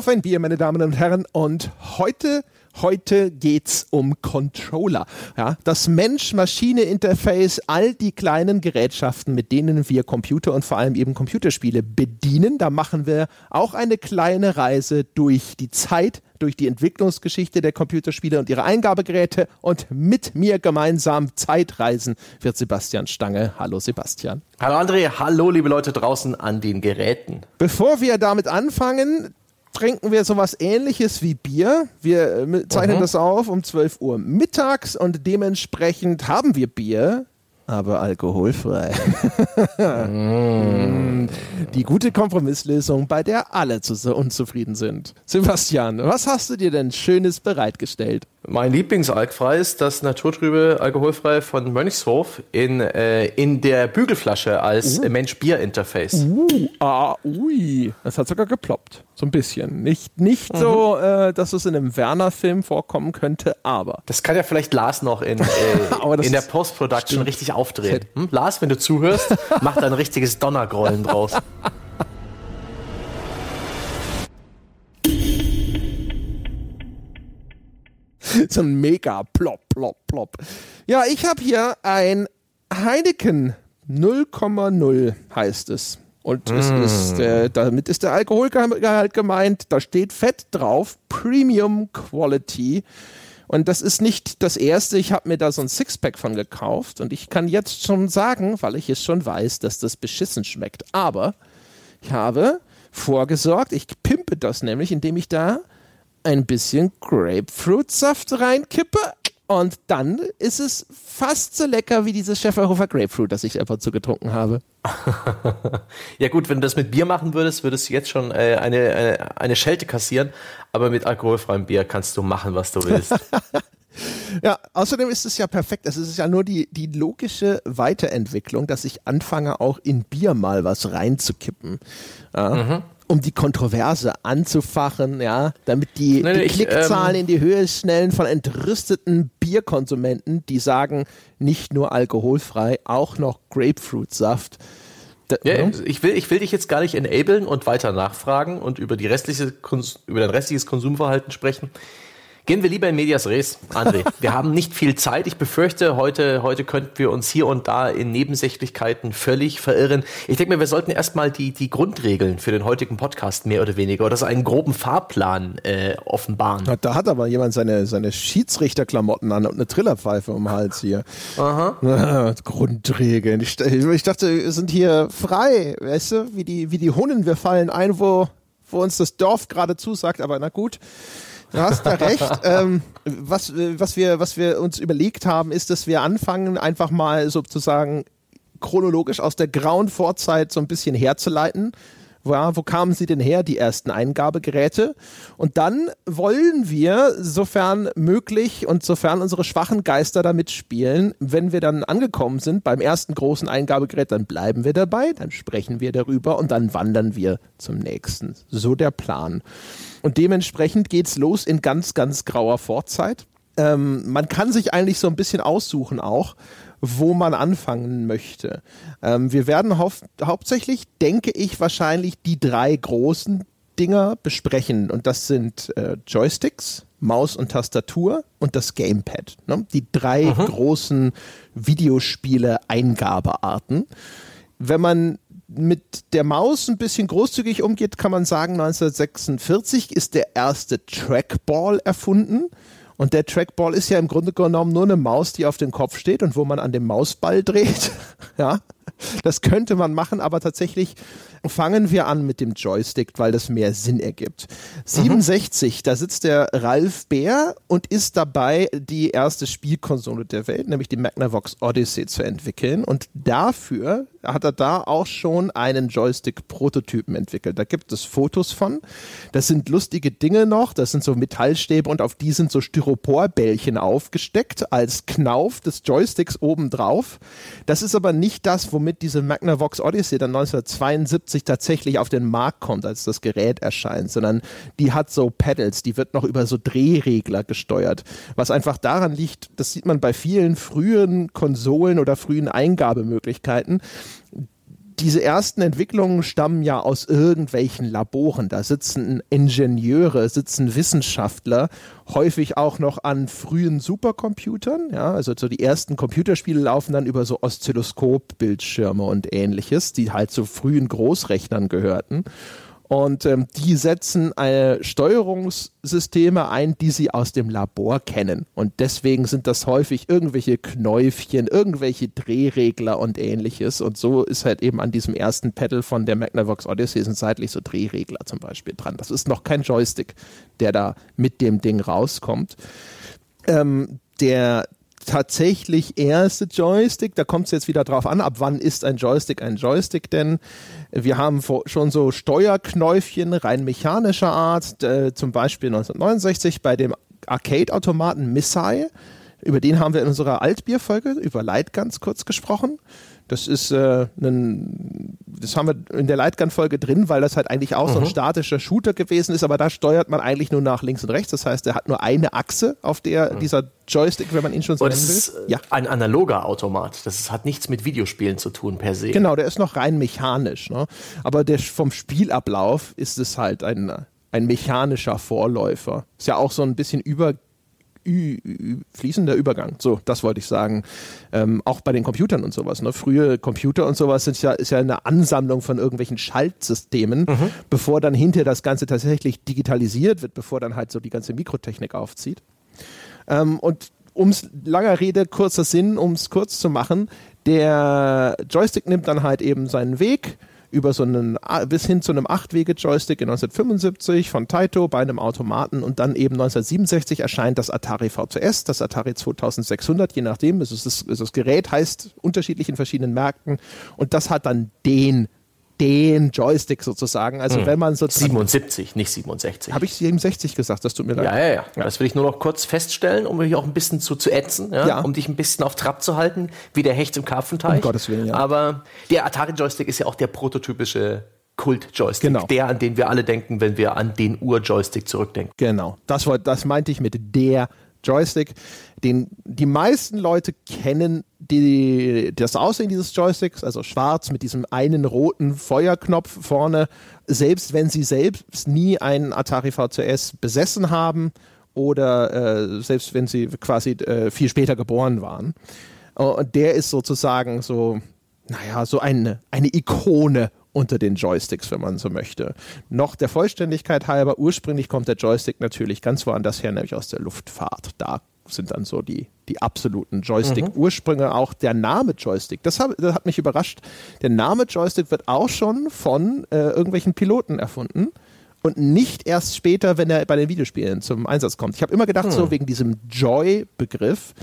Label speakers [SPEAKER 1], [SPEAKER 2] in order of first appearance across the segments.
[SPEAKER 1] Auf ein Bier, meine Damen und Herren. Und heute Heute geht's um Controller. Ja, das Mensch-Maschine-Interface, all die kleinen Gerätschaften, mit denen wir Computer und vor allem eben Computerspiele bedienen. Da machen wir auch eine kleine Reise durch die Zeit, durch die Entwicklungsgeschichte der Computerspiele und ihre Eingabegeräte. Und mit mir gemeinsam Zeitreisen wird Sebastian Stange. Hallo Sebastian.
[SPEAKER 2] Hallo André, hallo liebe Leute draußen an den Geräten.
[SPEAKER 1] Bevor wir damit anfangen, trinken wir sowas ähnliches wie Bier. Wir äh, zeichnen mhm. das auf um 12 Uhr mittags und dementsprechend haben wir Bier, aber alkoholfrei. mm. Die gute Kompromisslösung, bei der alle unzufrieden sind. Sebastian, was hast du dir denn Schönes bereitgestellt?
[SPEAKER 2] Mein Lieblingsalkfrei ist das naturtrübe alkoholfrei von Mönchshof in, äh, in der Bügelflasche als uh. Mensch-Bier-Interface.
[SPEAKER 1] Uh, ah, ui. Das hat sogar geploppt. So ein bisschen. Nicht, nicht mhm. so, äh, dass es in einem Werner-Film vorkommen könnte, aber.
[SPEAKER 2] Das kann ja vielleicht Lars noch in, äh, in der Post-Production richtig aufdrehen. Hm? Lars, wenn du zuhörst, mach da ein richtiges Donnergrollen draus.
[SPEAKER 1] so ein mega plop, plop, plop. Ja, ich habe hier ein Heineken 0,0 heißt es. Und mm. es ist, äh, damit ist der Alkoholgehalt gemeint. Da steht Fett drauf, Premium Quality. Und das ist nicht das erste. Ich habe mir da so ein Sixpack von gekauft. Und ich kann jetzt schon sagen, weil ich es schon weiß, dass das beschissen schmeckt. Aber ich habe vorgesorgt, ich pimpe das nämlich, indem ich da ein bisschen Grapefruitsaft reinkippe und dann ist es fast so lecker wie dieses Schäferhofer Grapefruit, das ich einfach zu getrunken habe.
[SPEAKER 2] ja gut, wenn du das mit Bier machen würdest, würdest du jetzt schon äh, eine, eine, eine Schelte kassieren, aber mit alkoholfreiem Bier kannst du machen, was du willst.
[SPEAKER 1] ja, außerdem ist es ja perfekt. Es ist ja nur die, die logische Weiterentwicklung, dass ich anfange, auch in Bier mal was reinzukippen. Ja. Mhm um die Kontroverse anzufachen, ja, damit die, nee, die ich, Klickzahlen ähm, in die Höhe schnellen von entrüsteten Bierkonsumenten, die sagen, nicht nur alkoholfrei, auch noch Grapefruitsaft.
[SPEAKER 2] Ja, ne? ich, will, ich will dich jetzt gar nicht enablen und weiter nachfragen und über, die restliche, über dein restliches Konsumverhalten sprechen. Gehen wir lieber in Medias Res, André. Wir haben nicht viel Zeit. Ich befürchte, heute, heute könnten wir uns hier und da in Nebensächlichkeiten völlig verirren. Ich denke mir, wir sollten erstmal die, die Grundregeln für den heutigen Podcast mehr oder weniger oder so einen groben Fahrplan äh, offenbaren.
[SPEAKER 1] Da hat aber jemand seine, seine Schiedsrichterklamotten an und eine Trillerpfeife um den Hals hier. Aha. Grundregeln. Ich, ich dachte, wir sind hier frei, weißt du, wie die, wie die Hunden. Wir fallen ein, wo, wo uns das Dorf gerade zusagt, aber na gut. Du hast da recht. ähm, was, was, wir, was wir uns überlegt haben, ist, dass wir anfangen, einfach mal sozusagen chronologisch aus der grauen Vorzeit so ein bisschen herzuleiten. Ja, wo kamen sie denn her, die ersten Eingabegeräte? Und dann wollen wir, sofern möglich und sofern unsere schwachen Geister da mitspielen, wenn wir dann angekommen sind beim ersten großen Eingabegerät, dann bleiben wir dabei, dann sprechen wir darüber und dann wandern wir zum nächsten. So der Plan. Und dementsprechend geht's los in ganz, ganz grauer Vorzeit. Ähm, man kann sich eigentlich so ein bisschen aussuchen auch, wo man anfangen möchte. Ähm, wir werden hau hauptsächlich, denke ich, wahrscheinlich die drei großen Dinger besprechen. Und das sind äh, Joysticks, Maus und Tastatur und das Gamepad. Ne? Die drei mhm. großen Videospiele-Eingabearten. Wenn man mit der Maus ein bisschen großzügig umgeht, kann man sagen, 1946 ist der erste Trackball erfunden. Und der Trackball ist ja im Grunde genommen nur eine Maus, die auf dem Kopf steht und wo man an dem Mausball dreht. ja, das könnte man machen, aber tatsächlich fangen wir an mit dem Joystick, weil das mehr Sinn ergibt. 67, mhm. da sitzt der Ralf Bär und ist dabei, die erste Spielkonsole der Welt, nämlich die Magnavox Odyssey zu entwickeln. Und dafür hat er da auch schon einen Joystick-Prototypen entwickelt. Da gibt es Fotos von. Das sind lustige Dinge noch. Das sind so Metallstäbe und auf die sind so Styroporbällchen aufgesteckt als Knauf des Joysticks obendrauf. Das ist aber nicht das, womit diese Magnavox Odyssey dann 1972 1970 tatsächlich auf den Markt kommt, als das Gerät erscheint, sondern die hat so Pedals, die wird noch über so Drehregler gesteuert. Was einfach daran liegt, das sieht man bei vielen frühen Konsolen oder frühen Eingabemöglichkeiten, diese ersten Entwicklungen stammen ja aus irgendwelchen Laboren. Da sitzen Ingenieure, sitzen Wissenschaftler, häufig auch noch an frühen Supercomputern. Ja, also so die ersten Computerspiele laufen dann über so Oszilloskop-Bildschirme und ähnliches, die halt zu frühen Großrechnern gehörten. Und ähm, die setzen äh, Steuerungssysteme ein, die sie aus dem Labor kennen. Und deswegen sind das häufig irgendwelche Knäufchen, irgendwelche Drehregler und ähnliches. Und so ist halt eben an diesem ersten Pedal von der Magnavox Odyssey sind seitlich so Drehregler zum Beispiel dran. Das ist noch kein Joystick, der da mit dem Ding rauskommt. Ähm, der tatsächlich erste Joystick, da kommt es jetzt wieder drauf an, ab wann ist ein Joystick ein Joystick denn? Wir haben schon so Steuerknäufchen rein mechanischer Art, äh, zum Beispiel 1969 bei dem Arcade-Automaten Missile. Über den haben wir in unserer Altbier-Folge über Lightguns kurz gesprochen. Das ist äh, ein, das haben wir in der Lightgun-Folge drin, weil das halt eigentlich auch mhm. so ein mhm. statischer Shooter gewesen ist, aber da steuert man eigentlich nur nach links und rechts. Das heißt, er hat nur eine Achse, auf der mhm. dieser Joystick, wenn man ihn schon so
[SPEAKER 2] nennen will. Das ist ja. ein analoger Automat. Das hat nichts mit Videospielen zu tun per se.
[SPEAKER 1] Genau, der ist noch rein mechanisch. Ne? Aber der, vom Spielablauf ist es halt ein, ein mechanischer Vorläufer. Ist ja auch so ein bisschen über fließender Übergang. So, das wollte ich sagen. Ähm, auch bei den Computern und sowas. Ne? Frühe Computer und sowas sind ja, ist ja eine Ansammlung von irgendwelchen Schaltsystemen, mhm. bevor dann hinterher das Ganze tatsächlich digitalisiert wird, bevor dann halt so die ganze Mikrotechnik aufzieht. Ähm, und ums langer Rede, kurzer Sinn, um es kurz zu machen, der Joystick nimmt dann halt eben seinen Weg über so einen, bis hin zu einem Achtwege-Joystick in 1975 von Taito bei einem Automaten und dann eben 1967 erscheint das Atari VCS, das Atari 2600, je nachdem, ist das, das Gerät heißt unterschiedlich in verschiedenen Märkten und das hat dann den den Joystick sozusagen. Also hm. wenn man so
[SPEAKER 2] 77, nicht 67.
[SPEAKER 1] Habe ich 67 gesagt? Das tut mir leid.
[SPEAKER 2] Ja, ja, ja, ja. Das will ich nur noch kurz feststellen, um mich auch ein bisschen zu, zu ätzen, ja? ja? um dich ein bisschen auf Trab zu halten, wie der Hecht im Karpfenteich. Um
[SPEAKER 1] Gottes Willen, ja.
[SPEAKER 2] Aber der Atari-Joystick ist ja auch der prototypische Kult-Joystick,
[SPEAKER 1] genau.
[SPEAKER 2] der, an den wir alle denken, wenn wir an den Ur-Joystick zurückdenken.
[SPEAKER 1] Genau, das, war, das meinte ich mit der Joystick. Den die meisten Leute kennen die, das Aussehen dieses Joysticks, also schwarz mit diesem einen roten Feuerknopf vorne, selbst wenn sie selbst nie einen Atari VCS besessen haben oder äh, selbst wenn sie quasi äh, viel später geboren waren. Und der ist sozusagen so, naja, so eine, eine Ikone unter den Joysticks, wenn man so möchte. Noch der Vollständigkeit halber, ursprünglich kommt der Joystick natürlich ganz woanders her, nämlich aus der Luftfahrt. Da sind dann so die, die absoluten Joystick-Ursprünge. Mhm. Auch der Name Joystick, das, hab, das, hat mich überrascht. Der Name Joystick wird auch schon von äh, irgendwelchen Piloten erfunden und nicht erst später, wenn er bei den Videospielen zum Einsatz kommt. Ich habe immer gedacht, mhm. so wegen diesem Joy-Begriff,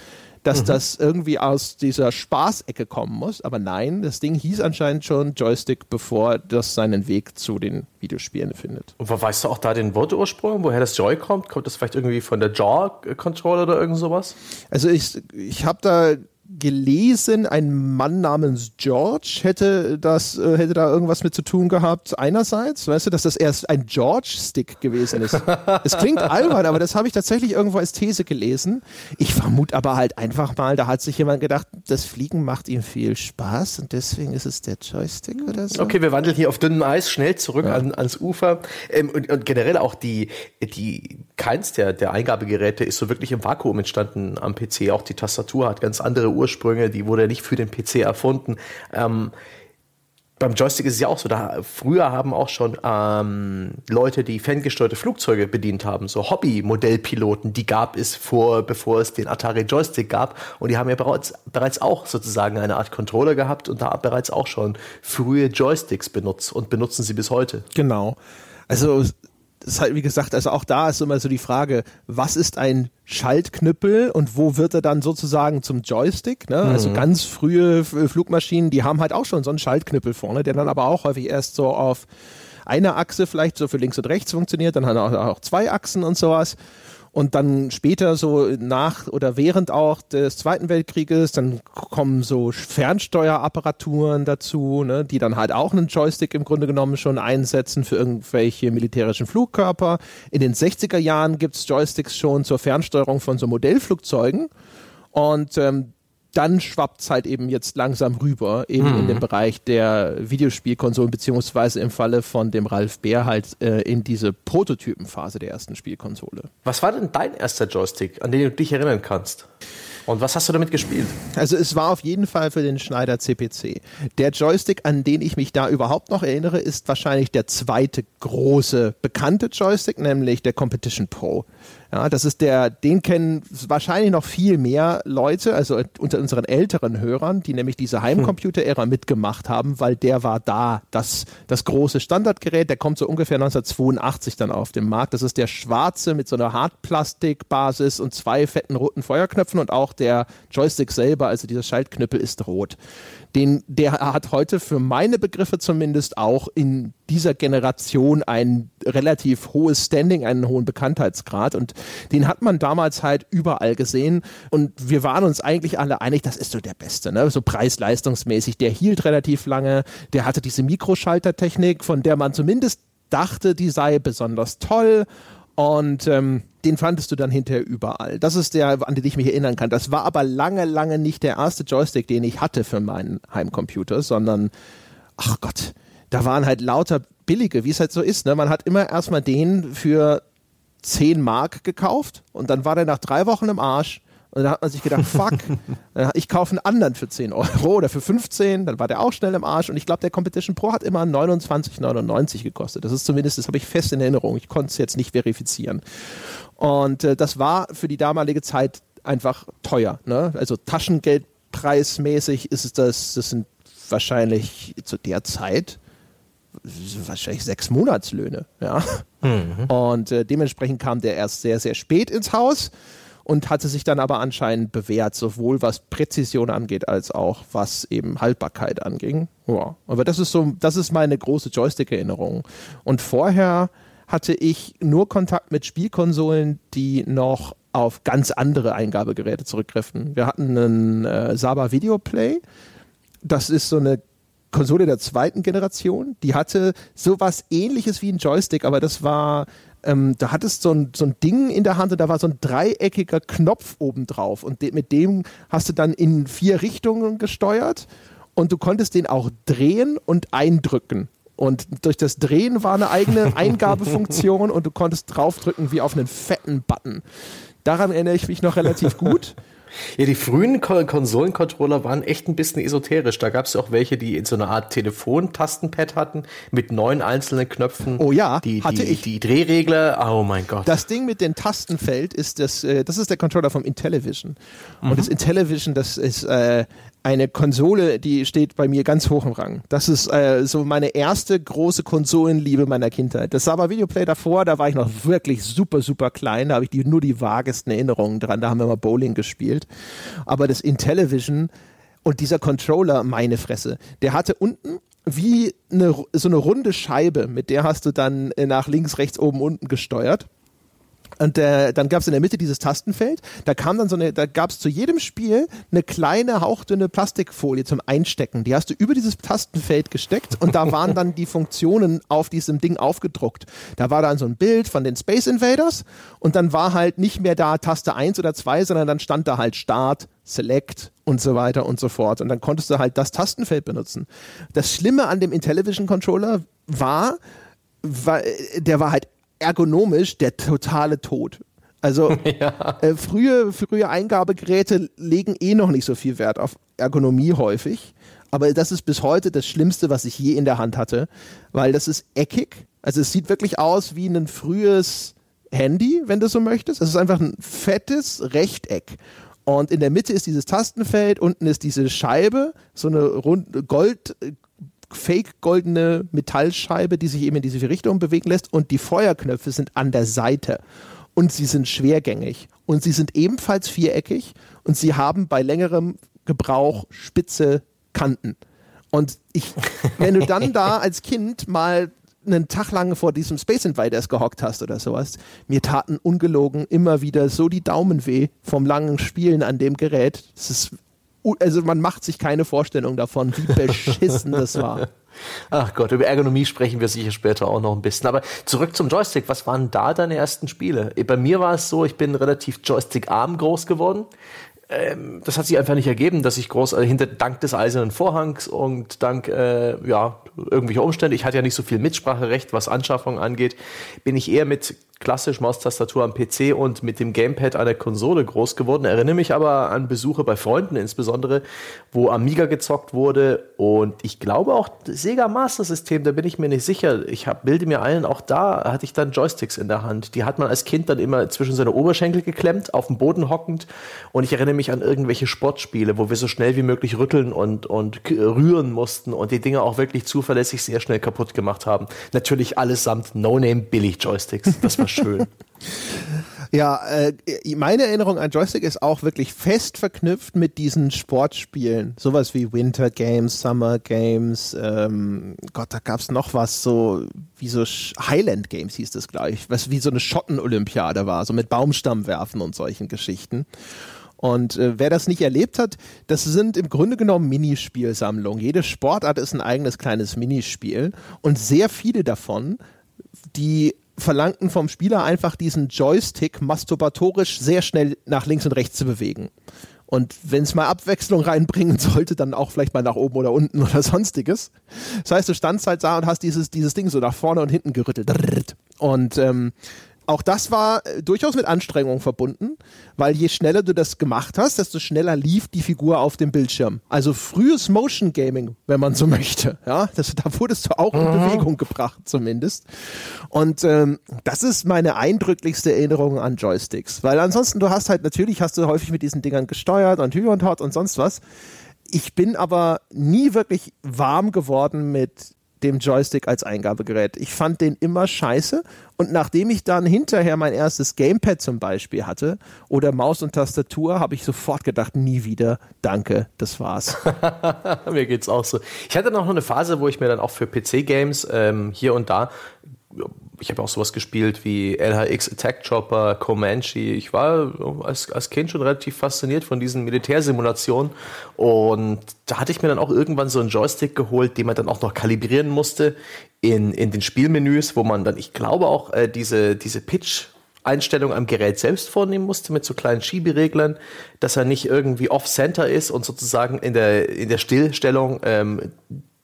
[SPEAKER 1] dass mhm. das irgendwie aus dieser Spaßecke kommen muss. Aber nein, das Ding hieß anscheinend schon Joystick, bevor das seinen Weg zu den Videospielen findet.
[SPEAKER 2] Und weißt du auch da den Wortursprung, woher das Joy kommt? Kommt das vielleicht irgendwie von der Jaw-Controller oder irgend sowas?
[SPEAKER 1] Also ich, ich habe da gelesen, ein Mann namens George hätte das, äh, hätte da irgendwas mit zu tun gehabt. Einerseits, weißt du, dass das erst ein George-Stick gewesen ist. Es klingt albern, aber das habe ich tatsächlich irgendwo als These gelesen. Ich vermute aber halt einfach mal, da hat sich jemand gedacht, das Fliegen macht ihm viel Spaß und deswegen ist es der Joystick oder so.
[SPEAKER 2] Okay, wir wandeln hier auf dünnem Eis schnell zurück ja. an, ans Ufer. Ähm, und, und, generell auch die, die, keins der, der Eingabegeräte ist so wirklich im Vakuum entstanden am PC. Auch die Tastatur hat ganz andere Ursprünge, die wurde nicht für den PC erfunden. Ähm, beim Joystick ist es ja auch so, da früher haben auch schon ähm, Leute, die ferngesteuerte Flugzeuge bedient haben, so Hobby-Modellpiloten, die gab es vor, bevor es den Atari Joystick gab. Und die haben ja bereits, bereits auch sozusagen eine Art Controller gehabt und da bereits auch schon frühe Joysticks benutzt und benutzen sie bis heute.
[SPEAKER 1] Genau. Also ist halt, wie gesagt, also auch da ist immer so die Frage, was ist ein Schaltknüppel und wo wird er dann sozusagen zum Joystick? Ne? Also mhm. Also ganz frühe Flugmaschinen, die haben halt auch schon so einen Schaltknüppel vorne, der dann aber auch häufig erst so auf einer Achse vielleicht so für links und rechts funktioniert, dann hat er auch zwei Achsen und sowas. Und dann später, so nach oder während auch des Zweiten Weltkrieges, dann kommen so Fernsteuerapparaturen dazu, ne, die dann halt auch einen Joystick im Grunde genommen schon einsetzen für irgendwelche militärischen Flugkörper. In den 60er Jahren gibt es Joysticks schon zur Fernsteuerung von so Modellflugzeugen. Und ähm, dann schwappt es halt eben jetzt langsam rüber, eben mhm. in den Bereich der Videospielkonsolen, beziehungsweise im Falle von dem Ralf Bär halt äh, in diese Prototypenphase der ersten Spielkonsole.
[SPEAKER 2] Was war denn dein erster Joystick, an den du dich erinnern kannst? Und was hast du damit gespielt?
[SPEAKER 1] Also es war auf jeden Fall für den Schneider CPC. Der Joystick, an den ich mich da überhaupt noch erinnere, ist wahrscheinlich der zweite große bekannte Joystick, nämlich der Competition Pro. Ja, das ist der, den kennen wahrscheinlich noch viel mehr Leute, also unter unseren älteren Hörern, die nämlich diese Heimcomputer-Ära mitgemacht haben, weil der war da, das, das große Standardgerät, der kommt so ungefähr 1982 dann auf den Markt. Das ist der schwarze mit so einer Hartplastikbasis und zwei fetten roten Feuerknöpfen und auch der Joystick selber, also dieser Schaltknüppel ist rot den, der hat heute für meine Begriffe zumindest auch in dieser Generation ein relativ hohes Standing, einen hohen Bekanntheitsgrad und den hat man damals halt überall gesehen und wir waren uns eigentlich alle einig, das ist so der Beste, ne? so preis-leistungsmäßig. Der hielt relativ lange, der hatte diese Mikroschaltertechnik, von der man zumindest dachte, die sei besonders toll und ähm, den fandest du dann hinterher überall. Das ist der, an den ich mich erinnern kann. Das war aber lange, lange nicht der erste Joystick, den ich hatte für meinen Heimcomputer, sondern, ach Gott, da waren halt lauter billige, wie es halt so ist. Ne? Man hat immer erstmal den für 10 Mark gekauft und dann war der nach drei Wochen im Arsch und dann hat man sich gedacht, fuck, äh, ich kaufe einen anderen für 10 Euro oder für 15, dann war der auch schnell im Arsch. Und ich glaube, der Competition Pro hat immer 29,99 gekostet. Das ist zumindest, das habe ich fest in Erinnerung. Ich konnte es jetzt nicht verifizieren. Und äh, das war für die damalige Zeit einfach teuer. Ne? Also Taschengeldpreismäßig ist es das, das sind wahrscheinlich zu der Zeit wahrscheinlich sechs Monatslöhne. Ja? Mhm. Und äh, dementsprechend kam der erst sehr, sehr spät ins Haus und hatte sich dann aber anscheinend bewährt, sowohl was Präzision angeht, als auch was eben Haltbarkeit anging. Ja. Aber das ist so, das ist meine große Joystick-Erinnerung. Und vorher hatte ich nur Kontakt mit Spielkonsolen, die noch auf ganz andere Eingabegeräte zurückgriffen. Wir hatten einen äh, Saba Videoplay. Das ist so eine Konsole der zweiten Generation. Die hatte sowas ähnliches wie ein Joystick, aber das war ähm, da hattest so ein, so ein Ding in der Hand und da war so ein dreieckiger Knopf oben drauf und de mit dem hast du dann in vier Richtungen gesteuert und du konntest den auch drehen und eindrücken. Und durch das Drehen war eine eigene Eingabefunktion und du konntest draufdrücken wie auf einen fetten Button. Daran erinnere ich mich noch relativ gut.
[SPEAKER 2] Ja, die frühen Konsolencontroller waren echt ein bisschen esoterisch. Da gab es auch welche, die in so einer Art Telefon-Tastenpad hatten mit neun einzelnen Knöpfen.
[SPEAKER 1] Oh ja,
[SPEAKER 2] die,
[SPEAKER 1] hatte
[SPEAKER 2] die,
[SPEAKER 1] ich.
[SPEAKER 2] Die Drehregler, oh mein Gott.
[SPEAKER 1] Das Ding mit dem Tastenfeld ist das, äh, das ist der Controller vom Intellivision. Und mhm. das Intellivision, das ist äh, eine Konsole, die steht bei mir ganz hoch im Rang. Das ist äh, so meine erste große Konsolenliebe meiner Kindheit. Das Saba Videoplay davor, da war ich noch wirklich super, super klein. Da habe ich die, nur die vagesten Erinnerungen dran. Da haben wir mal Bowling gespielt. Aber das Intellivision und dieser Controller, meine Fresse, der hatte unten wie eine, so eine runde Scheibe, mit der hast du dann nach links, rechts, oben, unten gesteuert. Und äh, dann gab es in der Mitte dieses Tastenfeld. Da kam dann so eine, da gab es zu jedem Spiel eine kleine hauchdünne Plastikfolie zum Einstecken. Die hast du über dieses Tastenfeld gesteckt und da waren dann die Funktionen auf diesem Ding aufgedruckt. Da war dann so ein Bild von den Space Invaders und dann war halt nicht mehr da Taste 1 oder 2, sondern dann stand da halt Start, Select und so weiter und so fort. Und dann konntest du halt das Tastenfeld benutzen. Das Schlimme an dem Intellivision Controller war, war der war halt ergonomisch der totale Tod. Also ja. äh, frühe, frühe Eingabegeräte legen eh noch nicht so viel Wert auf Ergonomie häufig. Aber das ist bis heute das Schlimmste, was ich je in der Hand hatte, weil das ist eckig. Also es sieht wirklich aus wie ein frühes Handy, wenn du so möchtest. Es ist einfach ein fettes Rechteck. Und in der Mitte ist dieses Tastenfeld, unten ist diese Scheibe, so eine rund, Gold, fake goldene Metallscheibe, die sich eben in diese Richtung bewegen lässt und die Feuerknöpfe sind an der Seite und sie sind schwergängig und sie sind ebenfalls viereckig und sie haben bei längerem Gebrauch spitze Kanten. Und ich, wenn du dann da als Kind mal einen Tag lang vor diesem Space Invaders gehockt hast oder sowas, mir taten ungelogen immer wieder so die Daumen weh vom langen Spielen an dem Gerät. Das ist also man macht sich keine Vorstellung davon, wie beschissen das war.
[SPEAKER 2] Ach Gott, über Ergonomie sprechen wir sicher später auch noch ein bisschen. Aber zurück zum Joystick. Was waren da deine ersten Spiele? Bei mir war es so, ich bin relativ Joystick-arm groß geworden. ähm, das hat sich einfach nicht ergeben, dass ich groß, äh, hinter, dank des eisernen Vorhangs und dank, äh, ja, irgendwelcher Umstände, ich hatte ja nicht so viel Mitspracherecht, was Anschaffung angeht, bin ich eher mit klassisch Maustastatur am PC und mit dem Gamepad an der Konsole groß geworden. Erinnere mich aber an Besuche bei Freunden insbesondere, wo Amiga gezockt wurde und ich glaube auch Sega Master System, da bin ich mir nicht sicher. Ich hab, bilde mir ein, auch da hatte ich dann Joysticks in der Hand. Die hat man als Kind dann immer zwischen seine Oberschenkel geklemmt, auf dem Boden hockend und ich erinnere mich an irgendwelche Sportspiele, wo wir so schnell wie möglich rütteln und, und rühren mussten und die Dinge auch wirklich zuverlässig sehr schnell kaputt gemacht haben. Natürlich allesamt No-Name Billig Joysticks. Das war schön.
[SPEAKER 1] Ja, äh, meine Erinnerung an Joystick ist auch wirklich fest verknüpft mit diesen Sportspielen. Sowas wie Winter Games, Summer Games, ähm, Gott, da gab es noch was, so wie so Highland Games hieß das gleich, was wie so eine Schotten-Olympiade war, so mit Baumstamm werfen und solchen Geschichten. Und äh, wer das nicht erlebt hat, das sind im Grunde genommen Minispielsammlungen. Jede Sportart ist ein eigenes kleines Minispiel und sehr viele davon, die verlangten vom Spieler einfach diesen Joystick masturbatorisch sehr schnell nach links und rechts zu bewegen. Und wenn es mal Abwechslung reinbringen sollte, dann auch vielleicht mal nach oben oder unten oder sonstiges. Das heißt, du standst halt da und hast dieses, dieses Ding so nach vorne und hinten gerüttelt. Und ähm, auch das war äh, durchaus mit Anstrengung verbunden, weil je schneller du das gemacht hast, desto schneller lief die Figur auf dem Bildschirm. Also frühes Motion Gaming, wenn man so möchte. Ja, das, da wurdest du auch in mhm. Bewegung gebracht, zumindest. Und ähm, das ist meine eindrücklichste Erinnerung an Joysticks, weil ansonsten du hast halt natürlich hast du häufig mit diesen Dingern gesteuert und Hü und Hot und sonst was. Ich bin aber nie wirklich warm geworden mit dem Joystick als Eingabegerät. Ich fand den immer scheiße und nachdem ich dann hinterher mein erstes Gamepad zum Beispiel hatte oder Maus und Tastatur, habe ich sofort gedacht, nie wieder, danke, das war's.
[SPEAKER 2] mir geht's auch so. Ich hatte noch eine Phase, wo ich mir dann auch für PC-Games ähm, hier und da ich habe auch sowas gespielt wie LHX Attack Chopper, Comanche. Ich war als, als Kind schon relativ fasziniert von diesen Militärsimulationen. Und da hatte ich mir dann auch irgendwann so einen Joystick geholt, den man dann auch noch kalibrieren musste in, in den Spielmenüs, wo man dann, ich glaube auch, äh, diese, diese Pitch Einstellung am Gerät selbst vornehmen musste mit so kleinen Schiebereglern, dass er nicht irgendwie off-center ist und sozusagen in der, in der Stillstellung ähm,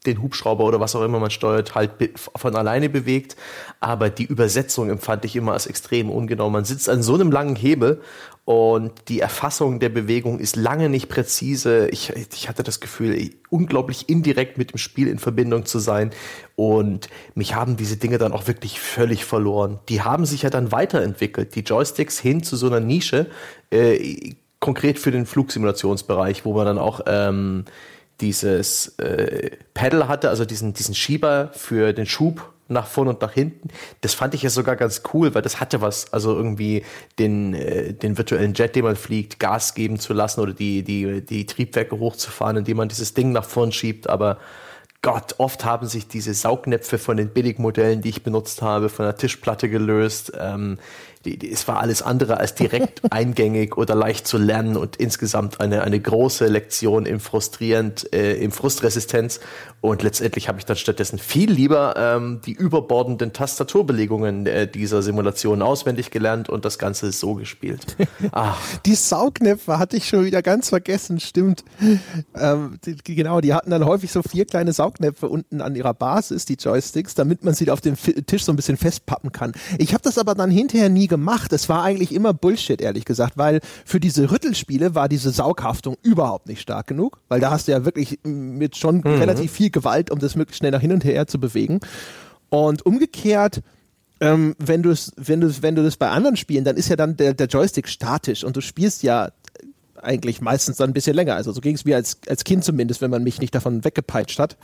[SPEAKER 2] den Hubschrauber oder was auch immer man steuert, halt von alleine bewegt. Aber die Übersetzung empfand ich immer als extrem ungenau. Man sitzt an so einem langen Hebel und die Erfassung der Bewegung ist lange nicht präzise. Ich, ich hatte das Gefühl, unglaublich indirekt mit dem Spiel in Verbindung zu sein. Und mich haben diese Dinge dann auch wirklich völlig verloren. Die haben sich ja dann weiterentwickelt. Die Joysticks hin zu so einer Nische, äh, konkret für den Flugsimulationsbereich, wo man dann auch ähm, dieses äh, Pedal hatte, also diesen, diesen Schieber für den Schub nach vorne und nach hinten. Das fand ich ja sogar ganz cool, weil das hatte was, also irgendwie den, äh, den virtuellen Jet, den man fliegt, Gas geben zu lassen oder die, die, die Triebwerke hochzufahren, indem man dieses Ding nach vorn schiebt, aber Gott, oft haben sich diese Saugnäpfe von den Billigmodellen, die ich benutzt habe, von der Tischplatte gelöst. Ähm, die, die, es war alles andere als direkt eingängig oder leicht zu lernen und insgesamt eine, eine große Lektion im frustrierend, äh, im Frustresistenz. Und letztendlich habe ich dann stattdessen viel lieber ähm, die überbordenden Tastaturbelegungen äh, dieser Simulation auswendig gelernt und das Ganze so gespielt.
[SPEAKER 1] Ah. die Saugnäpfe hatte ich schon wieder ganz vergessen, stimmt. Ähm, die, genau, die hatten dann häufig so vier kleine Saugnäpfe unten an ihrer Basis, die Joysticks, damit man sie auf dem Tisch so ein bisschen festpappen kann. Ich habe das aber dann hinterher nie gemacht. Es war eigentlich immer Bullshit, ehrlich gesagt, weil für diese Rüttelspiele war diese Saughaftung überhaupt nicht stark genug, weil da hast du ja wirklich mit schon mhm. relativ viel Gewalt, um das möglichst schnell nach hin und her zu bewegen. Und umgekehrt, ähm, wenn du es, wenn du wenn du das bei anderen Spielen, dann ist ja dann der, der Joystick statisch und du spielst ja eigentlich meistens dann ein bisschen länger. Also so ging es mir als, als Kind zumindest, wenn man mich nicht davon weggepeitscht hat.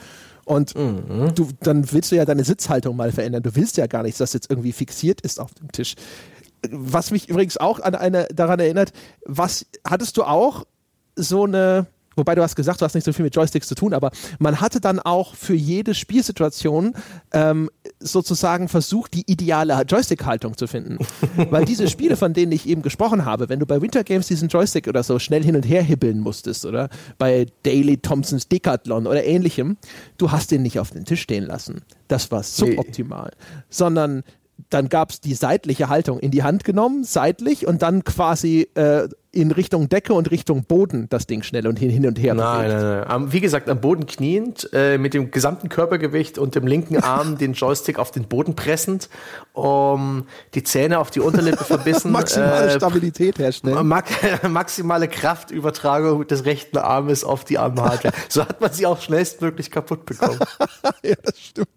[SPEAKER 1] Und mhm. du, dann willst du ja deine Sitzhaltung mal verändern. Du willst ja gar nichts, das jetzt irgendwie fixiert ist auf dem Tisch was mich übrigens auch an eine daran erinnert, was hattest du auch so eine Wobei du hast gesagt, du hast nicht so viel mit Joysticks zu tun, aber man hatte dann auch für jede Spielsituation ähm, sozusagen versucht, die ideale Joystick-Haltung zu finden. Weil diese Spiele, von denen ich eben gesprochen habe, wenn du bei Winter Games diesen Joystick oder so schnell hin und her hibbeln musstest oder bei Daily Thompsons Decathlon oder ähnlichem, du hast den nicht auf den Tisch stehen lassen. Das war suboptimal. Nee. Sondern dann gab es die seitliche Haltung in die Hand genommen, seitlich und dann quasi äh, in Richtung Decke und Richtung Boden das Ding schnell und hin, hin und her
[SPEAKER 2] nein, bewegt. Nein, nein, Wie gesagt, am Boden kniend, äh, mit dem gesamten Körpergewicht und dem linken Arm den Joystick auf den Boden pressend, um die Zähne auf die Unterlippe verbissen.
[SPEAKER 1] maximale äh, Stabilität herstellen.
[SPEAKER 2] Max maximale Kraftübertragung des rechten Armes auf die Armhardware. so hat man sie auch schnellstmöglich kaputt bekommen.
[SPEAKER 1] ja, das stimmt.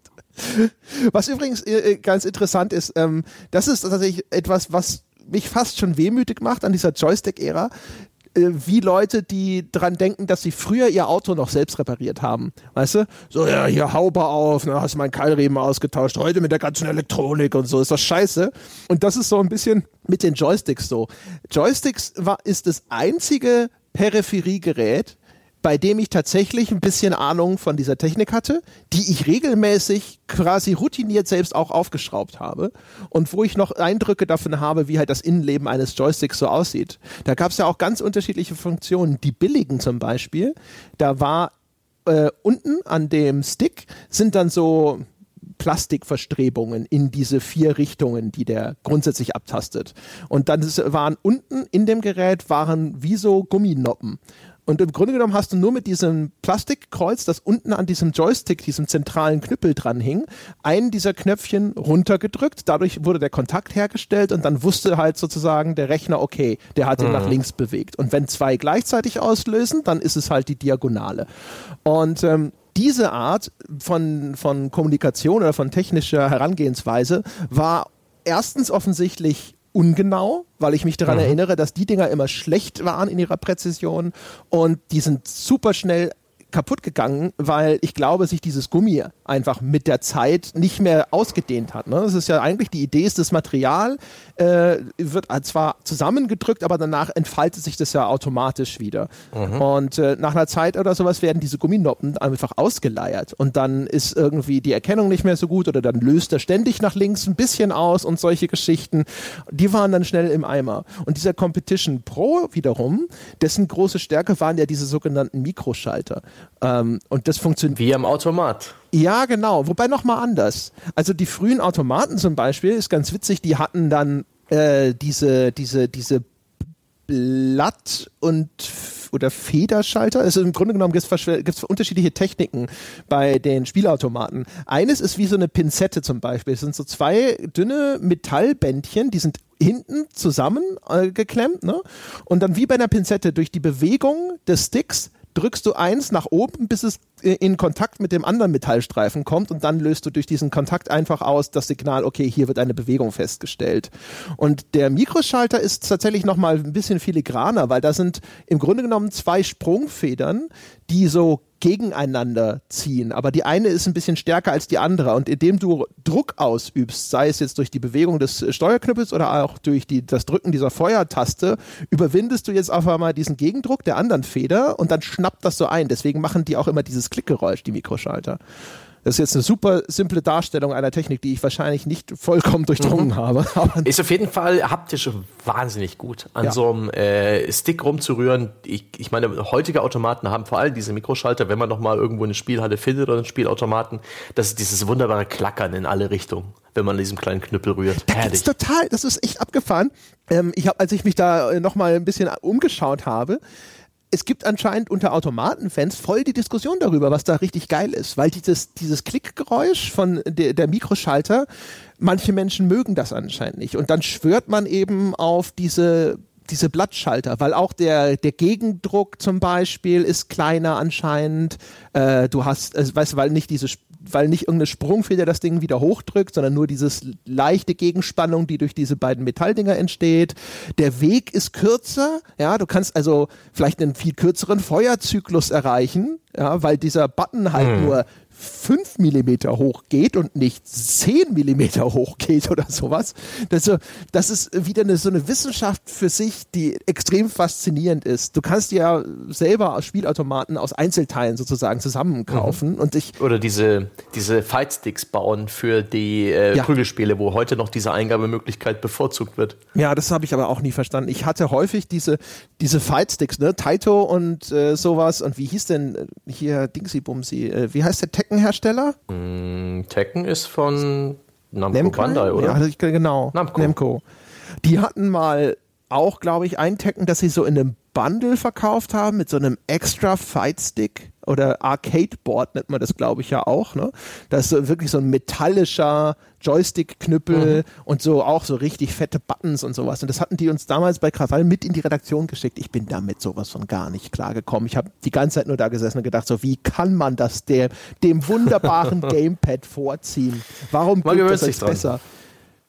[SPEAKER 1] Was übrigens äh, äh, ganz interessant ist, ähm, das ist tatsächlich etwas, was mich fast schon wehmütig macht an dieser Joystick-Ära äh, wie Leute, die dran denken, dass sie früher ihr Auto noch selbst repariert haben. Weißt du? So, ja, hier Haube auf, ne, hast meinen Keilriemen ausgetauscht, heute mit der ganzen Elektronik und so, ist das scheiße. Und das ist so ein bisschen mit den Joysticks so. Joysticks war, ist das einzige Peripheriegerät, bei dem ich tatsächlich ein bisschen Ahnung von dieser Technik hatte, die ich regelmäßig quasi routiniert selbst auch aufgeschraubt habe und wo ich noch Eindrücke davon habe, wie halt das Innenleben eines Joysticks so aussieht. Da gab es ja auch ganz unterschiedliche Funktionen. Die billigen zum Beispiel, da war äh, unten an dem Stick sind dann so Plastikverstrebungen in diese vier Richtungen, die der grundsätzlich abtastet. Und dann waren unten in dem Gerät waren wie so Gumminoppen. Und im Grunde genommen hast du nur mit diesem Plastikkreuz, das unten an diesem Joystick, diesem zentralen Knüppel dran hing, einen dieser Knöpfchen runtergedrückt. Dadurch wurde der Kontakt hergestellt und dann wusste halt sozusagen der Rechner, okay, der hat ihn mhm. nach links bewegt. Und wenn zwei gleichzeitig auslösen, dann ist es halt die Diagonale. Und ähm, diese Art von, von Kommunikation oder von technischer Herangehensweise war erstens offensichtlich ungenau, weil ich mich daran mhm. erinnere, dass die Dinger immer schlecht waren in ihrer Präzision und die sind super schnell kaputt gegangen, weil ich glaube, sich dieses Gummi einfach mit der Zeit nicht mehr ausgedehnt hat. Ne? Das ist ja eigentlich die Idee, ist das Material äh, wird zwar zusammengedrückt, aber danach entfaltet sich das ja automatisch wieder. Mhm. Und äh, nach einer Zeit oder sowas werden diese Gumminoppen einfach ausgeleiert und dann ist irgendwie die Erkennung nicht mehr so gut oder dann löst er ständig nach links ein bisschen aus und solche Geschichten. Die waren dann schnell im Eimer. Und dieser Competition Pro wiederum, dessen große Stärke waren ja diese sogenannten Mikroschalter. Ähm, und das funktioniert.
[SPEAKER 2] Wie am Automat.
[SPEAKER 1] Ja, genau. Wobei nochmal anders. Also die frühen Automaten zum Beispiel ist ganz witzig, die hatten dann äh, diese, diese, diese Blatt- und oder Federschalter. Also im Grunde genommen gibt es unterschiedliche Techniken bei den Spielautomaten. Eines ist wie so eine Pinzette zum Beispiel. Es sind so zwei dünne Metallbändchen, die sind hinten zusammen äh, geklemmt, ne? Und dann wie bei einer Pinzette durch die Bewegung des Sticks drückst du eins nach oben, bis es in Kontakt mit dem anderen Metallstreifen kommt und dann löst du durch diesen Kontakt einfach aus das Signal, okay, hier wird eine Bewegung festgestellt. Und der Mikroschalter ist tatsächlich nochmal ein bisschen filigraner, weil da sind im Grunde genommen zwei Sprungfedern, die so gegeneinander ziehen. Aber die eine ist ein bisschen stärker als die andere. Und indem du Druck ausübst, sei es jetzt durch die Bewegung des Steuerknüppels oder auch durch die, das Drücken dieser Feuertaste, überwindest du jetzt auf einmal diesen Gegendruck der anderen Feder und dann schnappt das so ein. Deswegen machen die auch immer dieses Klickgeräusch, die Mikroschalter. Das ist jetzt eine super simple Darstellung einer Technik, die ich wahrscheinlich nicht vollkommen durchdrungen mhm. habe.
[SPEAKER 2] ist auf jeden Fall haptisch wahnsinnig gut, an ja. so einem äh, Stick rumzurühren. Ich, ich meine, heutige Automaten haben vor allem diese Mikroschalter, wenn man noch mal irgendwo eine Spielhalle findet oder einen Spielautomaten, das ist dieses wunderbare Klackern in alle Richtungen wenn man diesem kleinen Knüppel rührt.
[SPEAKER 1] Das ist total, das ist echt abgefahren. Ähm, ich habe, als ich mich da äh, noch mal ein bisschen umgeschaut habe, es gibt anscheinend unter Automatenfans voll die Diskussion darüber, was da richtig geil ist, weil dieses, dieses Klickgeräusch von der, der Mikroschalter, manche Menschen mögen das anscheinend nicht. Und dann schwört man eben auf diese diese Blattschalter, weil auch der, der Gegendruck zum Beispiel ist kleiner anscheinend. Äh, du hast, äh, weißt du, weil nicht diese weil nicht irgendeine Sprungfeder das Ding wieder hochdrückt, sondern nur dieses leichte Gegenspannung, die durch diese beiden Metalldinger entsteht. Der Weg ist kürzer, ja, du kannst also vielleicht einen viel kürzeren Feuerzyklus erreichen, ja, weil dieser Button halt hm. nur 5 mm hoch geht und nicht 10 mm hoch geht oder sowas. Das, das ist wieder eine, so eine Wissenschaft für sich, die extrem faszinierend ist. Du kannst ja selber Spielautomaten aus Einzelteilen sozusagen zusammenkaufen mhm. und ich
[SPEAKER 2] oder diese diese Fightsticks bauen für die äh, ja. Prügelspiele, wo heute noch diese Eingabemöglichkeit bevorzugt wird.
[SPEAKER 1] Ja, das habe ich aber auch nie verstanden. Ich hatte häufig diese diese Fightsticks, ne, Taito und äh, sowas und wie hieß denn äh, hier Dingsy Bumsy, äh, wie heißt der Tekken-Hersteller?
[SPEAKER 2] Mm, Tekken ist von Namco, Namco Bandai, oder?
[SPEAKER 1] Ja, genau.
[SPEAKER 2] Namco.
[SPEAKER 1] Namco. Die hatten mal auch, glaube ich, ein Tekken, dass sie so in einem Bundle verkauft haben mit so einem extra Fight Stick oder Arcade Board nennt man das, glaube ich, ja auch. Ne? Das ist so wirklich so ein metallischer Joystick-Knüppel mhm. und so auch so richtig fette Buttons und sowas. Und das hatten die uns damals bei Krawall mit in die Redaktion geschickt. Ich bin damit sowas von gar nicht klargekommen. Ich habe die ganze Zeit nur da gesessen und gedacht, so wie kann man das dem, dem wunderbaren Gamepad vorziehen? Warum
[SPEAKER 2] man geht das besser?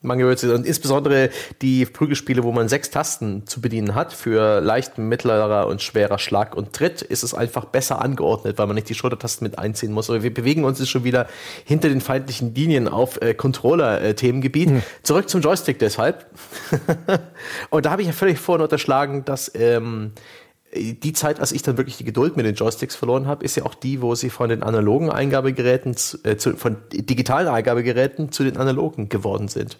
[SPEAKER 2] Man gewöhnt sich. Und insbesondere die Prügelspiele, wo man sechs Tasten zu bedienen hat, für leicht, mittlerer und schwerer Schlag und Tritt, ist es einfach besser angeordnet, weil man nicht die Schultertasten mit einziehen muss. Aber wir bewegen uns jetzt schon wieder hinter den feindlichen Linien auf äh, Controller-Themengebiet. Hm. Zurück zum Joystick deshalb. und da habe ich ja völlig vorhin unterschlagen, dass ähm, die Zeit, als ich dann wirklich die Geduld mit den Joysticks verloren habe, ist ja auch die, wo sie von den analogen Eingabegeräten, zu, äh, zu, von digitalen Eingabegeräten zu den analogen geworden sind.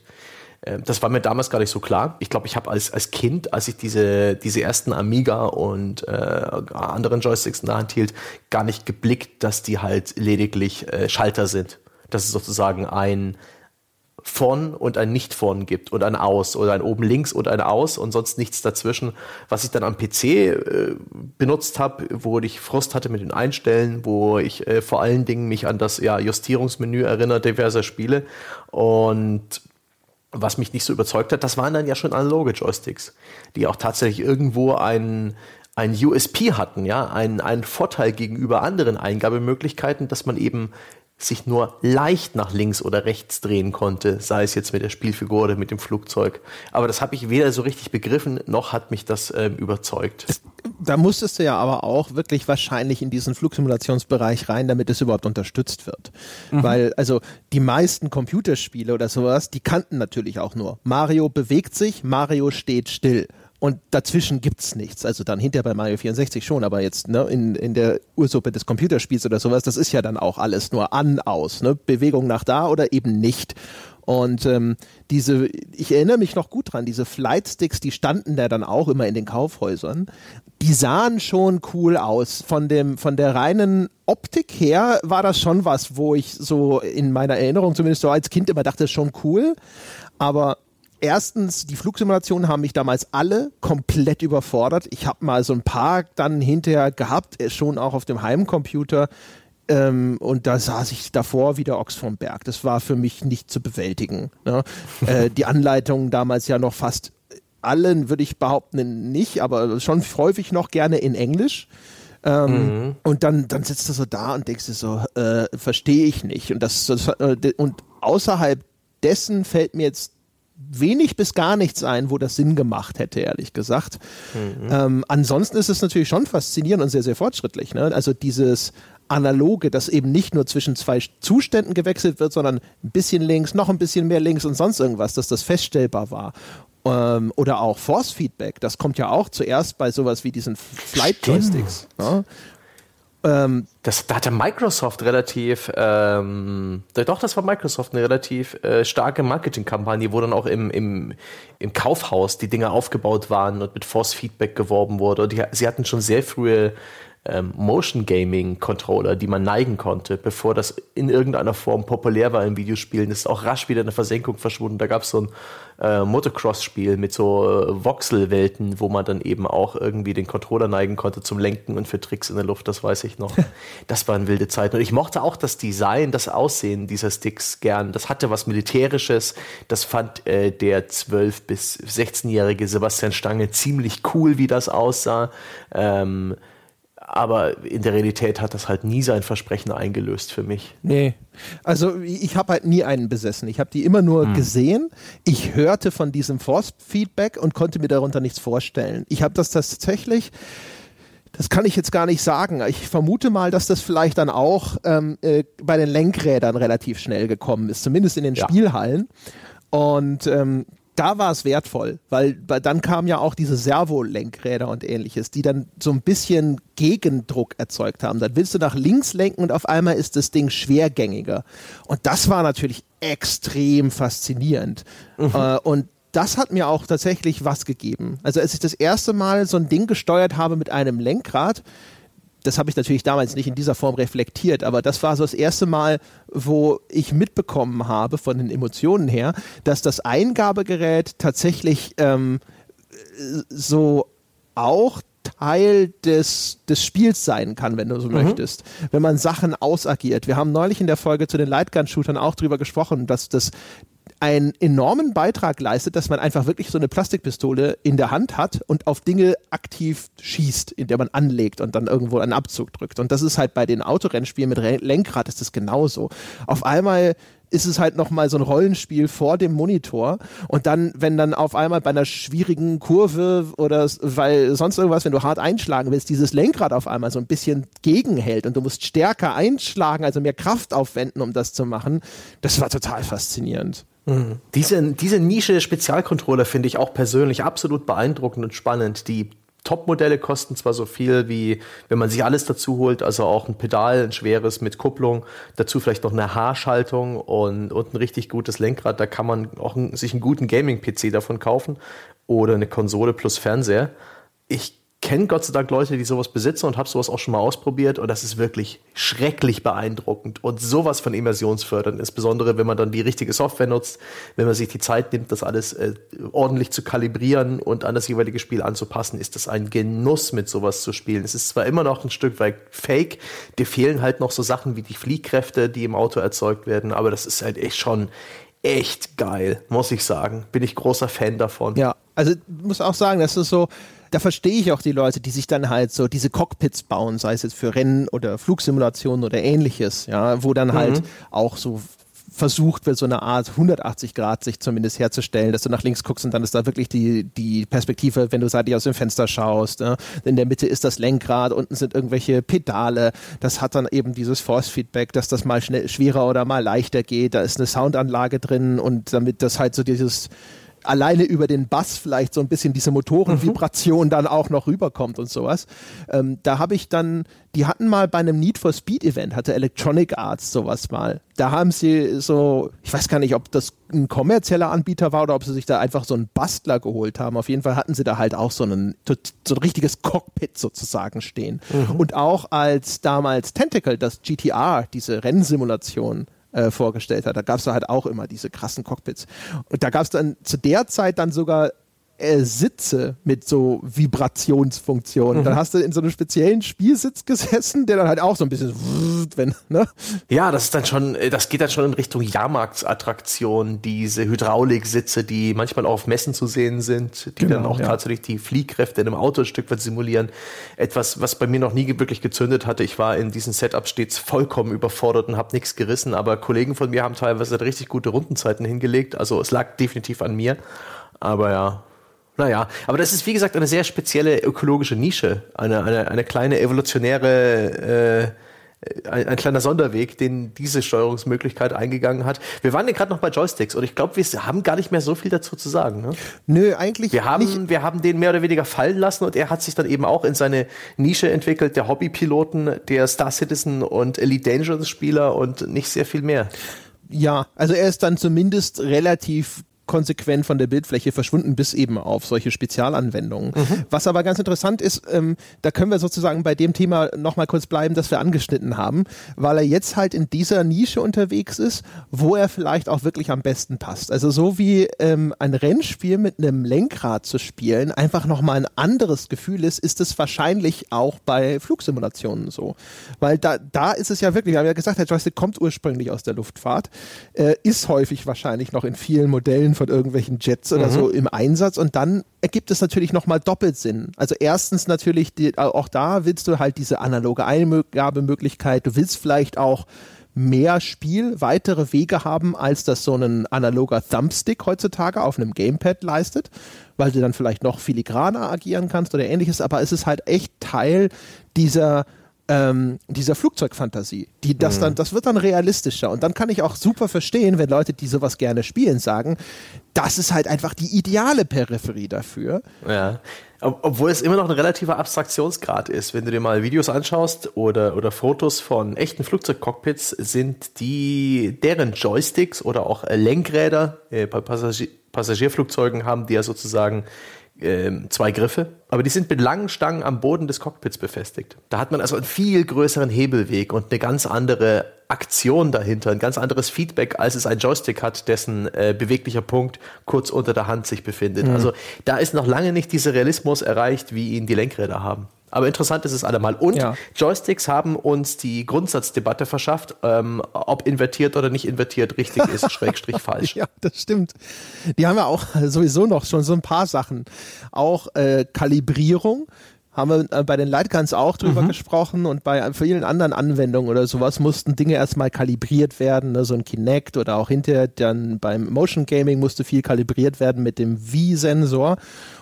[SPEAKER 2] Äh, das war mir damals gar nicht so klar. Ich glaube, ich habe als, als Kind, als ich diese, diese ersten Amiga und äh, anderen Joysticks in der Hand hielt, gar nicht geblickt, dass die halt lediglich äh, Schalter sind. Das ist sozusagen ein vorn und ein nicht vorn gibt und ein aus oder ein oben links und ein aus und sonst nichts dazwischen. Was ich dann am PC äh, benutzt habe, wo ich Frust hatte mit den Einstellen, wo ich äh, vor allen Dingen mich an das ja, Justierungsmenü erinnert diverser Spiele und was mich nicht so überzeugt hat, das waren dann ja schon analoge Joysticks, die auch tatsächlich irgendwo einen ein USP hatten, ja, einen Vorteil gegenüber anderen Eingabemöglichkeiten, dass man eben sich nur leicht nach links oder rechts drehen konnte, sei es jetzt mit der Spielfigur oder mit dem Flugzeug. Aber das habe ich weder so richtig begriffen, noch hat mich das ähm, überzeugt.
[SPEAKER 1] Da musstest du ja aber auch wirklich wahrscheinlich in diesen Flugsimulationsbereich rein, damit es überhaupt unterstützt wird. Mhm. Weil, also die meisten Computerspiele oder sowas, die kannten natürlich auch nur. Mario bewegt sich, Mario steht still. Und dazwischen gibt es nichts. Also dann hinterher bei Mario 64 schon, aber jetzt ne, in, in der Ursuppe des Computerspiels oder sowas, das ist ja dann auch alles nur an, aus. Ne? Bewegung nach da oder eben nicht. Und ähm, diese, ich erinnere mich noch gut dran, diese Flightsticks, die standen da dann auch immer in den Kaufhäusern. Die sahen schon cool aus. Von dem, von der reinen Optik her war das schon was, wo ich so in meiner Erinnerung zumindest so als Kind immer dachte, schon cool. Aber erstens, die Flugsimulationen haben mich damals alle komplett überfordert. Ich habe mal so ein paar dann hinterher gehabt, äh, schon auch auf dem Heimcomputer. Ähm, und da saß ich davor wie der Ochs vom Berg. Das war für mich nicht zu bewältigen. Ne? äh, die Anleitungen damals ja noch fast allen, würde ich behaupten, nicht, aber schon häufig noch gerne in Englisch. Ähm, mhm. Und dann, dann sitzt du so da und denkst dir so, äh, verstehe ich nicht. Und das, das äh, und außerhalb dessen fällt mir jetzt wenig bis gar nichts ein, wo das Sinn gemacht hätte, ehrlich gesagt. Mhm. Ähm, ansonsten ist es natürlich schon faszinierend und sehr, sehr fortschrittlich. Ne? Also dieses Analoge, dass eben nicht nur zwischen zwei Zuständen gewechselt wird, sondern ein bisschen links, noch ein bisschen mehr links und sonst irgendwas, dass das feststellbar war. Ähm, oder auch Force Feedback, das kommt ja auch zuerst bei sowas wie diesen Flight Joysticks. Ne?
[SPEAKER 2] Ähm, das, da hatte Microsoft relativ, ähm, doch, das war Microsoft eine relativ äh, starke Marketingkampagne, wo dann auch im, im, im Kaufhaus die Dinge aufgebaut waren und mit Force Feedback geworben wurde. Und die, sie hatten schon sehr frühe ähm, Motion Gaming Controller, die man neigen konnte, bevor das in irgendeiner Form populär war in Videospielen. Das ist auch rasch wieder in der Versenkung verschwunden. Da gab es so ein äh, Motocross-Spiel mit so äh, Voxelwelten, wo man dann eben auch irgendwie den Controller neigen konnte zum Lenken und für Tricks in der Luft, das weiß ich noch. das waren wilde Zeiten. Und ich mochte auch das Design, das Aussehen dieser Sticks gern. Das hatte was Militärisches. Das fand äh, der 12- bis 16-jährige Sebastian Stange ziemlich cool, wie das aussah. Ähm, aber in der Realität hat das halt nie sein Versprechen eingelöst für mich.
[SPEAKER 1] Nee. Also ich habe halt nie einen besessen. Ich habe die immer nur hm. gesehen. Ich hörte von diesem Force-Feedback und konnte mir darunter nichts vorstellen. Ich habe das tatsächlich, das kann ich jetzt gar nicht sagen. Ich vermute mal, dass das vielleicht dann auch ähm, äh, bei den Lenkrädern relativ schnell gekommen ist, zumindest in den ja. Spielhallen. Und ähm, da war es wertvoll, weil, weil dann kamen ja auch diese Servolenkräder und ähnliches, die dann so ein bisschen Gegendruck erzeugt haben. Dann willst du nach links lenken und auf einmal ist das Ding schwergängiger. Und das war natürlich extrem faszinierend. Mhm. Äh, und das hat mir auch tatsächlich was gegeben. Also als ich das erste Mal so ein Ding gesteuert habe mit einem Lenkrad, das habe ich natürlich damals nicht in dieser Form reflektiert, aber das war so das erste Mal, wo ich mitbekommen habe von den Emotionen her, dass das Eingabegerät tatsächlich ähm, so auch Teil des, des Spiels sein kann, wenn du so mhm. möchtest. Wenn man Sachen ausagiert. Wir haben neulich in der Folge zu den Lightgun-Shootern auch drüber gesprochen, dass das einen enormen Beitrag leistet, dass man einfach wirklich so eine Plastikpistole in der Hand hat und auf Dinge aktiv schießt, in der man anlegt und dann irgendwo einen Abzug drückt. Und das ist halt bei den Autorennspielen mit Lenkrad ist das genauso. Auf einmal ist es halt nochmal so ein Rollenspiel vor dem Monitor. Und dann, wenn dann auf einmal bei einer schwierigen Kurve oder weil sonst irgendwas, wenn du hart einschlagen willst, dieses Lenkrad auf einmal so ein bisschen gegenhält und du musst stärker einschlagen, also mehr Kraft aufwenden, um das zu machen, das war total faszinierend.
[SPEAKER 2] Mhm. Diese, diese Nische Spezialcontroller finde ich auch persönlich absolut beeindruckend und spannend. Die Top-Modelle kosten zwar so viel wie, wenn man sich alles dazu holt, also auch ein Pedal, ein schweres mit Kupplung, dazu vielleicht noch eine Haarschaltung und, und ein richtig gutes Lenkrad. Da kann man auch ein, sich einen guten Gaming-PC davon kaufen oder eine Konsole plus Fernseher. Ich kenne Gott sei Dank Leute, die sowas besitzen und habe sowas auch schon mal ausprobiert und das ist wirklich schrecklich beeindruckend und sowas von immersionsfördernd, insbesondere wenn man dann die richtige Software nutzt, wenn man sich die Zeit nimmt, das alles äh, ordentlich zu kalibrieren und an das jeweilige Spiel anzupassen, ist das ein Genuss, mit sowas zu spielen. Es ist zwar immer noch ein Stück weit fake, dir fehlen halt noch so Sachen wie die Fliehkräfte, die im Auto erzeugt werden, aber das ist halt echt schon echt geil, muss ich sagen. Bin ich großer Fan davon.
[SPEAKER 1] Ja, also muss auch sagen, das ist so, da verstehe ich auch die Leute, die sich dann halt so diese Cockpits bauen, sei es jetzt für Rennen oder Flugsimulationen oder ähnliches, ja, wo dann halt mhm. auch so versucht wird, so eine Art 180 Grad sich zumindest herzustellen, dass du nach links guckst und dann ist da wirklich die, die Perspektive, wenn du seitlich aus dem Fenster schaust. Ne? In der Mitte ist das Lenkrad, unten sind irgendwelche Pedale. Das hat dann eben dieses Force-Feedback, dass das mal schnell, schwerer oder mal leichter geht. Da ist eine Soundanlage drin und damit das halt so dieses alleine über den Bass vielleicht so ein bisschen diese Motorenvibration mhm. dann auch noch rüberkommt und sowas. Ähm, da habe ich dann, die hatten mal bei einem Need for Speed Event, hatte Electronic Arts sowas mal. Da haben sie so, ich weiß gar nicht, ob das ein kommerzieller Anbieter war oder ob sie sich da einfach so einen Bastler geholt haben. Auf jeden Fall hatten sie da halt auch so, einen, so ein richtiges Cockpit sozusagen stehen. Mhm. Und auch als damals Tentacle, das GTR, diese Rennsimulation, äh, vorgestellt hat. Da gab es halt auch immer diese krassen Cockpits. Und da gab es dann zu der Zeit dann sogar äh, Sitze mit so Vibrationsfunktionen. Mhm. Dann hast du in so einem speziellen Spielsitz gesessen, der dann halt auch so ein bisschen, wenn, ne?
[SPEAKER 2] Ja, das ist dann schon, äh, das geht dann schon in Richtung Jahrmarktsattraktion, diese Hydrauliksitze, die manchmal auch auf Messen zu sehen sind, die genau, dann auch ja. tatsächlich die Fliehkräfte in einem Auto ein Stück weit simulieren. Etwas, was bei mir noch nie wirklich gezündet hatte. Ich war in diesen Setup stets vollkommen überfordert und habe nichts gerissen, aber Kollegen von mir haben teilweise richtig gute Rundenzeiten hingelegt. Also es lag definitiv an mir. Aber ja, naja, aber das ist wie gesagt eine sehr spezielle ökologische Nische, eine, eine, eine kleine evolutionäre, äh, ein, ein, kleiner Sonderweg, den diese Steuerungsmöglichkeit eingegangen hat. Wir waren ja gerade noch bei Joysticks und ich glaube, wir haben gar nicht mehr so viel dazu zu sagen. Ne?
[SPEAKER 1] Nö, eigentlich
[SPEAKER 2] wir haben, nicht. Wir haben den mehr oder weniger fallen lassen und er hat sich dann eben auch in seine Nische entwickelt, der Hobbypiloten, der Star Citizen und Elite Dangerous Spieler und nicht sehr viel mehr.
[SPEAKER 1] Ja, also er ist dann zumindest relativ konsequent von der Bildfläche verschwunden, bis eben auf solche Spezialanwendungen. Mhm. Was aber ganz interessant ist, ähm, da können wir sozusagen bei dem Thema nochmal kurz bleiben, das wir angeschnitten haben, weil er jetzt halt in dieser Nische unterwegs ist, wo er vielleicht auch wirklich am besten passt. Also so wie ähm, ein Rennspiel mit einem Lenkrad zu spielen einfach nochmal ein anderes Gefühl ist, ist es wahrscheinlich auch bei Flugsimulationen so. Weil da, da ist es ja wirklich, wir haben ja gesagt, der Joystick kommt ursprünglich aus der Luftfahrt, äh, ist häufig wahrscheinlich noch in vielen Modellen von irgendwelchen Jets oder mhm. so im Einsatz und dann ergibt es natürlich nochmal doppelt Sinn. Also erstens natürlich, die, auch da willst du halt diese analoge Eingabemöglichkeit, du willst vielleicht auch mehr Spiel, weitere Wege haben, als das so ein analoger Thumbstick heutzutage auf einem Gamepad leistet, weil du dann vielleicht noch filigraner agieren kannst oder ähnliches, aber es ist halt echt Teil dieser ähm, dieser Flugzeugfantasie. Die, das, mhm. dann, das wird dann realistischer. Und dann kann ich auch super verstehen, wenn Leute, die sowas gerne spielen, sagen, das ist halt einfach die ideale Peripherie dafür.
[SPEAKER 2] Ja. Obwohl es immer noch ein relativer Abstraktionsgrad ist. Wenn du dir mal Videos anschaust oder, oder Fotos von echten Flugzeugcockpits, sind die, deren Joysticks oder auch Lenkräder äh, bei Passagier Passagierflugzeugen haben die ja sozusagen äh, zwei Griffe, aber die sind mit langen Stangen am Boden des Cockpits befestigt. Da hat man also einen viel größeren Hebelweg und eine ganz andere Aktion dahinter, ein ganz anderes Feedback, als es ein Joystick hat, dessen äh, beweglicher Punkt kurz unter der Hand sich befindet. Mhm. Also da ist noch lange nicht dieser Realismus erreicht, wie ihn die Lenkräder haben. Aber interessant ist es allemal. Und ja. Joysticks haben uns die Grundsatzdebatte verschafft, ähm, ob invertiert oder nicht invertiert richtig ist, schrägstrich falsch.
[SPEAKER 1] Ja, das stimmt. Die haben ja auch sowieso noch schon so ein paar Sachen. Auch äh, Kalibrierung haben wir äh, bei den Lightguns auch drüber mhm. gesprochen und bei vielen anderen Anwendungen oder sowas mussten Dinge erstmal kalibriert werden, ne? so ein Kinect oder auch hinterher dann beim Motion Gaming musste viel kalibriert werden mit dem V-Sensor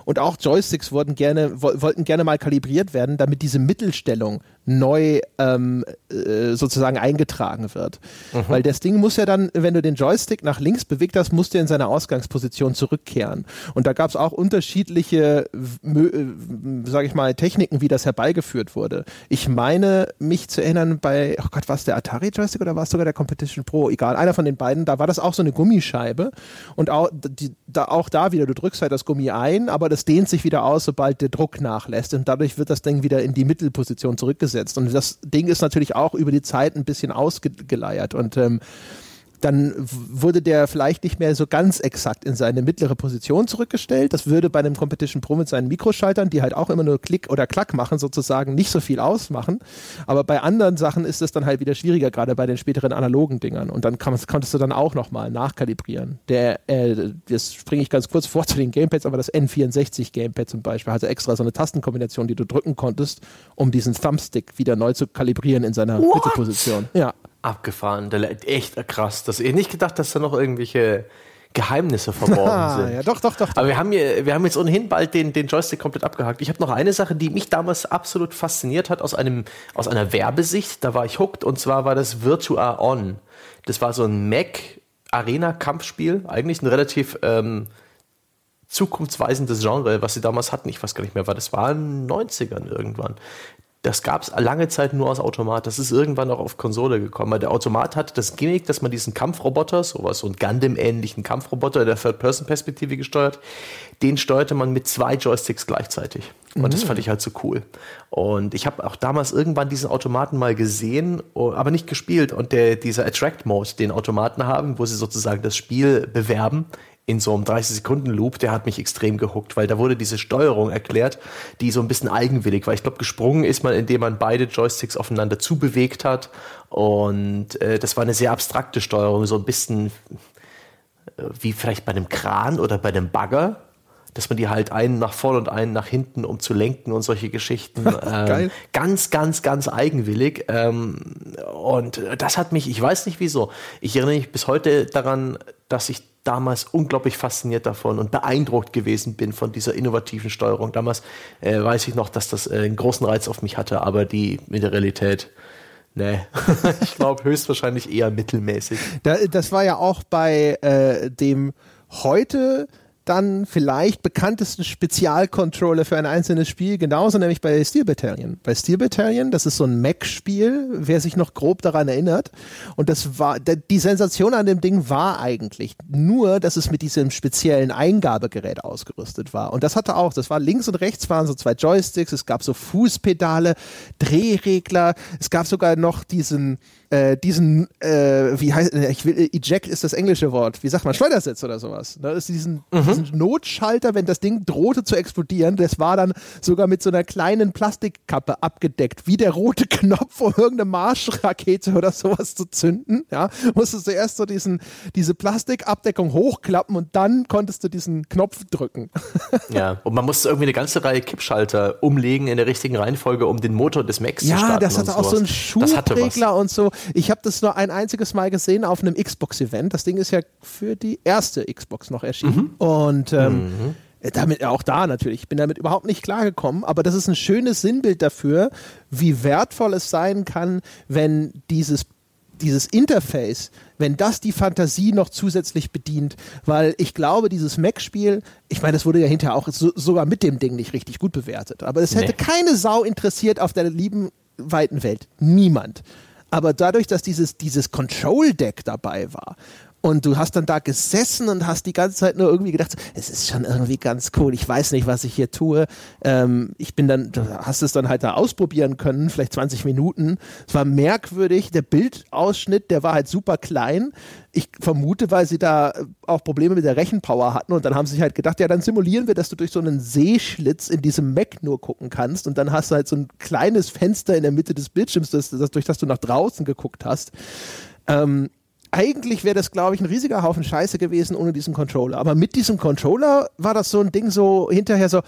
[SPEAKER 1] und auch Joysticks wurden gerne, wollten gerne mal kalibriert werden, damit diese Mittelstellung neu ähm, äh, sozusagen eingetragen wird. Mhm. Weil das Ding muss ja dann, wenn du den Joystick nach links bewegt hast, musst du in seine Ausgangsposition zurückkehren. Und da gab es auch unterschiedliche, äh, sage ich mal, Techniken, wie das herbeigeführt wurde. Ich meine, mich zu erinnern, bei, oh Gott, war es der Atari Joystick oder war es sogar der Competition Pro? Egal, einer von den beiden, da war das auch so eine Gummischeibe. Und auch, die, da, auch da wieder, du drückst halt das Gummi ein, aber das dehnt sich wieder aus, sobald der Druck nachlässt. Und dadurch wird das Ding wieder in die Mittelposition zurückgesetzt. Und das Ding ist natürlich auch über die Zeit ein bisschen ausgeleiert. Und ähm, dann wurde der vielleicht nicht mehr so ganz exakt in seine mittlere Position zurückgestellt. Das würde bei einem Competition Pro mit seinen Mikroschaltern, die halt auch immer nur Klick oder Klack machen, sozusagen nicht so viel ausmachen. Aber bei anderen Sachen ist es dann halt wieder schwieriger, gerade bei den späteren analogen Dingern. Und dann kann, konntest du dann auch nochmal nachkalibrieren. Der, äh, das springe ich ganz kurz vor zu den Gamepads, aber das N64 Gamepad zum Beispiel hatte extra so eine Tastenkombination, die du drücken konntest, um diesen Thumbstick wieder neu zu kalibrieren in seiner Mittelposition.
[SPEAKER 2] Ja. Abgefahren, echt krass. Das, ich hätte nicht gedacht, dass da noch irgendwelche Geheimnisse verborgen sind.
[SPEAKER 1] ja, doch, doch, doch.
[SPEAKER 2] Aber wir haben, hier, wir haben jetzt ohnehin bald den, den Joystick komplett abgehakt. Ich habe noch eine Sache, die mich damals absolut fasziniert hat aus, einem, aus einer Werbesicht. Da war ich hooked und zwar war das Virtua On. Das war so ein Mac Arena-Kampfspiel. Eigentlich ein relativ ähm, zukunftsweisendes Genre, was sie damals hatten. Ich weiß gar nicht mehr, war das war in den 90ern irgendwann. Das gab es lange Zeit nur aus Automat. Das ist irgendwann auch auf Konsole gekommen. Weil der Automat hatte das Gimmick, dass man diesen Kampfroboter, sowas, so einen Gundam-ähnlichen Kampfroboter in der Third-Person-Perspektive gesteuert, den steuerte man mit zwei Joysticks gleichzeitig. Und mhm. das fand ich halt so cool. Und ich habe auch damals irgendwann diesen Automaten mal gesehen, oh, aber nicht gespielt. Und der, dieser Attract-Mode, den Automaten haben, wo sie sozusagen das Spiel bewerben, in so einem 30-Sekunden-Loop, der hat mich extrem gehuckt, weil da wurde diese Steuerung erklärt, die so ein bisschen eigenwillig war. Ich glaube, gesprungen ist man, indem man beide Joysticks aufeinander zubewegt hat. Und äh, das war eine sehr abstrakte Steuerung, so ein bisschen äh, wie vielleicht bei einem Kran oder bei einem Bagger dass man die halt einen nach vorne und einen nach hinten, um zu lenken und solche Geschichten. ähm, ganz, ganz, ganz eigenwillig. Ähm, und das hat mich, ich weiß nicht wieso, ich erinnere mich bis heute daran, dass ich damals unglaublich fasziniert davon und beeindruckt gewesen bin von dieser innovativen Steuerung. Damals äh, weiß ich noch, dass das äh, einen großen Reiz auf mich hatte, aber die mit der Realität Nee, ich glaube höchstwahrscheinlich eher mittelmäßig.
[SPEAKER 1] Da, das war ja auch bei äh, dem heute dann vielleicht bekanntesten Spezialcontroller für ein einzelnes Spiel, genauso nämlich bei Steel Battalion. Bei Steel Battalion, das ist so ein Mac-Spiel, wer sich noch grob daran erinnert. Und das war, die Sensation an dem Ding war eigentlich nur, dass es mit diesem speziellen Eingabegerät ausgerüstet war. Und das hatte auch, das war links und rechts waren so zwei Joysticks, es gab so Fußpedale, Drehregler, es gab sogar noch diesen, äh, diesen, äh, wie heißt, äh, ich will, äh, eject ist das englische Wort, wie sagt man, Schleudersitz oder sowas. Ne? Das ist diesen, mhm. diesen Notschalter, wenn das Ding drohte zu explodieren, das war dann sogar mit so einer kleinen Plastikkappe abgedeckt, wie der rote Knopf, um irgendeine Marschrakete oder sowas zu zünden. Ja, musstest du erst so diesen, diese Plastikabdeckung hochklappen und dann konntest du diesen Knopf drücken.
[SPEAKER 2] ja, und man musste irgendwie eine ganze Reihe Kippschalter umlegen in der richtigen Reihenfolge, um den Motor des Macs
[SPEAKER 1] ja,
[SPEAKER 2] zu starten.
[SPEAKER 1] Ja, das hatte auch so einen Schubregler und so. Ich habe das nur ein einziges Mal gesehen auf einem Xbox-Event. Das Ding ist ja für die erste Xbox noch erschienen. Mhm. Und ähm, mhm damit auch da natürlich, ich bin damit überhaupt nicht klargekommen, aber das ist ein schönes Sinnbild dafür, wie wertvoll es sein kann, wenn dieses dieses Interface, wenn das die Fantasie noch zusätzlich bedient, weil ich glaube, dieses Mac-Spiel, ich meine, das wurde ja hinterher auch so, sogar mit dem Ding nicht richtig gut bewertet, aber es hätte nee. keine Sau interessiert auf der lieben weiten Welt. Niemand. Aber dadurch, dass dieses, dieses Control-Deck dabei war Und du hast dann da gesessen und hast die ganze Zeit nur irgendwie gedacht, es ist schon irgendwie ganz cool. Ich weiß nicht, was ich hier tue. Ähm, ich bin dann, du hast es dann halt da ausprobieren können, vielleicht 20 Minuten. Es war merkwürdig. Der Bildausschnitt, der war halt super klein. Ich vermute, weil sie da auch Probleme mit der Rechenpower hatten und dann haben sie sich halt gedacht, ja, dann simulieren wir, dass du durch so einen Seeschlitz in diesem Mac nur gucken kannst und dann hast du halt so ein kleines Fenster in der Mitte des Bildschirms, das, das, durch das du nach draußen geguckt hast. Ähm, eigentlich wäre das, glaube ich, ein riesiger Haufen Scheiße gewesen ohne diesen Controller. Aber mit diesem Controller war das so ein Ding so hinterher so,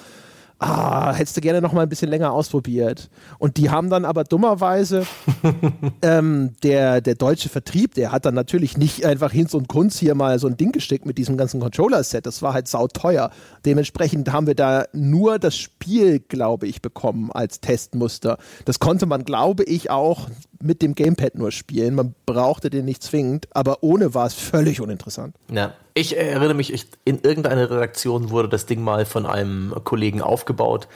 [SPEAKER 1] ah, hättest du gerne noch mal ein bisschen länger ausprobiert. Und die haben dann aber dummerweise, ähm, der, der deutsche Vertrieb, der hat dann natürlich nicht einfach Hinz und Kunz hier mal so ein Ding gesteckt mit diesem ganzen Controller-Set. Das war halt sauteuer. Dementsprechend haben wir da nur das Spiel, glaube ich, bekommen als Testmuster. Das konnte man, glaube ich, auch mit dem Gamepad nur spielen. Man brauchte den nicht zwingend, aber ohne war es völlig uninteressant.
[SPEAKER 2] Ja. Ich erinnere mich, ich, in irgendeiner Redaktion wurde das Ding mal von einem Kollegen aufgebaut.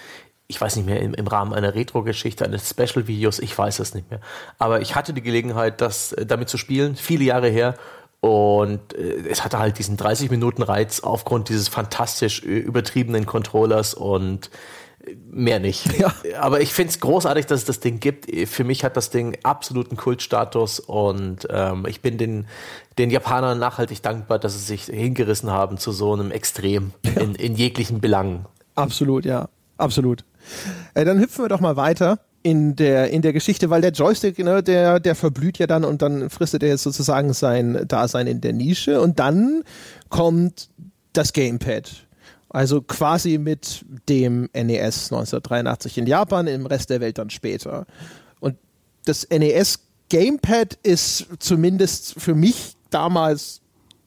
[SPEAKER 2] Ich weiß nicht mehr, im, im Rahmen einer Retro-Geschichte, eines Special-Videos, ich weiß es nicht mehr. Aber ich hatte die Gelegenheit, das äh, damit zu spielen, viele Jahre her. Und äh, es hatte halt diesen 30-Minuten-Reiz aufgrund dieses fantastisch übertriebenen Controllers und mehr nicht. Ja. Aber ich finde es großartig, dass es das Ding gibt. Für mich hat das Ding absoluten Kultstatus und ähm, ich bin den, den Japanern nachhaltig dankbar, dass sie sich hingerissen haben zu so einem Extrem ja. in, in jeglichen Belangen.
[SPEAKER 1] Absolut, ja. Absolut. Äh, dann hüpfen wir doch mal weiter in der, in der Geschichte, weil der Joystick, ne, der, der verblüht ja dann und dann fristet er jetzt sozusagen sein Dasein in der Nische und dann kommt das Gamepad also quasi mit dem NES 1983 in Japan, im Rest der Welt dann später. Und das NES Gamepad ist zumindest für mich damals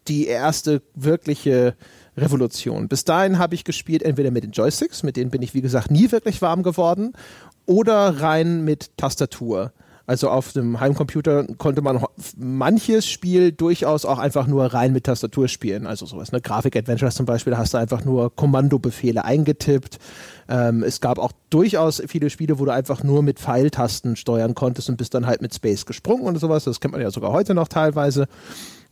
[SPEAKER 1] die erste wirkliche Revolution. Bis dahin habe ich gespielt entweder mit den Joysticks, mit denen bin ich wie gesagt nie wirklich warm geworden, oder rein mit Tastatur. Also auf dem Heimcomputer konnte man manches Spiel durchaus auch einfach nur rein mit Tastatur spielen. Also sowas, ne? Grafik-Adventures zum Beispiel, da hast du einfach nur Kommandobefehle eingetippt. Ähm, es gab auch durchaus viele Spiele, wo du einfach nur mit Pfeiltasten steuern konntest und bist dann halt mit Space gesprungen und sowas. Das kennt man ja sogar heute noch teilweise.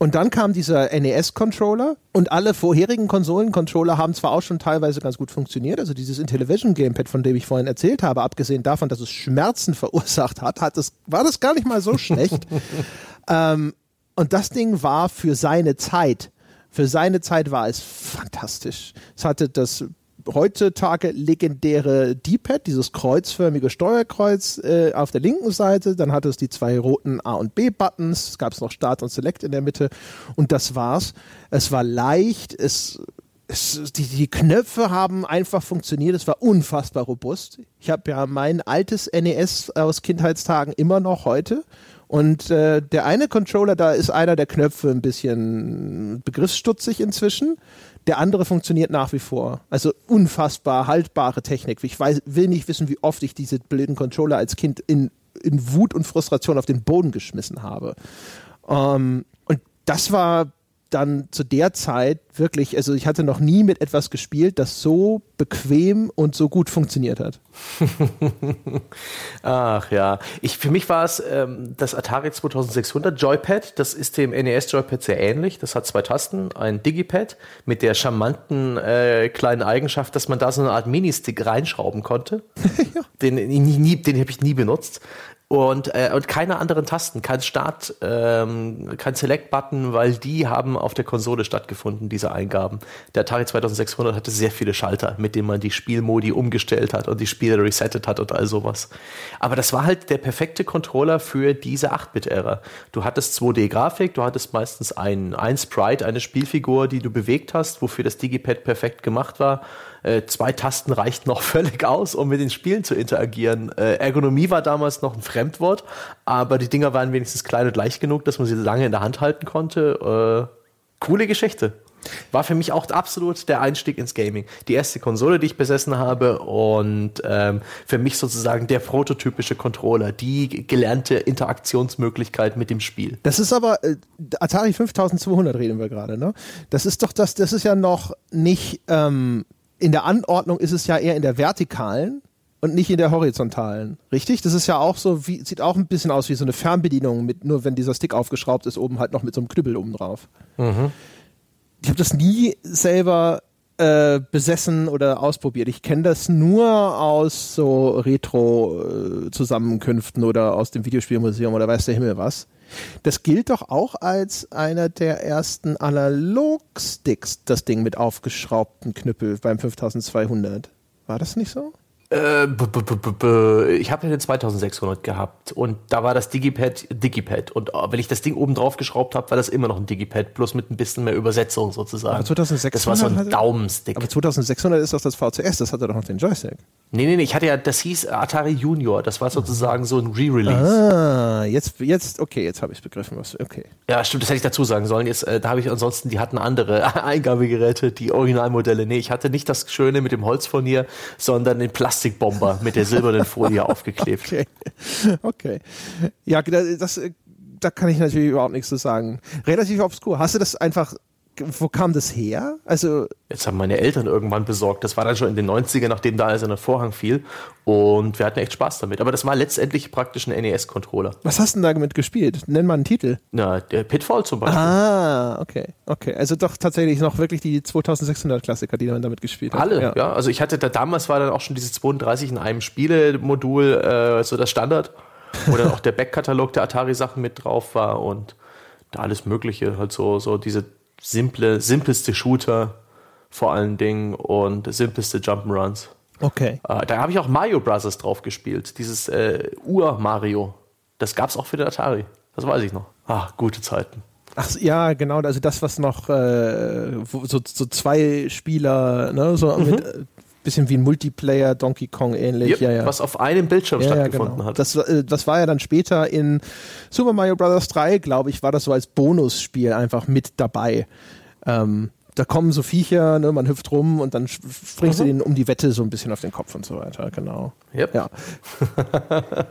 [SPEAKER 1] Und dann kam dieser NES-Controller und alle vorherigen Konsolen-Controller haben zwar auch schon teilweise ganz gut funktioniert, also dieses Intellivision Gamepad, von dem ich vorhin erzählt habe, abgesehen davon, dass es Schmerzen verursacht hat, hat es, war das gar nicht mal so schlecht. ähm, und das Ding war für seine Zeit, für seine Zeit war es fantastisch. Es hatte das heutzutage legendäre D-Pad, dieses kreuzförmige Steuerkreuz äh, auf der linken Seite. Dann hatte es die zwei roten A- und B-Buttons. Es gab noch Start und Select in der Mitte. Und das war's. Es war leicht. Es, es die, die Knöpfe haben einfach funktioniert. Es war unfassbar robust. Ich habe ja mein altes NES aus Kindheitstagen immer noch heute. Und äh, der eine Controller, da ist einer der Knöpfe ein bisschen begriffsstutzig inzwischen. Der andere funktioniert nach wie vor. Also unfassbar haltbare Technik. Ich weiß, will nicht wissen, wie oft ich diese blöden Controller als Kind in, in Wut und Frustration auf den Boden geschmissen habe. Ähm, und das war dann zu der Zeit wirklich, also ich hatte noch nie mit etwas gespielt, das so bequem und so gut funktioniert hat.
[SPEAKER 2] Ach ja, ich, für mich war es ähm, das Atari 2600 Joypad, das ist dem NES Joypad sehr ähnlich. Das hat zwei Tasten, ein Digipad mit der charmanten äh, kleinen Eigenschaft, dass man da so eine Art Ministick reinschrauben konnte. ja. Den, den habe ich nie benutzt und, äh, und keine anderen Tasten, kein Start, ähm, kein Select-Button, weil die haben auf der Konsole stattgefunden, diese Eingaben. Der Atari 2600 hatte sehr viele Schalter, mit denen man die Spielmodi umgestellt hat und die Spiele resettet hat und all sowas. Aber das war halt der perfekte Controller für diese 8-Bit-Ära. Du hattest 2D-Grafik, du hattest meistens ein, ein Sprite, eine Spielfigur, die du bewegt hast, wofür das Digipad perfekt gemacht war äh, zwei Tasten reicht noch völlig aus, um mit den Spielen zu interagieren. Äh, Ergonomie war damals noch ein Fremdwort, aber die Dinger waren wenigstens klein und leicht genug, dass man sie lange in der Hand halten konnte. Äh, coole Geschichte. War für mich auch absolut der Einstieg ins Gaming. Die erste Konsole, die ich besessen habe und ähm, für mich sozusagen der prototypische Controller, die gelernte Interaktionsmöglichkeit mit dem Spiel.
[SPEAKER 1] Das ist aber, äh, Atari 5200 reden wir gerade, ne? Das ist doch das, das ist ja noch nicht ähm, in der Anordnung ist es ja eher in der vertikalen und nicht in der horizontalen. Richtig? Das ist ja auch so, wie, sieht auch ein bisschen aus wie so eine Fernbedienung, mit, nur wenn dieser Stick aufgeschraubt ist, oben halt noch mit so einem Knüppel oben drauf. Mhm. Ich habe das nie selber äh, besessen oder ausprobiert. Ich kenne das nur aus so Retro-Zusammenkünften oder aus dem Videospielmuseum oder weiß der Himmel was. Das gilt doch auch als einer der ersten Analog-Sticks, das Ding mit aufgeschraubten Knüppel beim 5200. War das nicht so?
[SPEAKER 2] Äh, ich habe ja den 2600 gehabt und da war das Digipad Digipad und oh, wenn ich das Ding oben drauf geschraubt habe, war das immer noch ein Digipad, bloß mit ein bisschen mehr Übersetzung sozusagen. Aber
[SPEAKER 1] 2600
[SPEAKER 2] das war so ein Daumenstick.
[SPEAKER 1] Aber 2600 ist doch das VCS, das hatte doch noch den Joystick.
[SPEAKER 2] Nee, nee, nee, ich hatte ja, das hieß Atari Junior, das war sozusagen so ein Re-Release.
[SPEAKER 1] Ah, jetzt, jetzt, okay, jetzt habe ich es begriffen, was, okay.
[SPEAKER 2] Ja, stimmt, das hätte ich dazu sagen sollen. Jetzt, äh, da habe ich ansonsten, die hatten andere Eingabegeräte, die Originalmodelle. Nee, ich hatte nicht das Schöne mit dem Holzfurnier, sondern den Plastikbomber mit der silbernen Folie aufgeklebt.
[SPEAKER 1] Okay, okay. Ja, das, da kann ich natürlich überhaupt nichts zu sagen. Relativ obskur. Hast du das einfach wo kam das her? Also
[SPEAKER 2] Jetzt haben meine Eltern irgendwann besorgt. Das war dann schon in den 90ern, nachdem da also ein Vorhang fiel. Und wir hatten echt Spaß damit. Aber das war letztendlich praktisch ein NES-Controller.
[SPEAKER 1] Was hast du denn damit gespielt? Nenn mal einen Titel.
[SPEAKER 2] Na, der Pitfall zum Beispiel.
[SPEAKER 1] Ah, okay. Okay. Also doch tatsächlich noch wirklich die 2600 Klassiker, die man damit gespielt hat.
[SPEAKER 2] Alle, ja. ja. Also ich hatte da damals war dann auch schon diese 32 in einem Spielemodul, äh, so das Standard. Wo dann auch der Backkatalog der Atari-Sachen mit drauf war und da alles Mögliche. Halt so, so diese simple, simpelste Shooter vor allen Dingen und simpelste Jump'n'Runs.
[SPEAKER 1] Okay.
[SPEAKER 2] Äh, da habe ich auch Mario Bros. drauf gespielt. Dieses äh, Ur-Mario. Das gab es auch für den Atari. Das weiß ich noch. Ah, gute Zeiten.
[SPEAKER 1] Ach ja, genau, also das, was noch äh, so, so zwei Spieler, ne, so mhm. mit äh, bisschen wie ein Multiplayer Donkey Kong ähnlich.
[SPEAKER 2] Yep, ja, ja. Was auf einem Bildschirm ja, stattgefunden genau. hat.
[SPEAKER 1] Das, äh, das war ja dann später in Super Mario Bros. 3, glaube ich, war das so als Bonusspiel einfach mit dabei. Ähm, da kommen so Viecher, ne, man hüpft rum und dann springst mhm. du denen um die Wette so ein bisschen auf den Kopf und so weiter, genau.
[SPEAKER 2] Yep. Ja.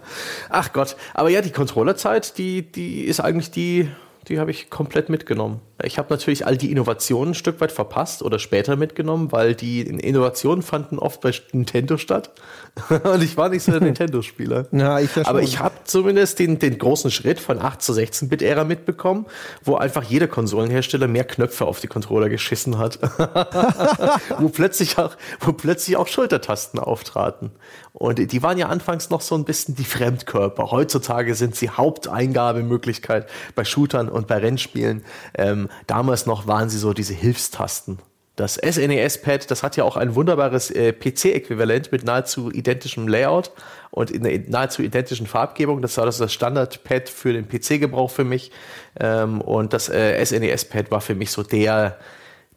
[SPEAKER 2] Ach Gott, aber ja, die Controllerzeit, die, die ist eigentlich die, die habe ich komplett mitgenommen. Ich habe natürlich all die Innovationen ein Stück weit verpasst oder später mitgenommen, weil die Innovationen fanden oft bei Nintendo statt. Und ich war nicht so der Nintendo-Spieler.
[SPEAKER 1] Ja, ich
[SPEAKER 2] Aber ich habe zumindest den, den großen Schritt von 8 zu 16-Bit-Ära mitbekommen, wo einfach jeder Konsolenhersteller mehr Knöpfe auf die Controller geschissen hat. wo, plötzlich auch, wo plötzlich auch Schultertasten auftraten. Und die waren ja anfangs noch so ein bisschen die Fremdkörper. Heutzutage sind sie Haupteingabemöglichkeit bei Shootern und bei Rennspielen. Ähm, damals noch waren sie so diese Hilfstasten. Das SNES-Pad, das hat ja auch ein wunderbares äh, PC-Äquivalent mit nahezu identischem Layout und in einer nahezu identischen Farbgebung. Das war das, das Standard-Pad für den PC-Gebrauch für mich. Ähm, und das äh, SNES-Pad war für mich so der,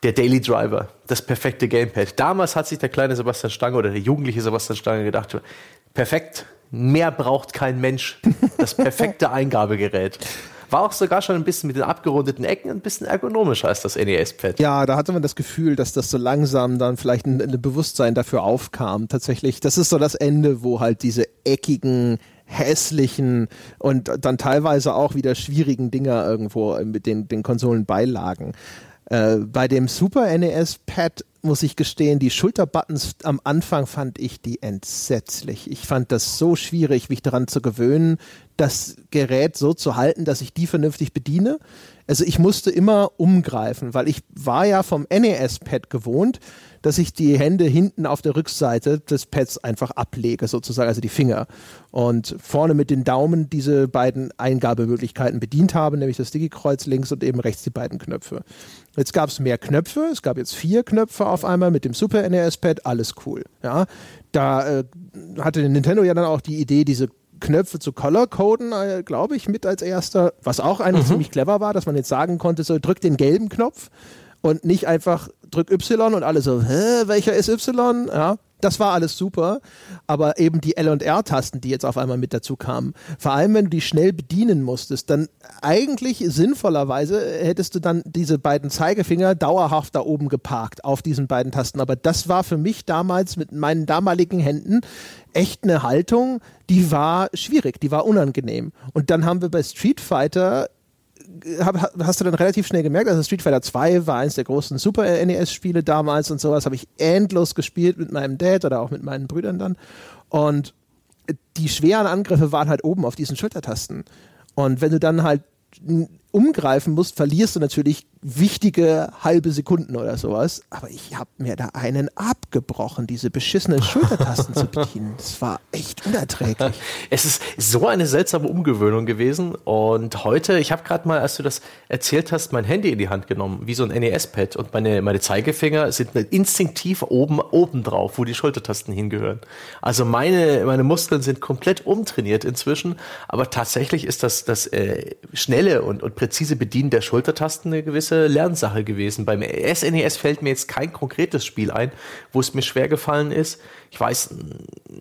[SPEAKER 2] der Daily Driver, das perfekte Gamepad. Damals hat sich der kleine Sebastian Stange oder der jugendliche Sebastian Stange gedacht, perfekt, mehr braucht kein Mensch. Das perfekte Eingabegerät. War auch sogar schon ein bisschen mit den abgerundeten Ecken ein bisschen ergonomischer als das NES-Pad.
[SPEAKER 1] Ja, da hatte man das Gefühl, dass das so langsam dann vielleicht ein, ein Bewusstsein dafür aufkam. Tatsächlich, das ist so das Ende, wo halt diese eckigen hässlichen und dann teilweise auch wieder schwierigen Dinger irgendwo mit den, den Konsolen beilagen. Äh, bei dem Super NES Pad muss ich gestehen, die Schulterbuttons am Anfang fand ich die entsetzlich. Ich fand das so schwierig, mich daran zu gewöhnen, das Gerät so zu halten, dass ich die vernünftig bediene. Also ich musste immer umgreifen, weil ich war ja vom NES-Pad gewohnt, dass ich die Hände hinten auf der Rückseite des Pads einfach ablege, sozusagen, also die Finger. Und vorne mit den Daumen diese beiden Eingabemöglichkeiten bedient habe, nämlich das Digi-Kreuz links und eben rechts die beiden Knöpfe. Jetzt gab es mehr Knöpfe, es gab jetzt vier Knöpfe auf einmal mit dem Super NES-Pad, alles cool. Ja, da äh, hatte Nintendo ja dann auch die Idee, diese Knöpfe zu color-coden, äh, glaube ich, mit als erster, was auch eigentlich mhm. ziemlich clever war, dass man jetzt sagen konnte, so drück den gelben Knopf und nicht einfach drück Y und alle so, hä, welcher ist Y? Ja, das war alles super, aber eben die L- und R-Tasten, die jetzt auf einmal mit dazu kamen, vor allem wenn du die schnell bedienen musstest, dann eigentlich sinnvollerweise hättest du dann diese beiden Zeigefinger dauerhaft da oben geparkt auf diesen beiden Tasten. Aber das war für mich damals mit meinen damaligen Händen echt eine Haltung, die war schwierig, die war unangenehm. Und dann haben wir bei Street Fighter hab, hast du dann relativ schnell gemerkt, also Street Fighter 2 war eins der großen Super NES-Spiele damals und sowas, habe ich endlos gespielt mit meinem Dad oder auch mit meinen Brüdern dann. Und die schweren Angriffe waren halt oben auf diesen Schultertasten. Und wenn du dann halt umgreifen musst, verlierst du natürlich wichtige halbe Sekunden oder sowas. Aber ich habe mir da einen abgebrochen, diese beschissenen Schultertasten zu bedienen. Das war echt unerträglich.
[SPEAKER 2] Es ist so eine seltsame Umgewöhnung gewesen. Und heute, ich habe gerade mal, als du das erzählt hast, mein Handy in die Hand genommen, wie so ein NES-Pad. Und meine, meine Zeigefinger sind instinktiv oben, oben drauf, wo die Schultertasten hingehören. Also meine, meine Muskeln sind komplett umtrainiert inzwischen. Aber tatsächlich ist das, das äh, schnelle und, und präzise Bedienen der Schultertasten eine gewisse Lernsache gewesen. Beim SNES fällt mir jetzt kein konkretes Spiel ein, wo es mir schwer gefallen ist. Ich weiß,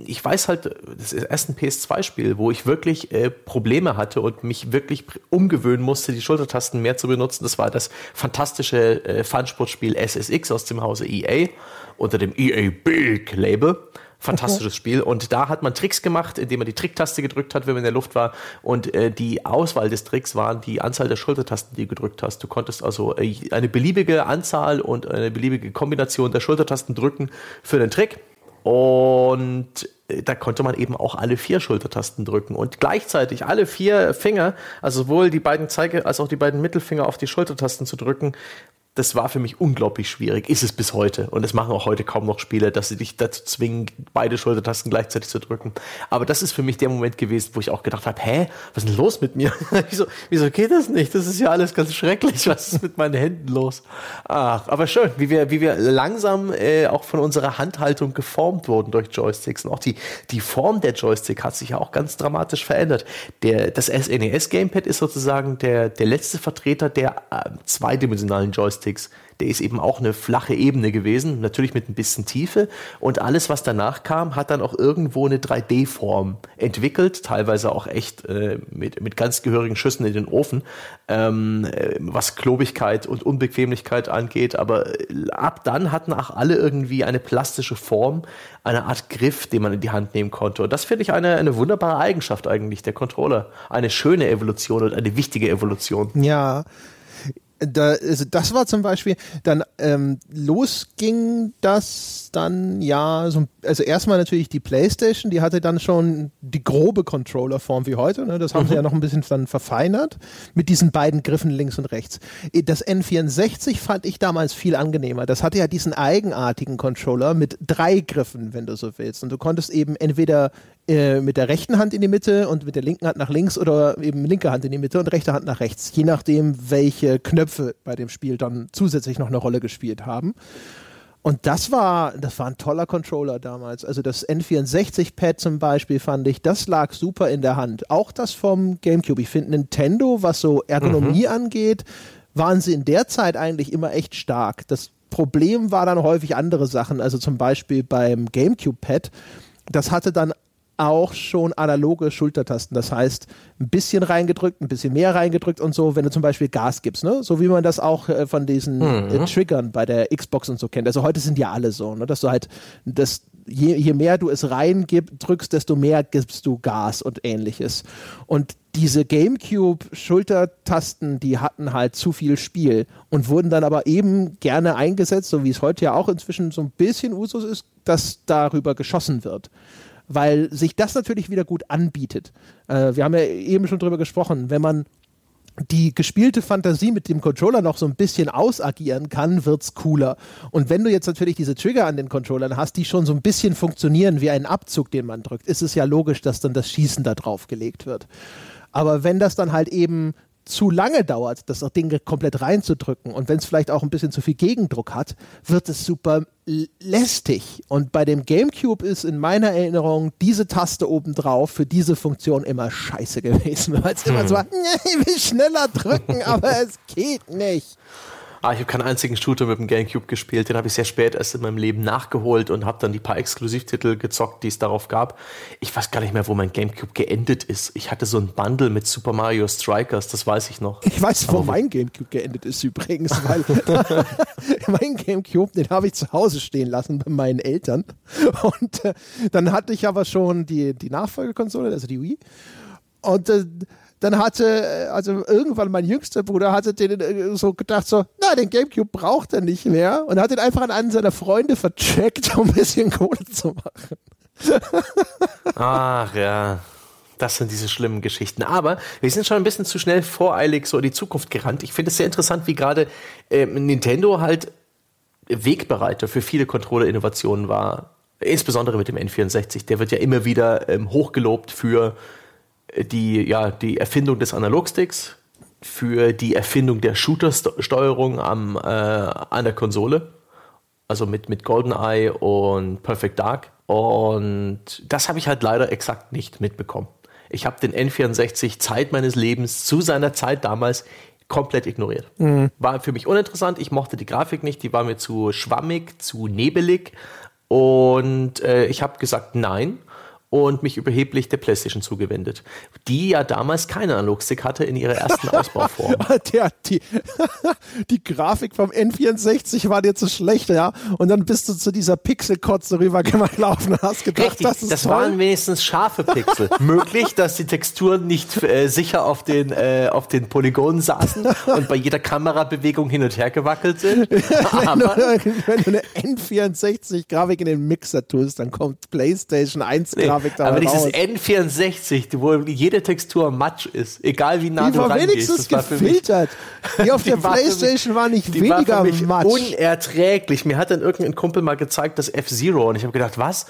[SPEAKER 2] ich weiß halt, das ist erst ein PS2-Spiel, wo ich wirklich äh, Probleme hatte und mich wirklich umgewöhnen musste, die Schultertasten mehr zu benutzen. Das war das fantastische äh, Fun-Sportspiel SSX aus dem Hause EA unter dem EA Big Label. Fantastisches okay. Spiel. Und da hat man Tricks gemacht, indem man die Tricktaste gedrückt hat, wenn man in der Luft war. Und äh, die Auswahl des Tricks waren die Anzahl der Schultertasten, die du gedrückt hast. Du konntest also äh, eine beliebige Anzahl und eine beliebige Kombination der Schultertasten drücken für den Trick. Und äh, da konnte man eben auch alle vier Schultertasten drücken und gleichzeitig alle vier Finger, also sowohl die beiden Zeige als auch die beiden Mittelfinger auf die Schultertasten zu drücken, das war für mich unglaublich schwierig, ist es bis heute. Und es machen auch heute kaum noch Spiele, dass sie dich dazu zwingen, beide Schultertasten gleichzeitig zu drücken. Aber das ist für mich der Moment gewesen, wo ich auch gedacht habe, hä, was ist denn los mit mir? wieso, wieso geht das nicht? Das ist ja alles ganz schrecklich. Was ist mit meinen Händen los? Ach, aber schön, wie wir, wie wir langsam äh, auch von unserer Handhaltung geformt wurden durch Joysticks. Und auch die, die Form der Joystick hat sich ja auch ganz dramatisch verändert. Der, das SNES Gamepad ist sozusagen der, der letzte Vertreter der äh, zweidimensionalen Joysticks. Joysticks, der ist eben auch eine flache Ebene gewesen, natürlich mit ein bisschen Tiefe. Und alles, was danach kam, hat dann auch irgendwo eine 3D-Form entwickelt, teilweise auch echt äh, mit, mit ganz gehörigen Schüssen in den Ofen, ähm, äh, was Klobigkeit und Unbequemlichkeit angeht. Aber äh, ab dann hatten auch alle irgendwie eine plastische Form, eine Art Griff, den man in die Hand nehmen konnte. Und das finde ich eine, eine wunderbare Eigenschaft eigentlich der Controller. Eine schöne Evolution und eine wichtige Evolution.
[SPEAKER 1] Ja, da, also das war zum Beispiel, dann ähm, los ging dann ja, so, also erstmal natürlich die Playstation, die hatte dann schon die grobe Controllerform wie heute, ne? das haben mhm. sie ja noch ein bisschen dann verfeinert mit diesen beiden Griffen links und rechts. Das N64 fand ich damals viel angenehmer. Das hatte ja diesen eigenartigen Controller mit drei Griffen, wenn du so willst. Und du konntest eben entweder äh, mit der rechten Hand in die Mitte und mit der linken Hand nach links oder eben linke Hand in die Mitte und rechte Hand nach rechts, je nachdem, welche Knöpfe bei dem Spiel dann zusätzlich noch eine Rolle gespielt haben. Und das war, das war ein toller Controller damals. Also das N64-Pad zum Beispiel fand ich, das lag super in der Hand. Auch das vom GameCube. Ich finde Nintendo, was so Ergonomie mhm. angeht, waren sie in der Zeit eigentlich immer echt stark. Das Problem war dann häufig andere Sachen. Also zum Beispiel beim GameCube-Pad. Das hatte dann auch schon analoge Schultertasten. Das heißt, ein bisschen reingedrückt, ein bisschen mehr reingedrückt und so, wenn du zum Beispiel Gas gibst, ne? So wie man das auch äh, von diesen äh, mhm. äh, Triggern bei der Xbox und so kennt. Also heute sind ja alle so, ne? Dass du halt das Je, je mehr du es reindrückst, desto mehr gibst du Gas und ähnliches. Und diese GameCube-Schultertasten, die hatten halt zu viel Spiel und wurden dann aber eben gerne eingesetzt, so wie es heute ja auch inzwischen so ein bisschen Usus ist, dass darüber geschossen wird weil sich das natürlich wieder gut anbietet. Äh, wir haben ja eben schon drüber gesprochen, wenn man die gespielte Fantasie mit dem Controller noch so ein bisschen ausagieren kann, wird's cooler. Und wenn du jetzt natürlich diese Trigger an den Controllern hast, die schon so ein bisschen funktionieren wie ein Abzug, den man drückt, ist es ja logisch, dass dann das Schießen da drauf gelegt wird. Aber wenn das dann halt eben zu lange dauert, das Ding komplett reinzudrücken und wenn es vielleicht auch ein bisschen zu viel Gegendruck hat, wird es super lästig. Und bei dem GameCube ist in meiner Erinnerung diese Taste oben drauf für diese Funktion immer scheiße gewesen, weil es hm. immer so war, ich will schneller drücken, aber es geht nicht.
[SPEAKER 2] Ah, ich habe keinen einzigen Shooter mit dem Gamecube gespielt. Den habe ich sehr spät erst in meinem Leben nachgeholt und habe dann die paar Exklusivtitel gezockt, die es darauf gab. Ich weiß gar nicht mehr, wo mein Gamecube geendet ist. Ich hatte so ein Bundle mit Super Mario Strikers, das weiß ich noch.
[SPEAKER 1] Ich weiß, wo Aber mein Gamecube geendet ist übrigens, weil mein Gamecube, den habe ich zu Hause stehen lassen bei meinen Eltern. Und äh, dann hatte ich aber schon die, die Nachfolgekonsole, also die Wii. Und äh, dann hatte, äh, also irgendwann mein jüngster Bruder hatte den äh, so gedacht, so, na, den Gamecube braucht er nicht mehr und hat ihn einfach an einen seiner Freunde vercheckt, um ein bisschen Kohle zu machen.
[SPEAKER 2] Ach ja. Das sind diese schlimmen Geschichten. Aber wir sind schon ein bisschen zu schnell voreilig so in die Zukunft gerannt. Ich finde es sehr interessant, wie gerade äh, Nintendo halt Wegbereiter für viele Controller-Innovationen war. Insbesondere mit dem N64. Der wird ja immer wieder ähm, hochgelobt für die, ja, die Erfindung des Analogsticks, für die Erfindung der Shooter-Steuerung am, äh, an der Konsole. Also mit, mit GoldenEye und Perfect Dark. Und das habe ich halt leider exakt nicht mitbekommen. Ich habe den N64 Zeit meines Lebens zu seiner Zeit damals komplett ignoriert. Mhm. War für mich uninteressant. Ich mochte die Grafik nicht. Die war mir zu schwammig, zu nebelig. Und äh, ich habe gesagt, nein und mich überheblich der PlayStation zugewendet, die ja damals keinen Analogstick hatte in ihrer ersten Ausbauform.
[SPEAKER 1] Der, die, die Grafik vom N64 war dir zu schlecht, ja, und dann bist du zu dieser Pixelkotze rübergelaufen und hast gedacht,
[SPEAKER 2] Richtig, das ist Das toll. waren wenigstens scharfe Pixel. Möglich, dass die Texturen nicht äh, sicher auf den, äh, auf den Polygonen saßen und bei jeder Kamerabewegung hin und her gewackelt sind.
[SPEAKER 1] wenn, du, wenn du eine N64-Grafik in den Mixer tust, dann kommt PlayStation 1 Grafik Grafik
[SPEAKER 2] da Aber dieses N64, wo jede Textur matsch ist, egal wie nah die du war
[SPEAKER 1] wenigstens gefiltert. Die auf der Playstation war nicht die weniger war für matsch.
[SPEAKER 2] unerträglich. Mir hat dann irgendein Kumpel mal gezeigt, das F-Zero und ich habe gedacht, was?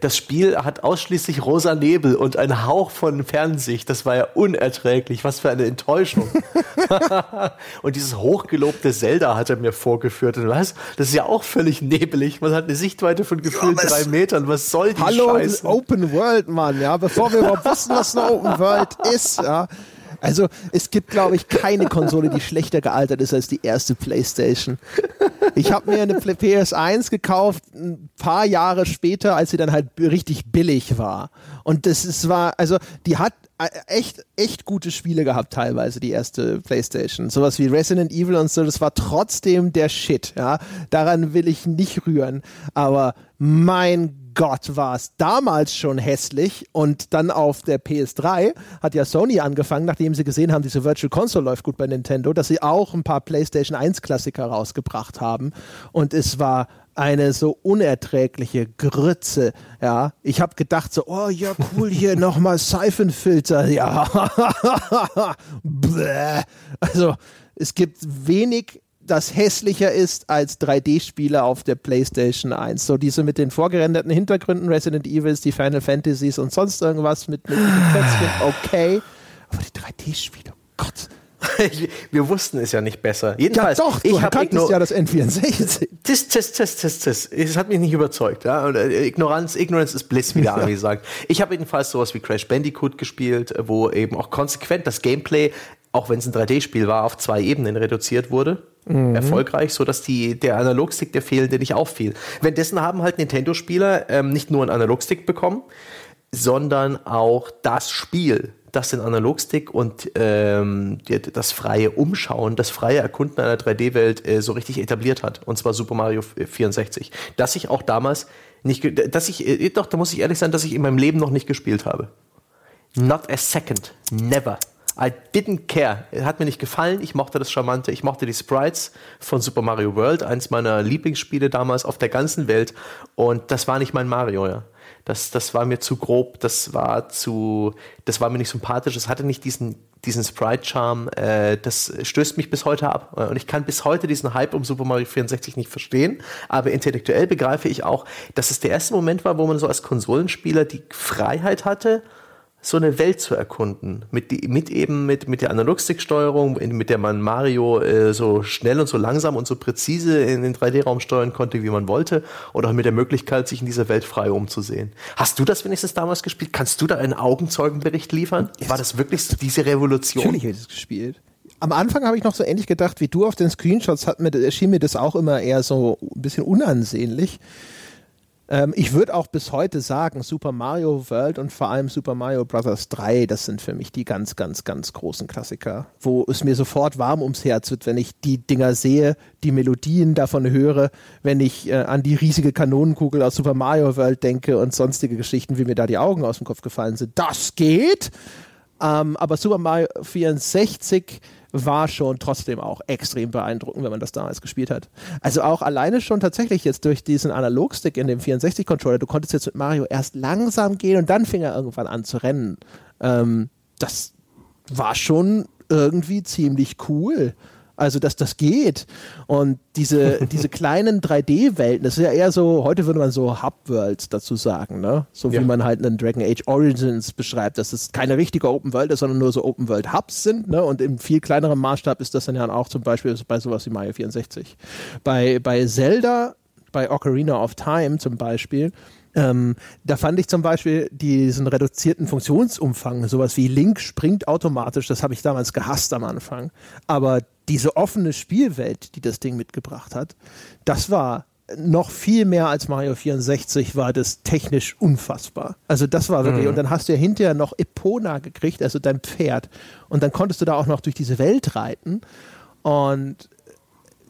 [SPEAKER 2] Das Spiel hat ausschließlich rosa Nebel und einen Hauch von Fernsicht. Das war ja unerträglich. Was für eine Enttäuschung. und dieses hochgelobte Zelda hat er mir vorgeführt. Und was? Das ist ja auch völlig nebelig. Man hat eine Sichtweite von gefühlt ja, drei Metern. Was soll die
[SPEAKER 1] Hallo,
[SPEAKER 2] Scheiße?
[SPEAKER 1] Open World, Mann, ja, bevor wir überhaupt wissen, was eine Open World ist, ja. Also es gibt, glaube ich, keine Konsole, die schlechter gealtert ist als die erste PlayStation. Ich habe mir eine PS1 gekauft, ein paar Jahre später, als sie dann halt richtig billig war. Und das ist, war, also die hat echt, echt gute Spiele gehabt teilweise, die erste Playstation. Sowas wie Resident Evil und so, das war trotzdem der Shit, ja. Daran will ich nicht rühren. Aber mein Gott, war es damals schon hässlich. Und dann auf der PS3 hat ja Sony angefangen, nachdem sie gesehen haben, diese Virtual Console läuft gut bei Nintendo, dass sie auch ein paar PlayStation 1 Klassiker rausgebracht haben. Und es war eine so unerträgliche Grütze, ja. Ich habe gedacht so, oh ja, cool, hier nochmal Seifenfilter, ja. also, es gibt wenig das hässlicher ist als 3D-Spiele auf der PlayStation 1. So diese mit den vorgerenderten Hintergründen, Resident Evils, die Final Fantasies und sonst irgendwas mit, mit, okay. Aber die 3D-Spiele, Gott.
[SPEAKER 2] Wir wussten es ja nicht besser. Jedenfalls,
[SPEAKER 1] ja, doch, du ich kanntest ja das N64.
[SPEAKER 2] Das, das, das, das, das. Es hat mich nicht überzeugt. Ja? Äh, Ignoranz, Ignorance ist Bliss, wie der Ami sagt. Ich habe jedenfalls sowas wie Crash Bandicoot gespielt, wo eben auch konsequent das Gameplay, auch wenn es ein 3D-Spiel war, auf zwei Ebenen reduziert wurde mhm. erfolgreich, so dass die, der Analogstick, der fehlende, nicht auffiel. Währenddessen haben halt Nintendo-Spieler ähm, nicht nur einen Analogstick bekommen, sondern auch das Spiel, das den Analogstick und ähm, das freie Umschauen, das freie Erkunden einer 3D-Welt äh, so richtig etabliert hat. Und zwar Super Mario 64. Das ich auch damals nicht, dass ich, äh, doch, da muss ich ehrlich sein, dass ich in meinem Leben noch nicht gespielt habe. Not a second. Never. I didn't care. Hat mir nicht gefallen. Ich mochte das Charmante. Ich mochte die Sprites von Super Mario World, eins meiner Lieblingsspiele damals auf der ganzen Welt. Und das war nicht mein Mario, ja. Das, das war mir zu grob, das war zu, das war mir nicht sympathisch, es hatte nicht diesen, diesen Sprite-Charme, äh, das stößt mich bis heute ab. Und ich kann bis heute diesen Hype um Super Mario 64 nicht verstehen, aber intellektuell begreife ich auch, dass es der erste Moment war, wo man so als Konsolenspieler die Freiheit hatte, so eine Welt zu erkunden. Mit, die, mit eben mit, mit der Analogstick-Steuerung, mit der man Mario äh, so schnell und so langsam und so präzise in den 3D-Raum steuern konnte, wie man wollte. Oder mit der Möglichkeit, sich in dieser Welt frei umzusehen. Hast du das wenigstens damals gespielt? Kannst du da einen Augenzeugenbericht liefern? War das wirklich diese Revolution?
[SPEAKER 1] Natürlich habe ich das gespielt. Am Anfang habe ich noch so ähnlich gedacht wie du auf den Screenshots, hat mir, erschien mir das auch immer eher so ein bisschen unansehnlich. Ähm, ich würde auch bis heute sagen, Super Mario World und vor allem Super Mario Bros. 3, das sind für mich die ganz, ganz, ganz großen Klassiker, wo es mir sofort warm ums Herz wird, wenn ich die Dinger sehe, die Melodien davon höre, wenn ich äh, an die riesige Kanonenkugel aus Super Mario World denke und sonstige Geschichten, wie mir da die Augen aus dem Kopf gefallen sind. Das geht! Ähm, aber Super Mario 64 war schon trotzdem auch extrem beeindruckend, wenn man das damals gespielt hat. Also auch alleine schon tatsächlich jetzt durch diesen Analogstick in dem 64-Controller, du konntest jetzt mit Mario erst langsam gehen und dann fing er irgendwann an zu rennen. Ähm, das war schon irgendwie ziemlich cool. Also, dass das geht. Und diese, diese kleinen 3D-Welten, das ist ja eher so, heute würde man so Hub-Worlds dazu sagen, ne? So ja. wie man halt einen Dragon Age Origins beschreibt, dass es keine richtige Open World ist, sondern nur so Open World Hubs sind, ne? Und im viel kleineren Maßstab ist das dann ja auch zum Beispiel bei sowas wie Mario 64. Bei, bei Zelda, bei Ocarina of Time zum Beispiel, ähm, da fand ich zum Beispiel diesen reduzierten Funktionsumfang, sowas wie Link springt automatisch, das habe ich damals gehasst am Anfang. Aber diese offene Spielwelt, die das Ding mitgebracht hat, das war noch viel mehr als Mario 64 war das technisch unfassbar. Also das war wirklich, mhm. und dann hast du ja hinterher noch Epona gekriegt, also dein Pferd. Und dann konntest du da auch noch durch diese Welt reiten. Und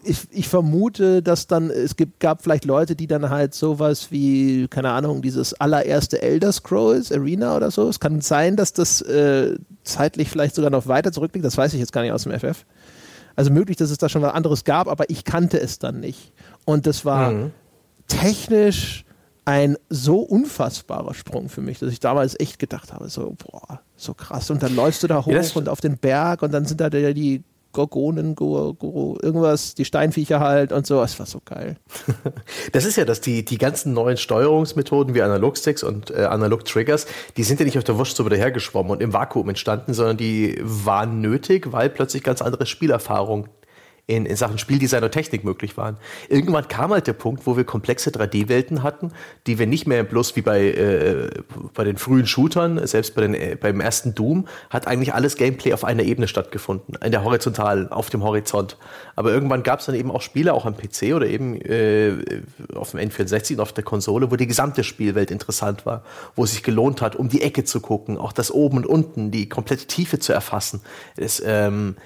[SPEAKER 1] ich, ich vermute, dass dann, es gibt, gab vielleicht Leute, die dann halt sowas wie, keine Ahnung, dieses allererste Elder Scrolls Arena oder so. Es kann sein, dass das äh, zeitlich vielleicht sogar noch weiter zurückliegt. Das weiß ich jetzt gar nicht aus dem FF. Also möglich, dass es da schon was anderes gab, aber ich kannte es dann nicht. Und das war mhm. technisch ein so unfassbarer Sprung für mich, dass ich damals echt gedacht habe, so, boah, so krass. Und dann läufst du da hoch ja, und auf den Berg und dann sind da die Gorgonen, Go, Go, irgendwas, die Steinviecher halt und so. Es war so geil.
[SPEAKER 2] Das ist ja, dass die, die ganzen neuen Steuerungsmethoden wie Analogsticks und äh, Analog-Triggers, die sind ja nicht auf der Wurstsuppe dahergeschwommen und im Vakuum entstanden, sondern die waren nötig, weil plötzlich ganz andere Spielerfahrung in, in Sachen Spieldesign und Technik möglich waren. Irgendwann kam halt der Punkt, wo wir komplexe 3D-Welten hatten, die wir nicht mehr bloß wie bei, äh, bei den frühen Shootern, selbst bei den, äh, beim ersten Doom, hat eigentlich alles Gameplay auf einer Ebene stattgefunden, in der horizontalen, auf dem Horizont. Aber irgendwann gab es dann eben auch Spiele, auch am PC oder eben äh, auf dem N64 und auf der Konsole, wo die gesamte Spielwelt interessant war, wo es sich gelohnt hat, um die Ecke zu gucken, auch das oben und unten, die komplette Tiefe zu erfassen. Es, ähm,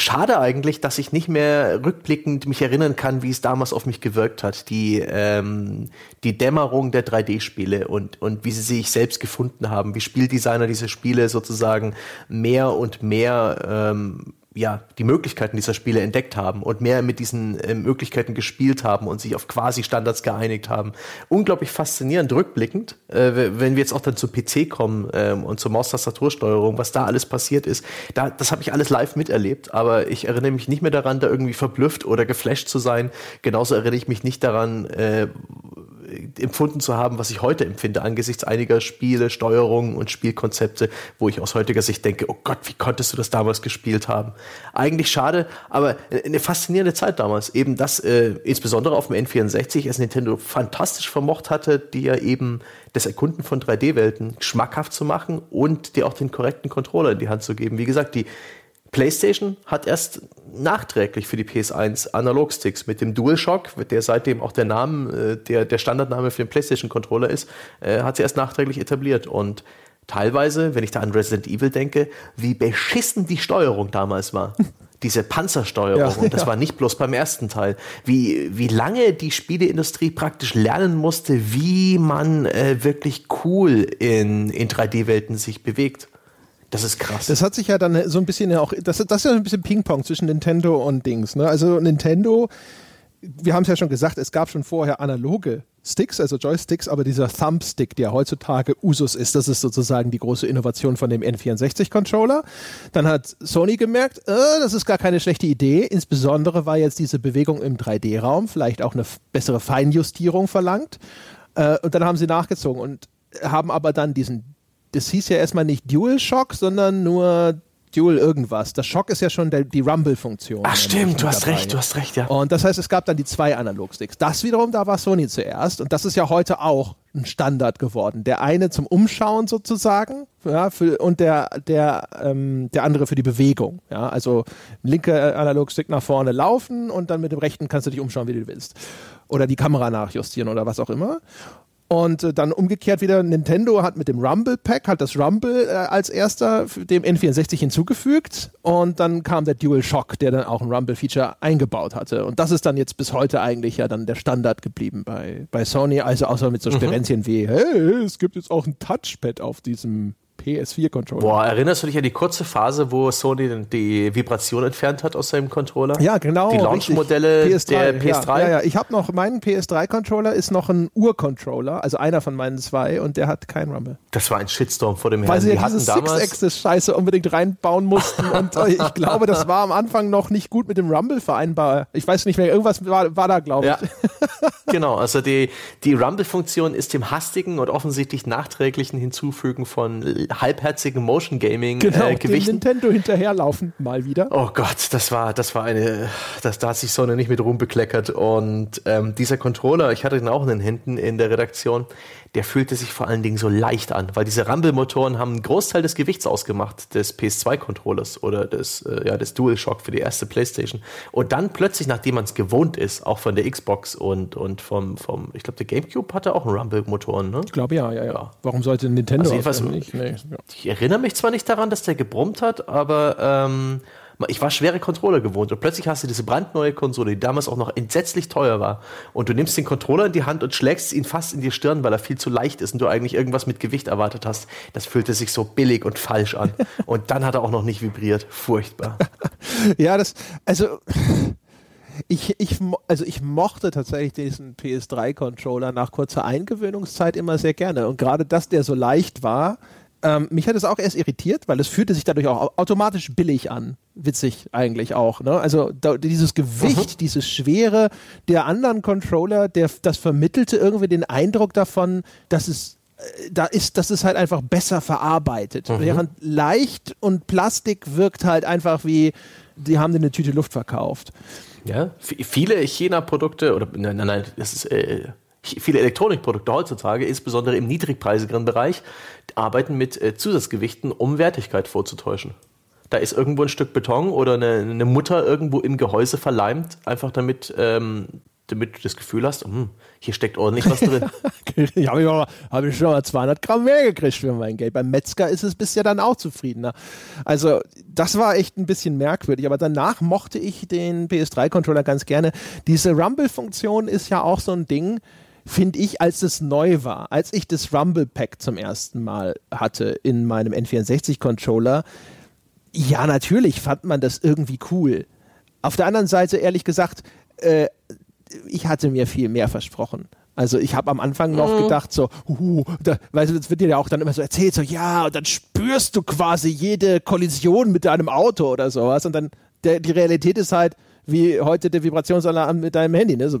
[SPEAKER 2] schade eigentlich, dass ich nicht mehr rückblickend mich erinnern kann, wie es damals auf mich gewirkt hat. Die, ähm, die Dämmerung der 3D-Spiele und, und wie sie sich selbst gefunden haben, wie Spieldesigner diese Spiele sozusagen mehr und mehr ähm, ja, die Möglichkeiten dieser Spiele entdeckt haben und mehr mit diesen äh, Möglichkeiten gespielt haben und sich auf quasi Standards geeinigt haben. Unglaublich faszinierend rückblickend, äh, wenn wir jetzt auch dann zu PC kommen ähm, und zur Maustastatursteuerung, was da alles passiert ist. Da, das habe ich alles live miterlebt, aber ich erinnere mich nicht mehr daran, da irgendwie verblüfft oder geflasht zu sein. Genauso erinnere ich mich nicht daran, äh, empfunden zu haben, was ich heute empfinde, angesichts einiger Spiele, Steuerungen und Spielkonzepte, wo ich aus heutiger Sicht denke, oh Gott, wie konntest du das damals gespielt haben? Eigentlich schade, aber eine faszinierende Zeit damals. Eben das, äh, insbesondere auf dem N64, es Nintendo fantastisch vermocht hatte, dir eben das Erkunden von 3D-Welten schmackhaft zu machen und dir auch den korrekten Controller in die Hand zu geben. Wie gesagt, die PlayStation hat erst nachträglich für die PS1 Analogsticks mit dem DualShock, der seitdem auch der Name, äh, der, der Standardname für den PlayStation-Controller ist, äh, hat sie erst nachträglich etabliert. Und teilweise, wenn ich da an Resident Evil denke, wie beschissen die Steuerung damals war. Diese Panzersteuerung, ja, das ja. war nicht bloß beim ersten Teil. Wie, wie lange die Spieleindustrie praktisch lernen musste, wie man äh, wirklich cool in, in 3D-Welten sich bewegt. Das ist krass.
[SPEAKER 1] Das hat sich ja dann so ein bisschen auch, das, das ist ja ein bisschen Ping-Pong zwischen Nintendo und Dings. Ne? Also Nintendo, wir haben es ja schon gesagt, es gab schon vorher analoge Sticks, also Joysticks, aber dieser Thumbstick, der heutzutage Usus ist, das ist sozusagen die große Innovation von dem N64-Controller. Dann hat Sony gemerkt, äh, das ist gar keine schlechte Idee. Insbesondere war jetzt diese Bewegung im 3D-Raum vielleicht auch eine bessere Feinjustierung verlangt. Äh, und dann haben sie nachgezogen und haben aber dann diesen das hieß ja erstmal nicht Dual Shock, sondern nur Dual irgendwas. Das Shock ist ja schon der, die Rumble-Funktion.
[SPEAKER 2] Ach stimmt, du hast dabei. recht, du hast recht, ja.
[SPEAKER 1] Und das heißt, es gab dann die zwei Analogsticks. Das wiederum, da war Sony zuerst und das ist ja heute auch ein Standard geworden. Der eine zum Umschauen sozusagen, ja, für, und der, der, ähm, der andere für die Bewegung. Ja, also linke Analogstick nach vorne laufen und dann mit dem rechten kannst du dich umschauen, wie du willst. Oder die Kamera nachjustieren oder was auch immer. Und äh, dann umgekehrt wieder, Nintendo hat mit dem Rumble Pack, hat das Rumble äh, als erster dem N64 hinzugefügt und dann kam der Dual Shock, der dann auch ein Rumble-Feature eingebaut hatte. Und das ist dann jetzt bis heute eigentlich ja dann der Standard geblieben bei, bei Sony, also außer mit so mhm. Sperenzien wie, hey, es gibt jetzt auch ein Touchpad auf diesem PS4-Controller.
[SPEAKER 2] Boah, erinnerst du dich an die kurze Phase, wo Sony die Vibration entfernt hat aus seinem Controller?
[SPEAKER 1] Ja, genau.
[SPEAKER 2] Die Launch-Modelle der PS3?
[SPEAKER 1] Ja, ja, ja. ich habe noch, meinen PS3-Controller ist noch ein Ur-Controller, also einer von meinen zwei und der hat kein Rumble.
[SPEAKER 2] Das war ein Shitstorm vor dem
[SPEAKER 1] Herrn. Weil sie ja diese Six-Axis-Scheiße unbedingt reinbauen mussten und äh, ich glaube, das war am Anfang noch nicht gut mit dem Rumble vereinbar. Ich weiß nicht mehr, irgendwas war, war da, glaube ich.
[SPEAKER 2] Ja. genau, also die, die Rumble-Funktion ist dem hastigen und offensichtlich nachträglichen Hinzufügen von halbherzigen Motion Gaming
[SPEAKER 1] genau, äh, Gewichten. Nintendo hinterherlaufen mal wieder.
[SPEAKER 2] Oh Gott, das war, das war eine, das, da hat sich Sonne nicht mit Ruhm bekleckert und ähm, dieser Controller, ich hatte ihn auch in den Händen in der Redaktion, der fühlte sich vor allen Dingen so leicht an, weil diese Rumble-Motoren haben einen Großteil des Gewichts ausgemacht des PS2-Controllers oder des, äh, ja, des DualShock für die erste Playstation. Und dann plötzlich, nachdem man es gewohnt ist, auch von der Xbox und, und vom, vom ich glaube, der GameCube hatte auch einen Rumble-Motoren, ne?
[SPEAKER 1] Ich glaube ja, ja, ja. Warum sollte Nintendo
[SPEAKER 2] also nicht? Nee, ja. Ich erinnere mich zwar nicht daran, dass der gebrummt hat, aber ähm, ich war schwere Controller gewohnt und plötzlich hast du diese brandneue Konsole, die damals auch noch entsetzlich teuer war. Und du nimmst den Controller in die Hand und schlägst ihn fast in die Stirn, weil er viel zu leicht ist und du eigentlich irgendwas mit Gewicht erwartet hast. Das fühlte sich so billig und falsch an. Und dann hat er auch noch nicht vibriert. Furchtbar.
[SPEAKER 1] ja, das, also. Ich, ich, also ich mochte tatsächlich diesen PS3-Controller nach kurzer Eingewöhnungszeit immer sehr gerne. Und gerade, dass der so leicht war, ähm, mich hat es auch erst irritiert, weil es fühlte sich dadurch auch automatisch billig an. Witzig eigentlich auch. Ne? Also da, dieses Gewicht, mhm. dieses Schwere der anderen Controller, der, das vermittelte irgendwie den Eindruck davon, dass es äh, da ist, das ist halt einfach besser verarbeitet. Mhm. Während leicht und Plastik wirkt halt einfach wie, die haben dir eine Tüte Luft verkauft.
[SPEAKER 2] Ja, viele China-Produkte oder nein, nein, nein, das ist äh, viele Elektronikprodukte heutzutage, insbesondere im niedrigpreisigeren Bereich, arbeiten mit äh, Zusatzgewichten, um Wertigkeit vorzutäuschen. Da ist irgendwo ein Stück Beton oder eine, eine Mutter irgendwo im Gehäuse verleimt, einfach damit, ähm, damit du das Gefühl hast, hm, hier steckt ordentlich was drin.
[SPEAKER 1] ich habe hab ich schon mal 200 Gramm mehr gekriegt für mein Geld. Beim Metzger ist es bisher dann auch zufriedener. Also das war echt ein bisschen merkwürdig, aber danach mochte ich den PS3-Controller ganz gerne. Diese Rumble-Funktion ist ja auch so ein Ding, finde ich, als es neu war, als ich das Rumble Pack zum ersten Mal hatte in meinem N64-Controller, ja, natürlich fand man das irgendwie cool. Auf der anderen Seite, ehrlich gesagt, äh, ich hatte mir viel mehr versprochen. Also ich habe am Anfang noch mhm. gedacht so, uh, da, weißt du, das wird dir ja auch dann immer so erzählt, so ja, und dann spürst du quasi jede Kollision mit deinem Auto oder sowas und dann der, die Realität ist halt, wie heute der Vibrationsalarm mit deinem Handy, ne? So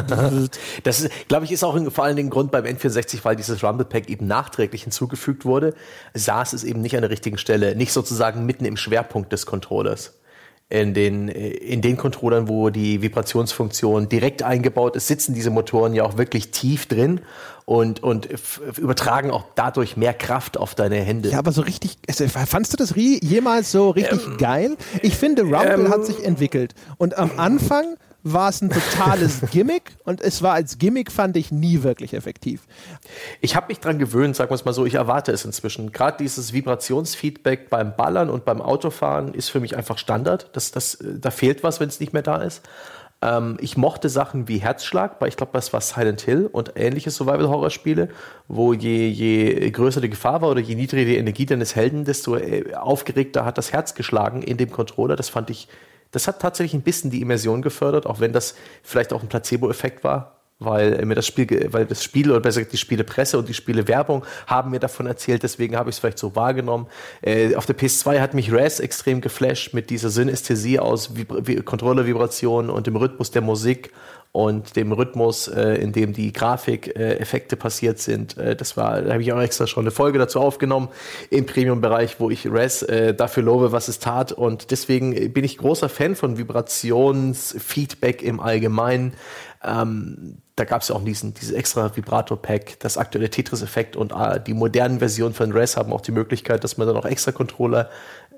[SPEAKER 2] das ist, glaube ich, ist auch vor allen Dingen Grund beim N64, weil dieses Rumble Pack eben nachträglich hinzugefügt wurde, saß es eben nicht an der richtigen Stelle, nicht sozusagen mitten im Schwerpunkt des Controllers in den, in den Controllern, wo die Vibrationsfunktion direkt eingebaut ist, sitzen diese Motoren ja auch wirklich tief drin und, und übertragen auch dadurch mehr Kraft auf deine Hände.
[SPEAKER 1] Ja, aber so richtig, fandst du das jemals so richtig ähm, geil? Ich finde, Rumble ähm, hat sich entwickelt und am Anfang war es ein totales Gimmick und es war als Gimmick, fand ich, nie wirklich effektiv.
[SPEAKER 2] Ich habe mich dran gewöhnt, sagen wir es mal so, ich erwarte es inzwischen. Gerade dieses Vibrationsfeedback beim Ballern und beim Autofahren ist für mich einfach Standard. Das, das, da fehlt was, wenn es nicht mehr da ist. Ähm, ich mochte Sachen wie Herzschlag, weil ich glaube, das war Silent Hill und ähnliche Survival-Horror-Spiele, wo je, je größer die Gefahr war oder je niedriger die Energie deines Helden, desto äh, aufgeregter hat das Herz geschlagen in dem Controller. Das fand ich das hat tatsächlich ein bisschen die Immersion gefördert, auch wenn das vielleicht auch ein Placebo-Effekt war, weil mir das Spiel, weil das Spiel oder besser gesagt die Spielepresse und die Spielewerbung haben mir davon erzählt, deswegen habe ich es vielleicht so wahrgenommen. Äh, auf der PS2 hat mich Raz extrem geflasht mit dieser Synästhesie aus Vibra Controller-Vibrationen und dem Rhythmus der Musik und dem Rhythmus, äh, in dem die Grafikeffekte äh, passiert sind. Äh, das war, da habe ich auch extra schon eine Folge dazu aufgenommen im Premium-Bereich, wo ich Res äh, dafür lobe, was es tat. Und deswegen bin ich großer Fan von Vibrationsfeedback im Allgemeinen. Ähm, da gab es ja auch diesen, dieses extra Vibrator-Pack, das aktuelle Tetris-Effekt und äh, die modernen Versionen von Res haben auch die Möglichkeit, dass man dann auch extra Controller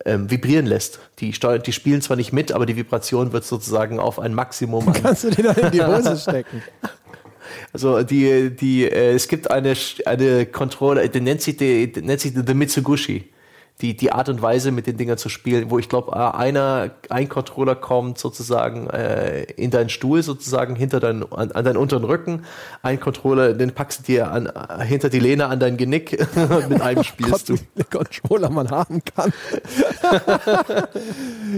[SPEAKER 2] ähm, vibrieren lässt. Die, steuern, die spielen zwar nicht mit, aber die Vibration wird sozusagen auf ein Maximum.
[SPEAKER 1] Kannst du die dann in die Hose stecken?
[SPEAKER 2] Also die, die, äh, es gibt eine, eine Controller, die nennt sich, die, nennt sich The Mitsugushi die, die Art und Weise, mit den Dingern zu spielen, wo ich glaube, äh, einer, ein Controller kommt sozusagen äh, in deinen Stuhl, sozusagen hinter deinen, an, an deinen unteren Rücken, ein Controller, den packst du dir an, äh, hinter die Lehne an dein Genick mit einem spielst Gott,
[SPEAKER 1] du. Controller man haben kann.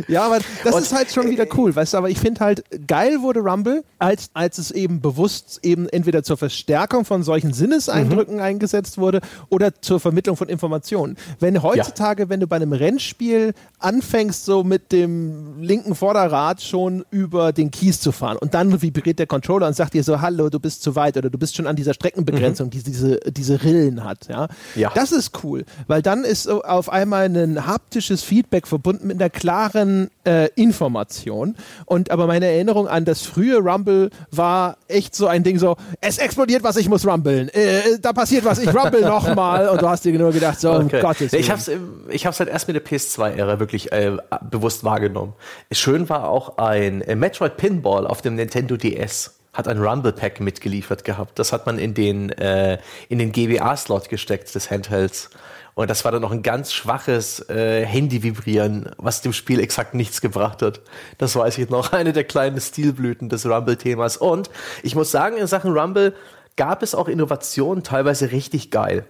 [SPEAKER 1] ja, aber das und, ist halt schon wieder cool, weißt du, aber ich finde halt, geil wurde Rumble, als, als es eben bewusst eben entweder zur Verstärkung von solchen Sinneseindrücken mhm. eingesetzt wurde oder zur Vermittlung von Informationen. Wenn heutzutage ja heutzutage, wenn du bei einem Rennspiel anfängst, so mit dem linken Vorderrad schon über den Kies zu fahren und dann vibriert der Controller und sagt dir so, hallo, du bist zu weit oder du bist schon an dieser Streckenbegrenzung, mhm. die diese, diese Rillen hat. Ja? ja. Das ist cool, weil dann ist auf einmal ein haptisches Feedback verbunden mit einer klaren äh, Information. Und aber meine Erinnerung an das frühe Rumble war echt so ein Ding so, es explodiert was, ich muss rumbeln. Äh, da passiert was, ich rumble nochmal. Und du hast dir nur gedacht, so, okay. um Gottes
[SPEAKER 2] Willen. Ich hab's im ich habe es halt erst mit der PS2-Ära wirklich äh, bewusst wahrgenommen. Schön war auch ein äh, Metroid Pinball auf dem Nintendo DS hat ein Rumble Pack mitgeliefert gehabt. Das hat man in den äh, den GBA-Slot gesteckt des Handhelds. Und das war dann noch ein ganz schwaches äh, Handy-Vibrieren, was dem Spiel exakt nichts gebracht hat. Das weiß ich noch. Eine der kleinen Stilblüten des Rumble-Themas. Und ich muss sagen, in Sachen Rumble gab es auch Innovationen, teilweise richtig geil.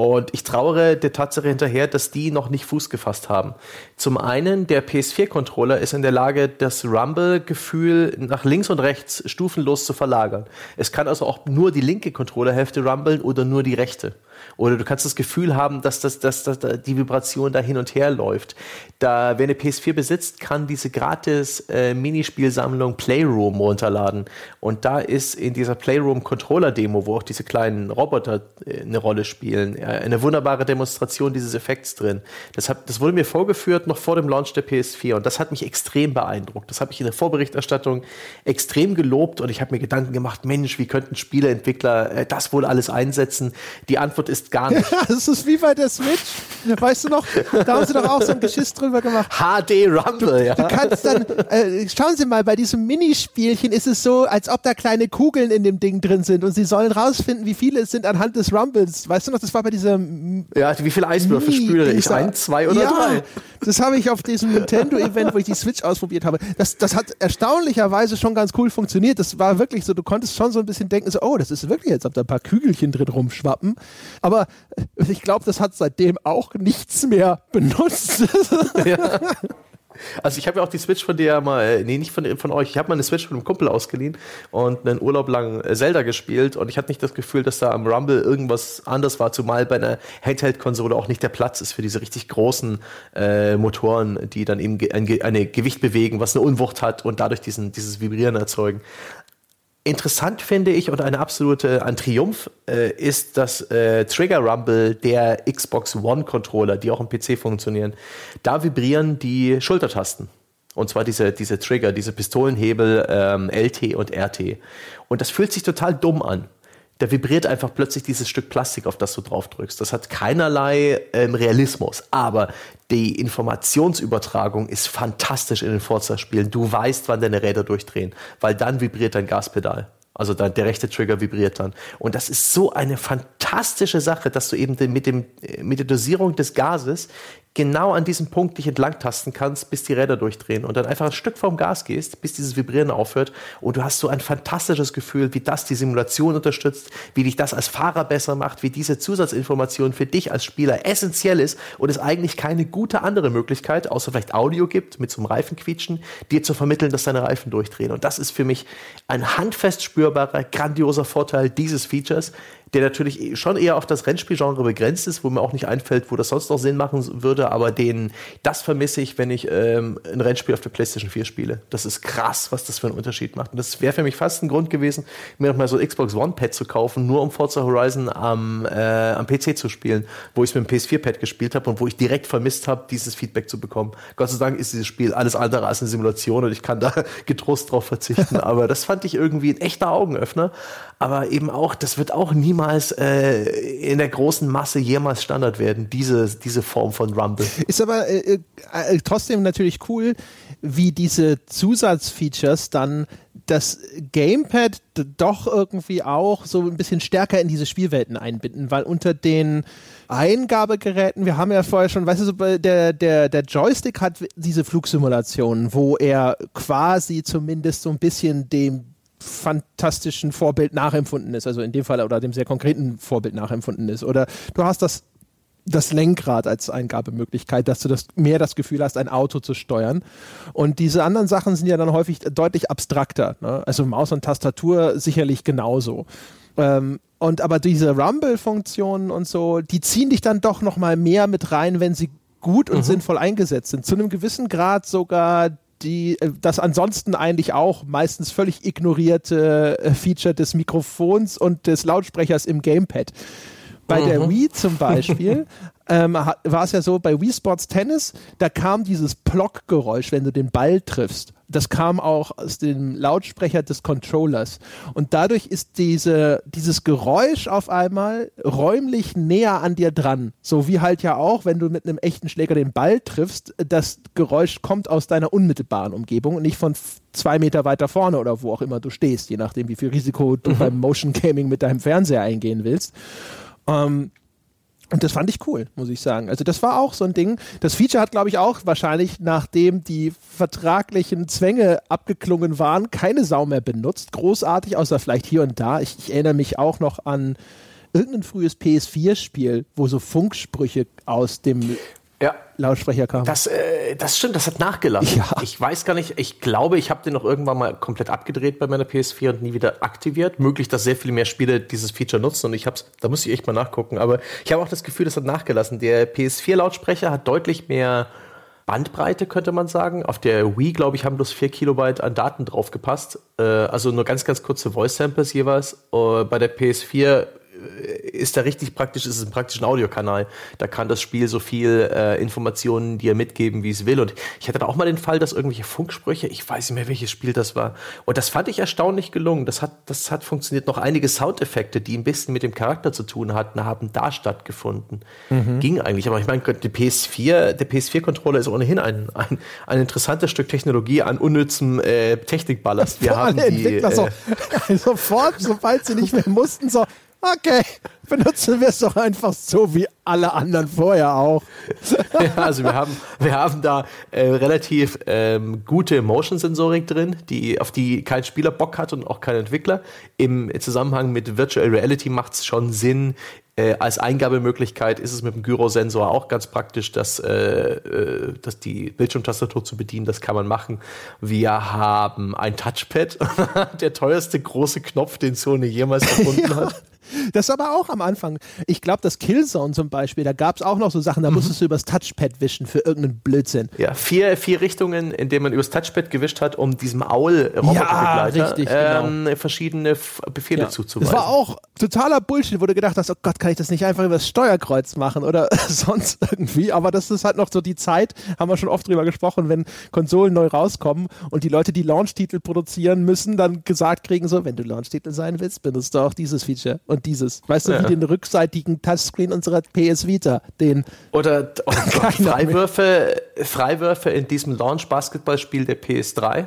[SPEAKER 2] Und ich trauere der Tatsache hinterher, dass die noch nicht Fuß gefasst haben. Zum einen, der PS4-Controller ist in der Lage, das Rumble-Gefühl nach links und rechts stufenlos zu verlagern. Es kann also auch nur die linke Controllerhälfte rumbeln oder nur die rechte. Oder du kannst das Gefühl haben, dass, das, dass, dass die Vibration da hin und her läuft. Da, wer eine PS4 besitzt, kann diese gratis äh, Minispielsammlung Playroom runterladen. Und da ist in dieser Playroom Controller Demo, wo auch diese kleinen Roboter äh, eine Rolle spielen, äh, eine wunderbare Demonstration dieses Effekts drin. Das, hat, das wurde mir vorgeführt noch vor dem Launch der PS4 und das hat mich extrem beeindruckt. Das habe ich in der Vorberichterstattung extrem gelobt und ich habe mir Gedanken gemacht, Mensch, wie könnten Spieleentwickler äh, das wohl alles einsetzen? Die Antwort ist gar nicht.
[SPEAKER 1] Ja, das ist wie bei der Switch. Weißt du noch, da haben sie doch auch so ein Geschiss drüber gemacht.
[SPEAKER 2] HD Rumble,
[SPEAKER 1] du, ja. Du kannst dann, äh, schauen Sie mal, bei diesem Minispielchen ist es so, als ob da kleine Kugeln in dem Ding drin sind und sie sollen rausfinden, wie viele es sind anhand des Rumbles. Weißt du noch, das war bei diesem.
[SPEAKER 2] Ja, wie viele Eiswürfel spüre ich? Ein, zwei oder ja, drei?
[SPEAKER 1] Das habe ich auf diesem Nintendo-Event, wo ich die Switch ausprobiert habe. Das, das hat erstaunlicherweise schon ganz cool funktioniert. Das war wirklich so, du konntest schon so ein bisschen denken, so, oh, das ist wirklich, als ob da ein paar Kügelchen drin rumschwappen. Aber ich glaube, das hat seitdem auch nichts mehr benutzt. Ja.
[SPEAKER 2] Also ich habe ja auch die Switch von dir mal, äh, nee, nicht von, von euch, ich habe mal eine Switch von einem Kumpel ausgeliehen und einen Urlaub lang äh, Zelda gespielt und ich hatte nicht das Gefühl, dass da am Rumble irgendwas anders war, zumal bei einer Handheld-Konsole auch nicht der Platz ist für diese richtig großen äh, Motoren, die dann eben ein, eine Gewicht bewegen, was eine Unwucht hat und dadurch diesen, dieses Vibrieren erzeugen. Interessant finde ich und eine absolute ein Triumph äh, ist das äh, Trigger Rumble der Xbox One Controller, die auch im PC funktionieren. Da vibrieren die Schultertasten. Und zwar diese, diese Trigger, diese Pistolenhebel ähm, LT und RT. Und das fühlt sich total dumm an da vibriert einfach plötzlich dieses Stück Plastik, auf das du drauf drückst. Das hat keinerlei ähm, Realismus, aber die Informationsübertragung ist fantastisch in den Forza-Spielen. Du weißt, wann deine Räder durchdrehen, weil dann vibriert dein Gaspedal. Also dann, der rechte Trigger vibriert dann. Und das ist so eine fantastische Sache, dass du eben mit, dem, äh, mit der Dosierung des Gases genau an diesem Punkt dich entlangtasten kannst, bis die Räder durchdrehen und dann einfach ein Stück vom Gas gehst, bis dieses Vibrieren aufhört und du hast so ein fantastisches Gefühl, wie das die Simulation unterstützt, wie dich das als Fahrer besser macht, wie diese Zusatzinformation für dich als Spieler essentiell ist und es eigentlich keine gute andere Möglichkeit, außer vielleicht Audio gibt, mit so einem Reifenquietschen, dir zu vermitteln, dass deine Reifen durchdrehen. Und das ist für mich ein handfest spürbarer, grandioser Vorteil dieses Features, der natürlich schon eher auf das Rennspielgenre begrenzt ist, wo mir auch nicht einfällt, wo das sonst noch Sinn machen würde, aber den, das vermisse ich, wenn ich ähm, ein Rennspiel auf der PlayStation 4 spiele. Das ist krass, was das für einen Unterschied macht. Und das wäre für mich fast ein Grund gewesen, mir nochmal so Xbox One-Pad zu kaufen, nur um Forza Horizon am, äh, am PC zu spielen, wo ich es mit dem PS4-Pad gespielt habe und wo ich direkt vermisst habe, dieses Feedback zu bekommen. Gott sei Dank ist dieses Spiel alles andere als eine Simulation und ich kann da getrost drauf verzichten. aber das fand ich irgendwie ein echter Augenöffner. Aber eben auch, das wird auch niemals äh, in der großen Masse jemals Standard werden, diese, diese Form von Rumble.
[SPEAKER 1] Ist aber äh, äh, trotzdem natürlich cool, wie diese Zusatzfeatures dann das Gamepad doch irgendwie auch so ein bisschen stärker in diese Spielwelten einbinden, weil unter den Eingabegeräten, wir haben ja vorher schon, weißt du, der, der, der Joystick hat diese Flugsimulationen, wo er quasi zumindest so ein bisschen dem fantastischen Vorbild nachempfunden ist, also in dem Fall oder dem sehr konkreten Vorbild nachempfunden ist. Oder du hast das das Lenkrad als Eingabemöglichkeit, dass du das mehr das Gefühl hast, ein Auto zu steuern. Und diese anderen Sachen sind ja dann häufig deutlich abstrakter. Ne? Also Maus und Tastatur sicherlich genauso. Ähm, und aber diese Rumble-Funktionen und so, die ziehen dich dann doch noch mal mehr mit rein, wenn sie gut und mhm. sinnvoll eingesetzt sind. Zu einem gewissen Grad sogar die äh, das ansonsten eigentlich auch meistens völlig ignorierte äh, Feature des Mikrofons und des Lautsprechers im Gamepad. Bei der mhm. Wii zum Beispiel ähm, war es ja so, bei Wii Sports Tennis, da kam dieses Plock-Geräusch, wenn du den Ball triffst. Das kam auch aus dem Lautsprecher des Controllers. Und dadurch ist diese, dieses Geräusch auf einmal räumlich näher an dir dran. So wie halt ja auch, wenn du mit einem echten Schläger den Ball triffst, das Geräusch kommt aus deiner unmittelbaren Umgebung und nicht von zwei Meter weiter vorne oder wo auch immer du stehst, je nachdem, wie viel Risiko du mhm. beim Motion Gaming mit deinem Fernseher eingehen willst. Ähm, und das fand ich cool, muss ich sagen. Also das war auch so ein Ding. Das Feature hat, glaube ich, auch wahrscheinlich, nachdem die vertraglichen Zwänge abgeklungen waren, keine Sau mehr benutzt. Großartig, außer vielleicht hier und da. Ich, ich erinnere mich auch noch an irgendein frühes PS4-Spiel, wo so Funksprüche aus dem ja. Lautsprecher kam.
[SPEAKER 2] Das, äh, das stimmt, das hat nachgelassen. Ja. Ich weiß gar nicht, ich glaube, ich habe den noch irgendwann mal komplett abgedreht bei meiner PS4 und nie wieder aktiviert. Möglich, dass sehr viele mehr Spiele dieses Feature nutzen und ich hab's, da muss ich echt mal nachgucken. Aber ich habe auch das Gefühl, das hat nachgelassen. Der PS4-Lautsprecher hat deutlich mehr Bandbreite, könnte man sagen. Auf der Wii, glaube ich, haben bloß 4 Kilobyte an Daten draufgepasst. Äh, also nur ganz, ganz kurze Voice-Samples jeweils. Äh, bei der PS4 ist da richtig praktisch, ist es ein praktischen Audiokanal. Da kann das Spiel so viel äh, Informationen dir mitgeben, wie es will. Und ich hatte da auch mal den Fall, dass irgendwelche Funksprüche, ich weiß nicht mehr, welches Spiel das war. Und das fand ich erstaunlich gelungen. Das hat, das hat funktioniert. Noch einige Soundeffekte, die ein bisschen mit dem Charakter zu tun hatten, haben da stattgefunden. Mhm. Ging eigentlich. Aber ich meine, die PS4, der PS4-Controller ist ohnehin ein, ein, ein interessantes Stück Technologie an unnützem äh, Technikballast.
[SPEAKER 1] Wir haben die, Entwickler äh, so, sofort, sobald sie nicht mehr mussten, so, okay, benutzen wir es doch einfach so wie alle anderen vorher auch.
[SPEAKER 2] ja, also wir haben, wir haben da äh, relativ ähm, gute Motion-Sensorik drin, die, auf die kein Spieler Bock hat und auch kein Entwickler. Im Zusammenhang mit Virtual Reality macht es schon Sinn, äh, als Eingabemöglichkeit ist es mit dem Gyrosensor auch ganz praktisch, dass, äh, äh, dass die Bildschirmtastatur zu bedienen. Das kann man machen. Wir haben ein Touchpad, der teuerste große Knopf, den Sony jemals erfunden ja. hat.
[SPEAKER 1] Das aber auch am Anfang. Ich glaube, das Killzone zum Beispiel, da gab es auch noch so Sachen, da mhm. musstest du übers Touchpad wischen für irgendeinen Blödsinn.
[SPEAKER 2] Ja, vier, vier Richtungen, in denen man übers Touchpad gewischt hat, um diesem Aul-Roboterbegleiter ja, ähm, verschiedene Befehle ja. zuzuweisen.
[SPEAKER 1] Das war auch totaler Bullshit, wo du gedacht hast, oh Gott, kann ich das nicht einfach übers Steuerkreuz machen oder sonst irgendwie. Aber das ist halt noch so die Zeit, haben wir schon oft drüber gesprochen, wenn Konsolen neu rauskommen und die Leute, die Launch-Titel produzieren müssen, dann gesagt kriegen so, wenn du Launch-Titel sein willst, benutzt du auch dieses Feature. Und und dieses. Weißt du, ja. wie den rückseitigen Touchscreen unserer PS Vita, den.
[SPEAKER 2] Oder, oder Freiwürfe, Freiwürfe in diesem Launch-Basketballspiel der PS3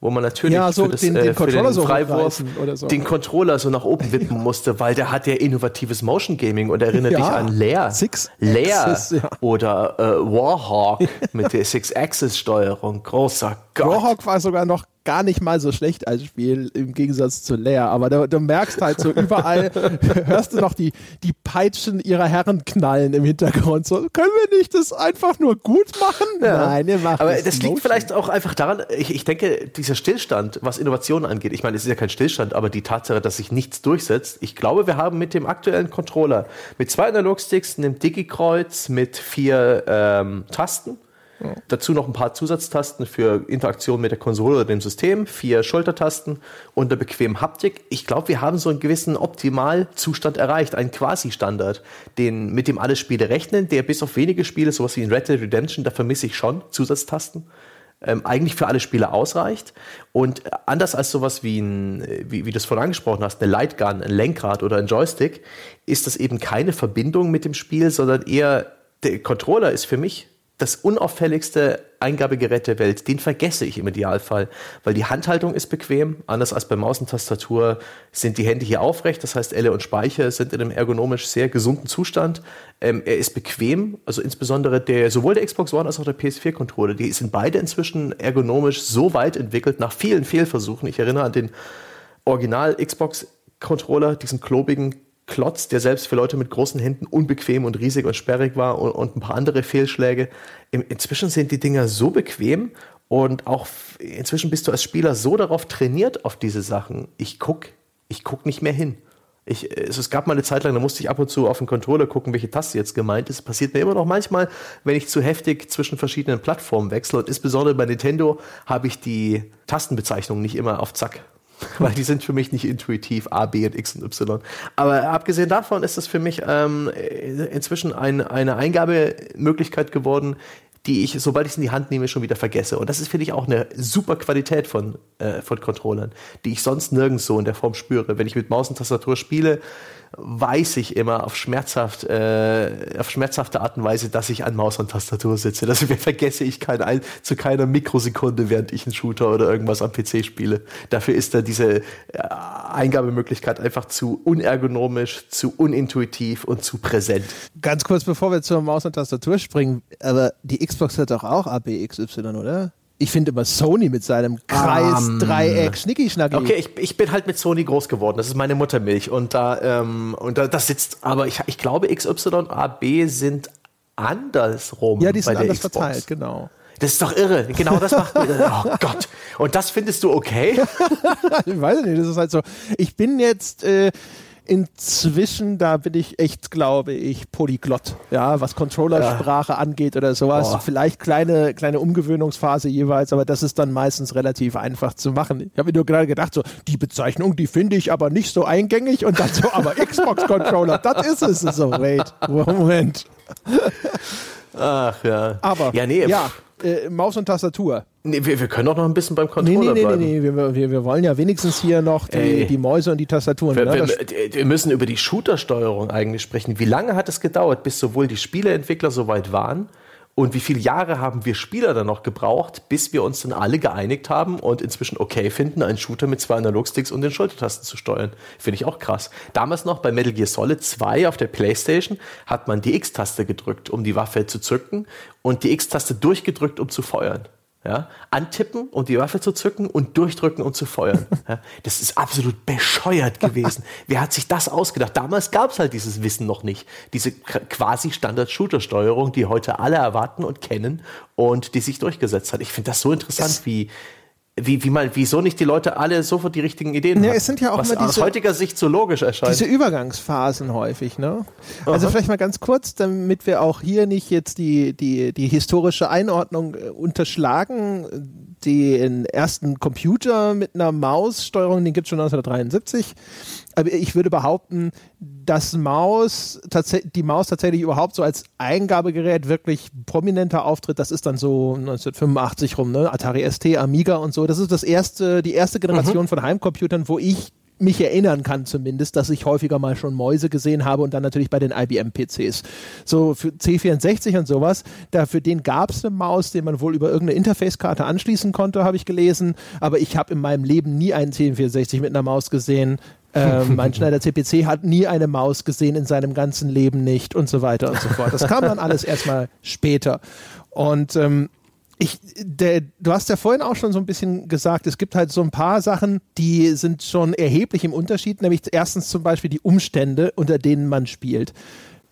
[SPEAKER 2] wo man natürlich
[SPEAKER 1] ja, so das, den, den, äh, Controller den Freiwurf
[SPEAKER 2] so. den Controller so nach oben wippen musste, weil der hat ja innovatives Motion Gaming und erinnert ja, dich an Lair,
[SPEAKER 1] Six
[SPEAKER 2] Lair Axis, ja. oder äh, Warhawk mit der Six-Axis-Steuerung. Großer Gott.
[SPEAKER 1] Warhawk war sogar noch gar nicht mal so schlecht als Spiel im Gegensatz zu Leia. Aber du, du merkst halt so überall, hörst du noch die, die Peitschen ihrer Herren knallen im Hintergrund. So, können wir nicht das einfach nur gut machen?
[SPEAKER 2] Ja. Nein, wir machen Aber das liegt vielleicht auch einfach daran, ich, ich denke, dieser Stillstand, was Innovationen angeht, ich meine, es ist ja kein Stillstand, aber die Tatsache, dass sich nichts durchsetzt, ich glaube, wir haben mit dem aktuellen Controller, mit zwei Analogsticks, einem Digi-Kreuz, mit vier ähm, Tasten, Dazu noch ein paar Zusatztasten für Interaktion mit der Konsole oder dem System, vier Schultertasten und eine bequeme Haptik. Ich glaube, wir haben so einen gewissen Optimalzustand erreicht, einen Quasi-Standard, den, mit dem alle Spiele rechnen, der bis auf wenige Spiele, sowas wie in Red Dead Redemption, da vermisse ich schon Zusatztasten. Ähm, eigentlich für alle Spiele ausreicht. Und anders als sowas wie, ein, wie, wie du es vorhin angesprochen hast, eine Lightgun, ein Lenkrad oder ein Joystick, ist das eben keine Verbindung mit dem Spiel, sondern eher der Controller ist für mich das unauffälligste Eingabegerät der Welt, den vergesse ich im Idealfall, weil die Handhaltung ist bequem. Anders als bei Maus und Tastatur sind die Hände hier aufrecht, das heißt Elle und Speicher sind in einem ergonomisch sehr gesunden Zustand. Ähm, er ist bequem, also insbesondere der sowohl der Xbox One als auch der PS4-Controller, die sind beide inzwischen ergonomisch so weit entwickelt nach vielen Fehlversuchen. Ich erinnere an den Original Xbox Controller, diesen klobigen Klotz, der selbst für Leute mit großen Händen unbequem und riesig und sperrig war und, und ein paar andere Fehlschläge. Im, inzwischen sind die Dinger so bequem und auch inzwischen bist du als Spieler so darauf trainiert auf diese Sachen. Ich guck, ich guck nicht mehr hin. Ich, es, gab mal eine Zeit lang, da musste ich ab und zu auf den Controller gucken, welche Taste jetzt gemeint ist. Passiert mir immer noch manchmal, wenn ich zu heftig zwischen verschiedenen Plattformen wechsle. Und insbesondere bei Nintendo habe ich die Tastenbezeichnungen nicht immer auf Zack. weil die sind für mich nicht intuitiv A, B und X und Y. Aber abgesehen davon ist es für mich ähm, inzwischen ein, eine Eingabemöglichkeit geworden, die ich, sobald ich es in die Hand nehme, schon wieder vergesse. Und das ist, finde ich, auch eine super Qualität von, äh, von Controllern, die ich sonst nirgends so in der Form spüre. Wenn ich mit Maus und Tastatur spiele, weiß ich immer auf schmerzhaft, äh, auf schmerzhafte Art und Weise, dass ich an Maus und Tastatur sitze. Das vergesse ich kein, ein, zu keiner Mikrosekunde, während ich einen Shooter oder irgendwas am PC spiele. Dafür ist da diese äh, Eingabemöglichkeit einfach zu unergonomisch, zu unintuitiv und zu präsent.
[SPEAKER 1] Ganz kurz, bevor wir zur Maus und Tastatur springen, aber die Xbox hat doch auch ABXY, oder? Ich finde immer Sony mit seinem Kreis, um, Dreieck, Schnicki-Schnacki.
[SPEAKER 2] Okay, ich, ich bin halt mit Sony groß geworden. Das ist meine Muttermilch. Und da, ähm, und da das sitzt, aber ich, ich glaube, XY, A, B sind andersrum.
[SPEAKER 1] Ja, die sind anders Xbox. verteilt, genau.
[SPEAKER 2] Das ist doch irre. Genau das macht mir. Oh Gott. Und das findest du okay?
[SPEAKER 1] ich weiß nicht, das ist halt so. Ich bin jetzt, äh, Inzwischen, da bin ich echt, glaube ich, polyglott, ja, was Controllersprache ja. angeht oder sowas. Boah. Vielleicht kleine, kleine Umgewöhnungsphase jeweils, aber das ist dann meistens relativ einfach zu machen. Ich habe mir nur gerade gedacht, so, die Bezeichnung, die finde ich aber nicht so eingängig und dann so, aber Xbox-Controller, das ist es. So, wait, Moment.
[SPEAKER 2] Ach ja.
[SPEAKER 1] Aber,
[SPEAKER 2] ja, nee,
[SPEAKER 1] ja, äh, Maus und Tastatur.
[SPEAKER 2] Nee, wir, wir können doch noch ein bisschen beim Controller
[SPEAKER 1] nee, nee,
[SPEAKER 2] bleiben.
[SPEAKER 1] Nee, nee, nee, wir, wir, wollen ja wenigstens hier noch die, die Mäuse und die Tastaturen.
[SPEAKER 2] Wir,
[SPEAKER 1] ne?
[SPEAKER 2] wir, wir, müssen über die Shooter-Steuerung eigentlich sprechen. Wie lange hat es gedauert, bis sowohl die Spieleentwickler soweit waren, und wie viele Jahre haben wir Spieler dann noch gebraucht, bis wir uns dann alle geeinigt haben und inzwischen okay finden, einen Shooter mit zwei Analogsticks und den Schultertasten zu steuern? Finde ich auch krass. Damals noch bei Metal Gear Solid 2 auf der Playstation hat man die X-Taste gedrückt, um die Waffe zu zücken und die X-Taste durchgedrückt, um zu feuern. Ja, antippen, um die Waffe zu zücken und durchdrücken, um zu feuern. Ja, das ist absolut bescheuert gewesen. Wer hat sich das ausgedacht? Damals gab es halt dieses Wissen noch nicht. Diese quasi Standard-Shooter-Steuerung, die heute alle erwarten und kennen und die sich durchgesetzt hat. Ich finde das so interessant, es wie wie, wie mal, wieso nicht die Leute alle sofort die richtigen Ideen
[SPEAKER 1] ne, haben? Es sind ja auch was
[SPEAKER 2] immer diese, aus heutiger Sicht so logisch erscheint.
[SPEAKER 1] Diese Übergangsphasen häufig, ne? Also Aha. vielleicht mal ganz kurz, damit wir auch hier nicht jetzt die, die, die historische Einordnung äh, unterschlagen. Den ersten Computer mit einer Maussteuerung, den gibt es schon 1973 aber ich würde behaupten, dass Maus, die Maus tatsächlich überhaupt so als Eingabegerät wirklich prominenter auftritt, das ist dann so 1985 rum, ne? Atari ST, Amiga und so. Das ist das erste, die erste Generation mhm. von Heimcomputern, wo ich mich erinnern kann zumindest, dass ich häufiger mal schon Mäuse gesehen habe und dann natürlich bei den IBM-PCs. So für C64 und sowas, da für den gab es eine Maus, den man wohl über irgendeine Interface-Karte anschließen konnte, habe ich gelesen, aber ich habe in meinem Leben nie einen C64 mit einer Maus gesehen. Ähm, mein Schneider CPC hat nie eine Maus gesehen in seinem ganzen Leben nicht und so weiter und so fort. Das kam dann alles erstmal später. Und ähm, ich, der, du hast ja vorhin auch schon so ein bisschen gesagt, es gibt halt so ein paar Sachen, die sind schon erheblich im Unterschied, nämlich erstens zum Beispiel die Umstände, unter denen man spielt.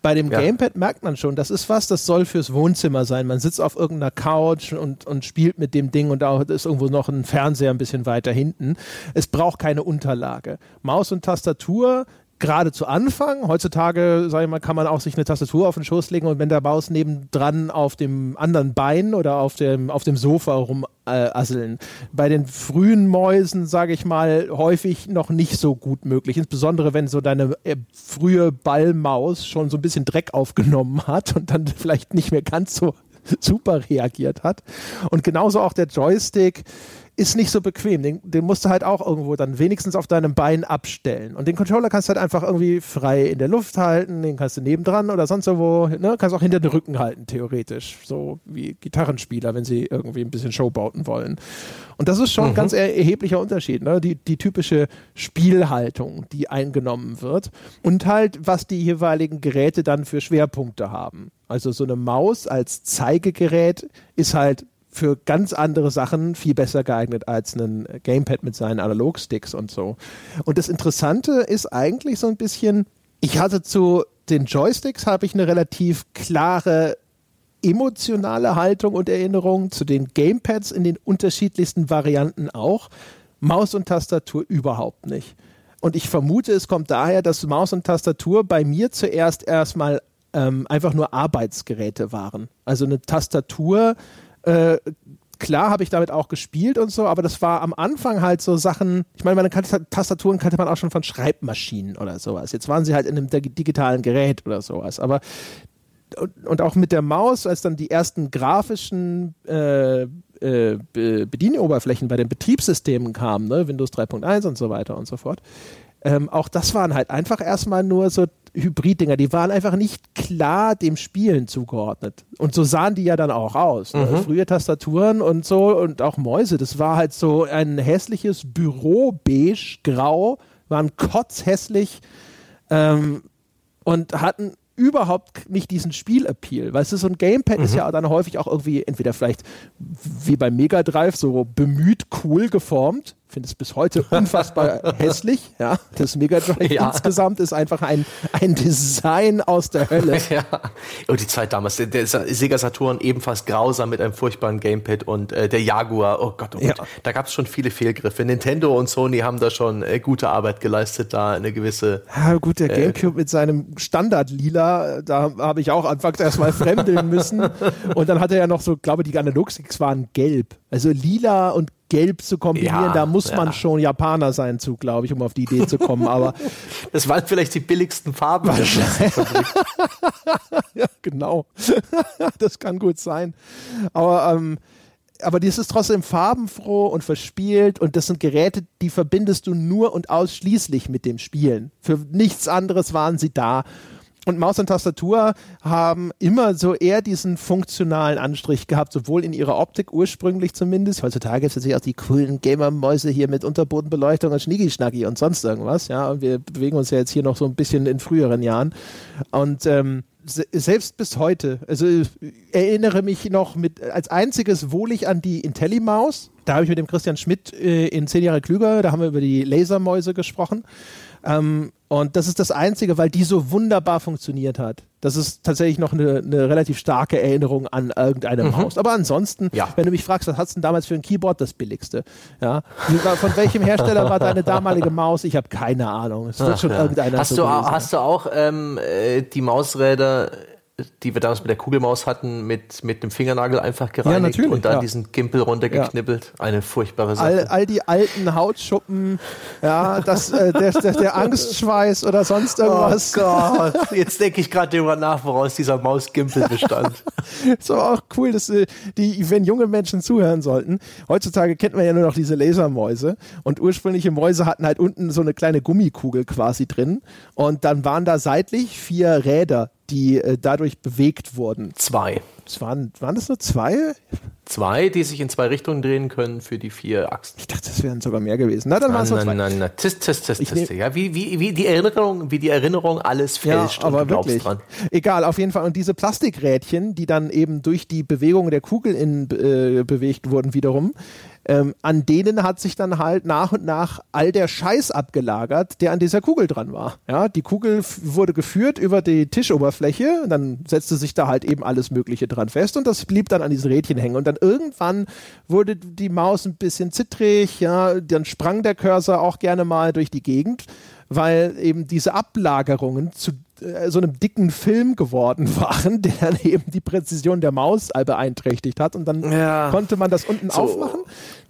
[SPEAKER 1] Bei dem ja. Gamepad merkt man schon, das ist was, das soll fürs Wohnzimmer sein. Man sitzt auf irgendeiner Couch und, und spielt mit dem Ding und da ist irgendwo noch ein Fernseher ein bisschen weiter hinten. Es braucht keine Unterlage. Maus und Tastatur gerade zu Anfang. Heutzutage, sage ich mal, kann man auch sich eine Tastatur auf den Schoß legen und wenn der Maus nebendran auf dem anderen Bein oder auf dem, auf dem Sofa rumasseln. Äh, Bei den frühen Mäusen, sage ich mal, häufig noch nicht so gut möglich. Insbesondere, wenn so deine äh, frühe Ballmaus schon so ein bisschen Dreck aufgenommen hat und dann vielleicht nicht mehr ganz so super reagiert hat. Und genauso auch der Joystick ist nicht so bequem. Den, den, musst du halt auch irgendwo dann wenigstens auf deinem Bein abstellen. Und den Controller kannst du halt einfach irgendwie frei in der Luft halten, den kannst du nebendran oder sonst irgendwo, ne? kannst auch hinter den Rücken halten, theoretisch. So wie Gitarrenspieler, wenn sie irgendwie ein bisschen Show bauten wollen. Und das ist schon mhm. ein ganz erheblicher Unterschied, ne? die, die typische Spielhaltung, die eingenommen wird. Und halt, was die jeweiligen Geräte dann für Schwerpunkte haben. Also so eine Maus als Zeigegerät ist halt für ganz andere Sachen viel besser geeignet als ein Gamepad mit seinen Analogsticks und so. Und das Interessante ist eigentlich so ein bisschen, ich hatte zu den Joysticks habe ich eine relativ klare emotionale Haltung und Erinnerung, zu den Gamepads in den unterschiedlichsten Varianten auch, Maus und Tastatur überhaupt nicht. Und ich vermute, es kommt daher, dass Maus und Tastatur bei mir zuerst erstmal ähm, einfach nur Arbeitsgeräte waren. Also eine Tastatur äh, klar habe ich damit auch gespielt und so, aber das war am Anfang halt so Sachen, ich meine, meine Tastaturen kannte man auch schon von Schreibmaschinen oder sowas. Jetzt waren sie halt in einem digitalen Gerät oder sowas, aber und, auch mit der Maus, als dann die ersten grafischen äh, äh, Bedienoberflächen bei den Betriebssystemen kamen, ne? Windows 3.1 und so weiter und so fort, ähm, auch das waren halt einfach erstmal nur so Hybrid-Dinger, die waren einfach nicht klar dem Spielen zugeordnet. Und so sahen die ja dann auch aus. Ne? Mhm. Frühe Tastaturen und so und auch Mäuse, das war halt so ein hässliches Büro-Beige, grau, waren kotzhässlich ähm, und hatten überhaupt nicht diesen Spielappeal. Weißt du, so ein Gamepad mhm. ist ja dann häufig auch irgendwie entweder vielleicht wie beim Mega Drive so bemüht cool geformt finde es bis heute unfassbar hässlich. Ja, das Mega Drive ja. insgesamt ist einfach ein, ein Design aus der Hölle.
[SPEAKER 2] Ja. Und die Zeit damals, der, der Sega Saturn ebenfalls grausam mit einem furchtbaren Gamepad und äh, der Jaguar, oh Gott, oh Gott. Ja. Da gab es schon viele Fehlgriffe. Nintendo und Sony haben da schon äh, gute Arbeit geleistet, da eine gewisse.
[SPEAKER 1] Ja, gut, der äh, Gamecube mit seinem Standard-Lila, da habe ich auch anfangs erstmal fremdeln müssen. und dann hat er ja noch so, glaube die Analogsticks waren gelb. Also lila und gelb zu kombinieren, ja, da muss ja. man schon Japaner sein zu, glaube ich, um auf die Idee zu kommen. Aber
[SPEAKER 2] das waren vielleicht die billigsten Farben.
[SPEAKER 1] ja, genau. das kann gut sein. Aber ähm, aber die ist trotzdem farbenfroh und verspielt und das sind Geräte, die verbindest du nur und ausschließlich mit dem Spielen. Für nichts anderes waren sie da. Und Maus und Tastatur haben immer so eher diesen funktionalen Anstrich gehabt, sowohl in ihrer Optik ursprünglich zumindest. Heutzutage gibt es natürlich auch die coolen Gamer-Mäuse hier mit Unterbodenbeleuchtung und Schnicki-Schnacki und sonst irgendwas. Ja, und wir bewegen uns ja jetzt hier noch so ein bisschen in früheren Jahren. Und ähm, selbst bis heute, also erinnere mich noch mit als einziges wohlig an die IntelliMaus. Da habe ich mit dem Christian Schmidt äh, in zehn Jahre klüger, da haben wir über die Lasermäuse gesprochen. Ähm, und das ist das Einzige, weil die so wunderbar funktioniert hat. Das ist tatsächlich noch eine, eine relativ starke Erinnerung an irgendeine mhm. Maus. Aber ansonsten, ja. wenn du mich fragst, was hast du denn damals für ein Keyboard das billigste? Ja. Von welchem Hersteller war deine damalige Maus? Ich habe keine Ahnung. Es wird Ach, schon ja. irgendeiner
[SPEAKER 2] hast
[SPEAKER 1] so
[SPEAKER 2] du, Hast du auch ähm, äh, die Mausräder die wir damals mit der Kugelmaus hatten, mit, mit dem Fingernagel einfach gereinigt ja, und dann ja. diesen Gimpel runtergeknibbelt. Ja. Eine furchtbare Sache.
[SPEAKER 1] All, all, die alten Hautschuppen, ja, das, äh, der, der, der, Angstschweiß oder sonst irgendwas.
[SPEAKER 2] Oh Gott, jetzt denke ich gerade darüber nach, woraus dieser Mausgimpel bestand.
[SPEAKER 1] so auch cool, dass äh, die, wenn junge Menschen zuhören sollten. Heutzutage kennt man ja nur noch diese Lasermäuse und ursprüngliche Mäuse hatten halt unten so eine kleine Gummikugel quasi drin und dann waren da seitlich vier Räder die äh, dadurch bewegt wurden.
[SPEAKER 2] Zwei.
[SPEAKER 1] Es waren, waren das nur zwei?
[SPEAKER 2] Zwei, die sich in zwei Richtungen drehen können für die vier Achsen.
[SPEAKER 1] Ich dachte, das wären sogar mehr gewesen. Na, dann waren es nur zwei. Nein, nein, nein.
[SPEAKER 2] Tist. Ja, wie, wie, wie die Erinnerung, wie die Erinnerung alles fälscht
[SPEAKER 1] ja, aber und wirklich. dran. Egal, auf jeden Fall. Und diese Plastikrädchen, die dann eben durch die Bewegung der Kugel in, äh, bewegt wurden wiederum, ähm, an denen hat sich dann halt nach und nach all der Scheiß abgelagert, der an dieser Kugel dran war. Ja, die Kugel wurde geführt über die Tischoberfläche, und dann setzte sich da halt eben alles Mögliche dran fest und das blieb dann an diesen Rädchen hängen. Und dann irgendwann wurde die Maus ein bisschen zittrig, ja, dann sprang der Cursor auch gerne mal durch die Gegend weil eben diese Ablagerungen zu so einem dicken Film geworden waren, der dann eben die Präzision der Maus beeinträchtigt hat. Und dann ja. konnte man das unten so. aufmachen.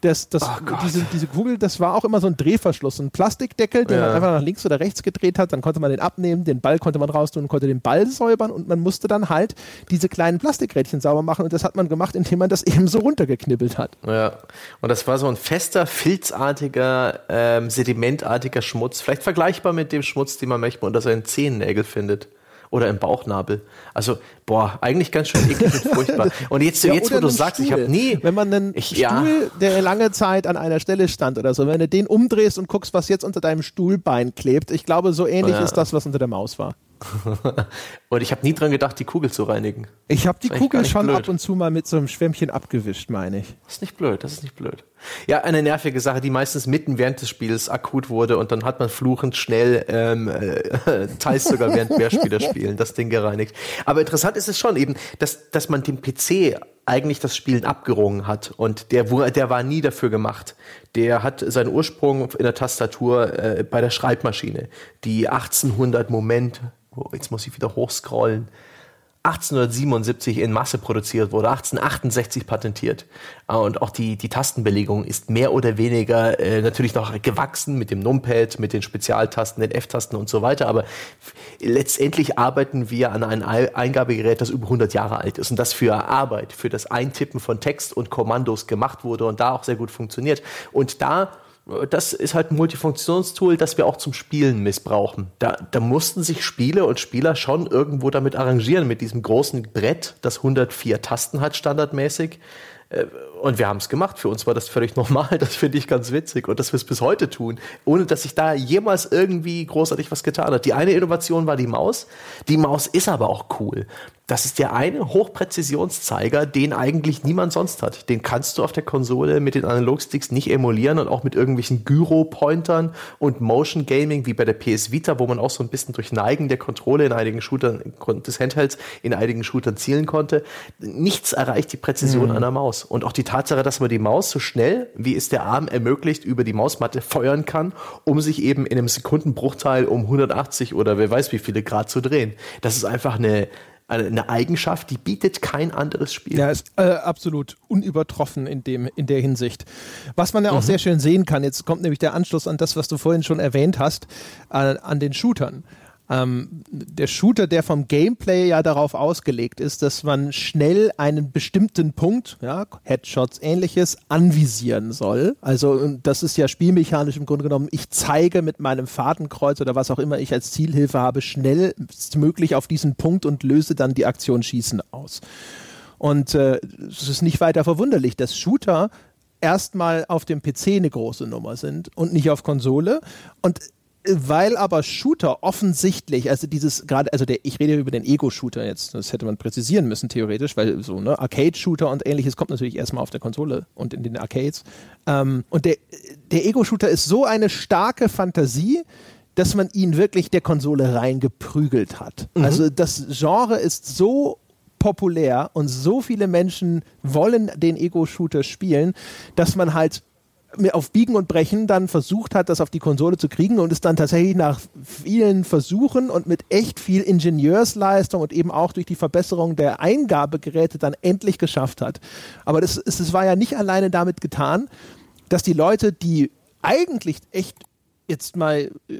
[SPEAKER 1] Das, das, oh diese, diese Kugel, das war auch immer so ein Drehverschluss, ein Plastikdeckel, den ja. man einfach nach links oder rechts gedreht hat. Dann konnte man den abnehmen, den Ball konnte man raustun und konnte den Ball säubern und man musste dann halt diese kleinen Plastikrädchen sauber machen. Und das hat man gemacht, indem man das eben so runtergeknibbelt hat.
[SPEAKER 2] Ja, und das war so ein fester, filzartiger, ähm, sedimentartiger Schmutz. Vielleicht vergleichbar mit dem Schmutz, den man manchmal unter seinen Zehennägeln findet oder im Bauchnabel. Also, boah, eigentlich ganz schön eklig und furchtbar. Und jetzt, ja, jetzt wo du sagst, Stuhl. ich habe nie.
[SPEAKER 1] Wenn man einen ich, Stuhl, ja. der lange Zeit an einer Stelle stand oder so, wenn du den umdrehst und guckst, was jetzt unter deinem Stuhlbein klebt, ich glaube, so ähnlich ja. ist das, was unter der Maus war.
[SPEAKER 2] und ich habe nie dran gedacht, die Kugel zu reinigen.
[SPEAKER 1] Ich habe die Kugel schon blöd. ab und zu mal mit so einem Schwämmchen abgewischt, meine ich.
[SPEAKER 2] Das ist nicht blöd, das ist nicht blöd. Ja, eine nervige Sache, die meistens mitten während des Spiels akut wurde und dann hat man fluchend schnell, ähm, äh, teils sogar während Mehrspieler spielen, das Ding gereinigt. Aber interessant ist es schon eben, dass, dass man dem PC eigentlich das Spielen abgerungen hat und der, der war nie dafür gemacht. Der hat seinen Ursprung in der Tastatur äh, bei der Schreibmaschine, die 1800 Moment oh, jetzt muss ich wieder hochscrollen, 1877 in Masse produziert wurde, 1868 patentiert. Ah, und auch die, die Tastenbelegung ist mehr oder weniger äh, natürlich noch gewachsen mit dem Numpad, mit den Spezialtasten, den F-Tasten und so weiter. Aber letztendlich arbeiten wir an einem Eingabegerät, das über 100 Jahre alt ist und das für Arbeit, für das Eintippen von Text und Kommandos gemacht wurde und da auch sehr gut funktioniert. Und da das ist halt ein Multifunktionstool, das wir auch zum Spielen missbrauchen. Da, da mussten sich Spiele und Spieler schon irgendwo damit arrangieren, mit diesem großen Brett, das 104 Tasten hat standardmäßig. Äh, und wir haben es gemacht. Für uns war das völlig normal. Das finde ich ganz witzig. Und dass wir es bis heute tun, ohne dass sich da jemals irgendwie großartig was getan hat. Die eine Innovation war die Maus. Die Maus ist aber auch cool. Das ist der eine Hochpräzisionszeiger, den eigentlich niemand sonst hat. Den kannst du auf der Konsole mit den Analogsticks nicht emulieren und auch mit irgendwelchen Gyro-Pointern und Motion Gaming wie bei der PS Vita, wo man auch so ein bisschen durch Neigen der Kontrolle in einigen Shootern des Handhelds in einigen Shootern zielen konnte. Nichts erreicht die Präzision mhm. einer Maus. Und auch die Tatsache, dass man die Maus so schnell, wie es der Arm ermöglicht, über die Mausmatte feuern kann, um sich eben in einem Sekundenbruchteil um 180 oder wer weiß wie viele Grad zu drehen. Das ist einfach eine eine Eigenschaft, die bietet kein anderes Spiel.
[SPEAKER 1] Ja, ist äh, absolut unübertroffen in, dem, in der Hinsicht. Was man ja auch mhm. sehr schön sehen kann, jetzt kommt nämlich der Anschluss an das, was du vorhin schon erwähnt hast, äh, an den Shootern ähm, der Shooter, der vom Gameplay ja darauf ausgelegt ist, dass man schnell einen bestimmten Punkt, ja, Headshots, ähnliches, anvisieren soll. Also das ist ja spielmechanisch im Grunde genommen, ich zeige mit meinem Fadenkreuz oder was auch immer ich als Zielhilfe habe, schnellstmöglich auf diesen Punkt und löse dann die Aktion Schießen aus. Und äh, es ist nicht weiter verwunderlich, dass Shooter erstmal auf dem PC eine große Nummer sind und nicht auf Konsole. Und weil aber Shooter offensichtlich, also dieses gerade, also der, ich rede über den Ego-Shooter jetzt, das hätte man präzisieren müssen theoretisch, weil so, ne, Arcade-Shooter und ähnliches kommt natürlich erstmal auf der Konsole und in den Arcades. Ähm, und der, der Ego-Shooter ist so eine starke Fantasie, dass man ihn wirklich der Konsole reingeprügelt hat. Mhm. Also das Genre ist so populär und so viele Menschen wollen den Ego-Shooter spielen, dass man halt auf Biegen und Brechen dann versucht hat, das auf die Konsole zu kriegen und es dann tatsächlich nach vielen Versuchen und mit echt viel Ingenieursleistung und eben auch durch die Verbesserung der Eingabegeräte dann endlich geschafft hat. Aber das, es war ja nicht alleine damit getan, dass die Leute, die eigentlich echt jetzt mal, äh,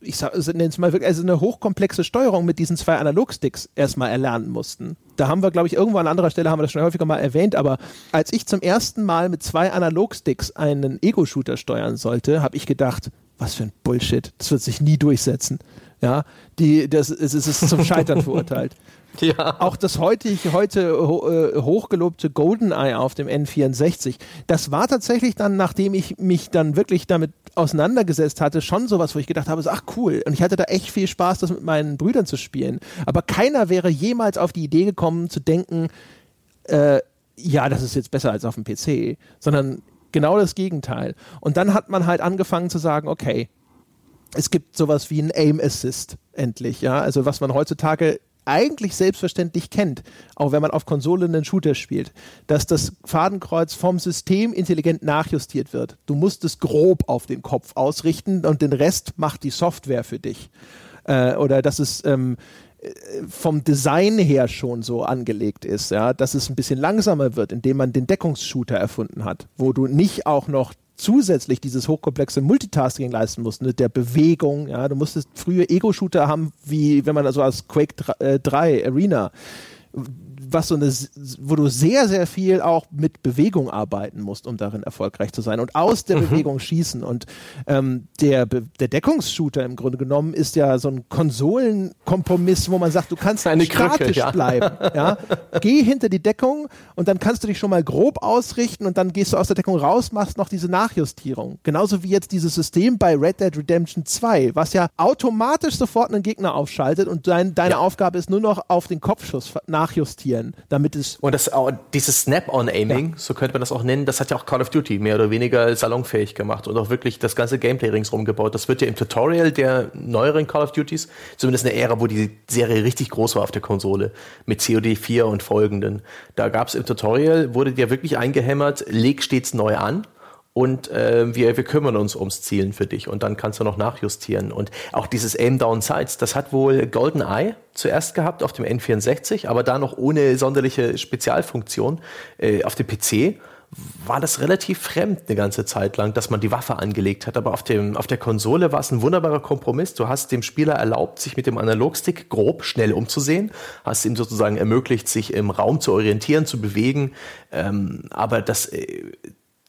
[SPEAKER 1] ich nenne es mal wirklich, also eine hochkomplexe Steuerung mit diesen zwei Analogsticks erstmal erlernen mussten. Da haben wir, glaube ich, irgendwo an anderer Stelle haben wir das schon häufiger mal erwähnt, aber als ich zum ersten Mal mit zwei Analogsticks einen Ego-Shooter steuern sollte, habe ich gedacht, was für ein Bullshit, das wird sich nie durchsetzen. Ja, die, das, es ist zum Scheitern verurteilt. Ja. Auch das heute, heute äh, hochgelobte GoldenEye auf dem N64, das war tatsächlich dann, nachdem ich mich dann wirklich damit auseinandergesetzt hatte, schon sowas, wo ich gedacht habe, ach cool. Und ich hatte da echt viel Spaß, das mit meinen Brüdern zu spielen. Aber keiner wäre jemals auf die Idee gekommen, zu denken, äh, ja, das ist jetzt besser als auf dem PC, sondern genau das Gegenteil. Und dann hat man halt angefangen zu sagen, okay, es gibt sowas wie ein Aim Assist endlich, ja, also was man heutzutage eigentlich selbstverständlich kennt, auch wenn man auf Konsole einen Shooter spielt, dass das Fadenkreuz vom System intelligent nachjustiert wird. Du musst es grob auf den Kopf ausrichten und den Rest macht die Software für dich. äh, oder dass es ähm, vom Design her schon so angelegt ist, ja, dass es ein bisschen langsamer wird, indem man den Deckungsshooter erfunden hat, wo du nicht auch noch zusätzlich dieses hochkomplexe Multitasking leisten musst, ne, der Bewegung, ja, du musstest früher Ego-Shooter haben, wie wenn man also als Quake 3, äh, 3 Arena was so eine, wo du sehr, sehr viel auch mit Bewegung arbeiten musst, um darin erfolgreich zu sein und aus der mhm. Bewegung schießen. Und ähm, der, der Deckungsshooter im Grunde genommen ist ja so ein Konsolenkompromiss, wo man sagt, du kannst Eine statisch Krücke, ja. bleiben. Ja? Geh hinter die Deckung und dann kannst du dich schon mal grob ausrichten und dann gehst du aus der Deckung raus, machst noch diese Nachjustierung. Genauso wie jetzt dieses System bei Red Dead Redemption 2, was ja automatisch sofort einen Gegner aufschaltet und dein, deine ja. Aufgabe ist nur noch auf den Kopfschuss nachjustieren damit es.
[SPEAKER 2] Und das, dieses Snap-on-Aiming, ja. so könnte man das auch nennen, das hat ja auch Call of Duty mehr oder weniger salonfähig gemacht und auch wirklich das ganze Gameplay ringsrum gebaut. Das wird ja im Tutorial der neueren Call of Duties, zumindest in der Ära, wo die Serie richtig groß war auf der Konsole, mit COD 4 und folgenden. Da gab es im Tutorial, wurde dir wirklich eingehämmert, leg stets neu an und äh, wir, wir kümmern uns ums Zielen für dich und dann kannst du noch nachjustieren. Und auch dieses Aim Down Sights, das hat wohl GoldenEye zuerst gehabt auf dem N64, aber da noch ohne sonderliche Spezialfunktion äh, auf dem PC war das relativ fremd eine ganze Zeit lang, dass man die Waffe angelegt hat. Aber auf, dem, auf der Konsole war es ein wunderbarer Kompromiss. Du hast dem Spieler erlaubt, sich mit dem Analogstick grob schnell umzusehen, hast ihm sozusagen ermöglicht, sich im Raum zu orientieren, zu bewegen. Ähm, aber das, äh,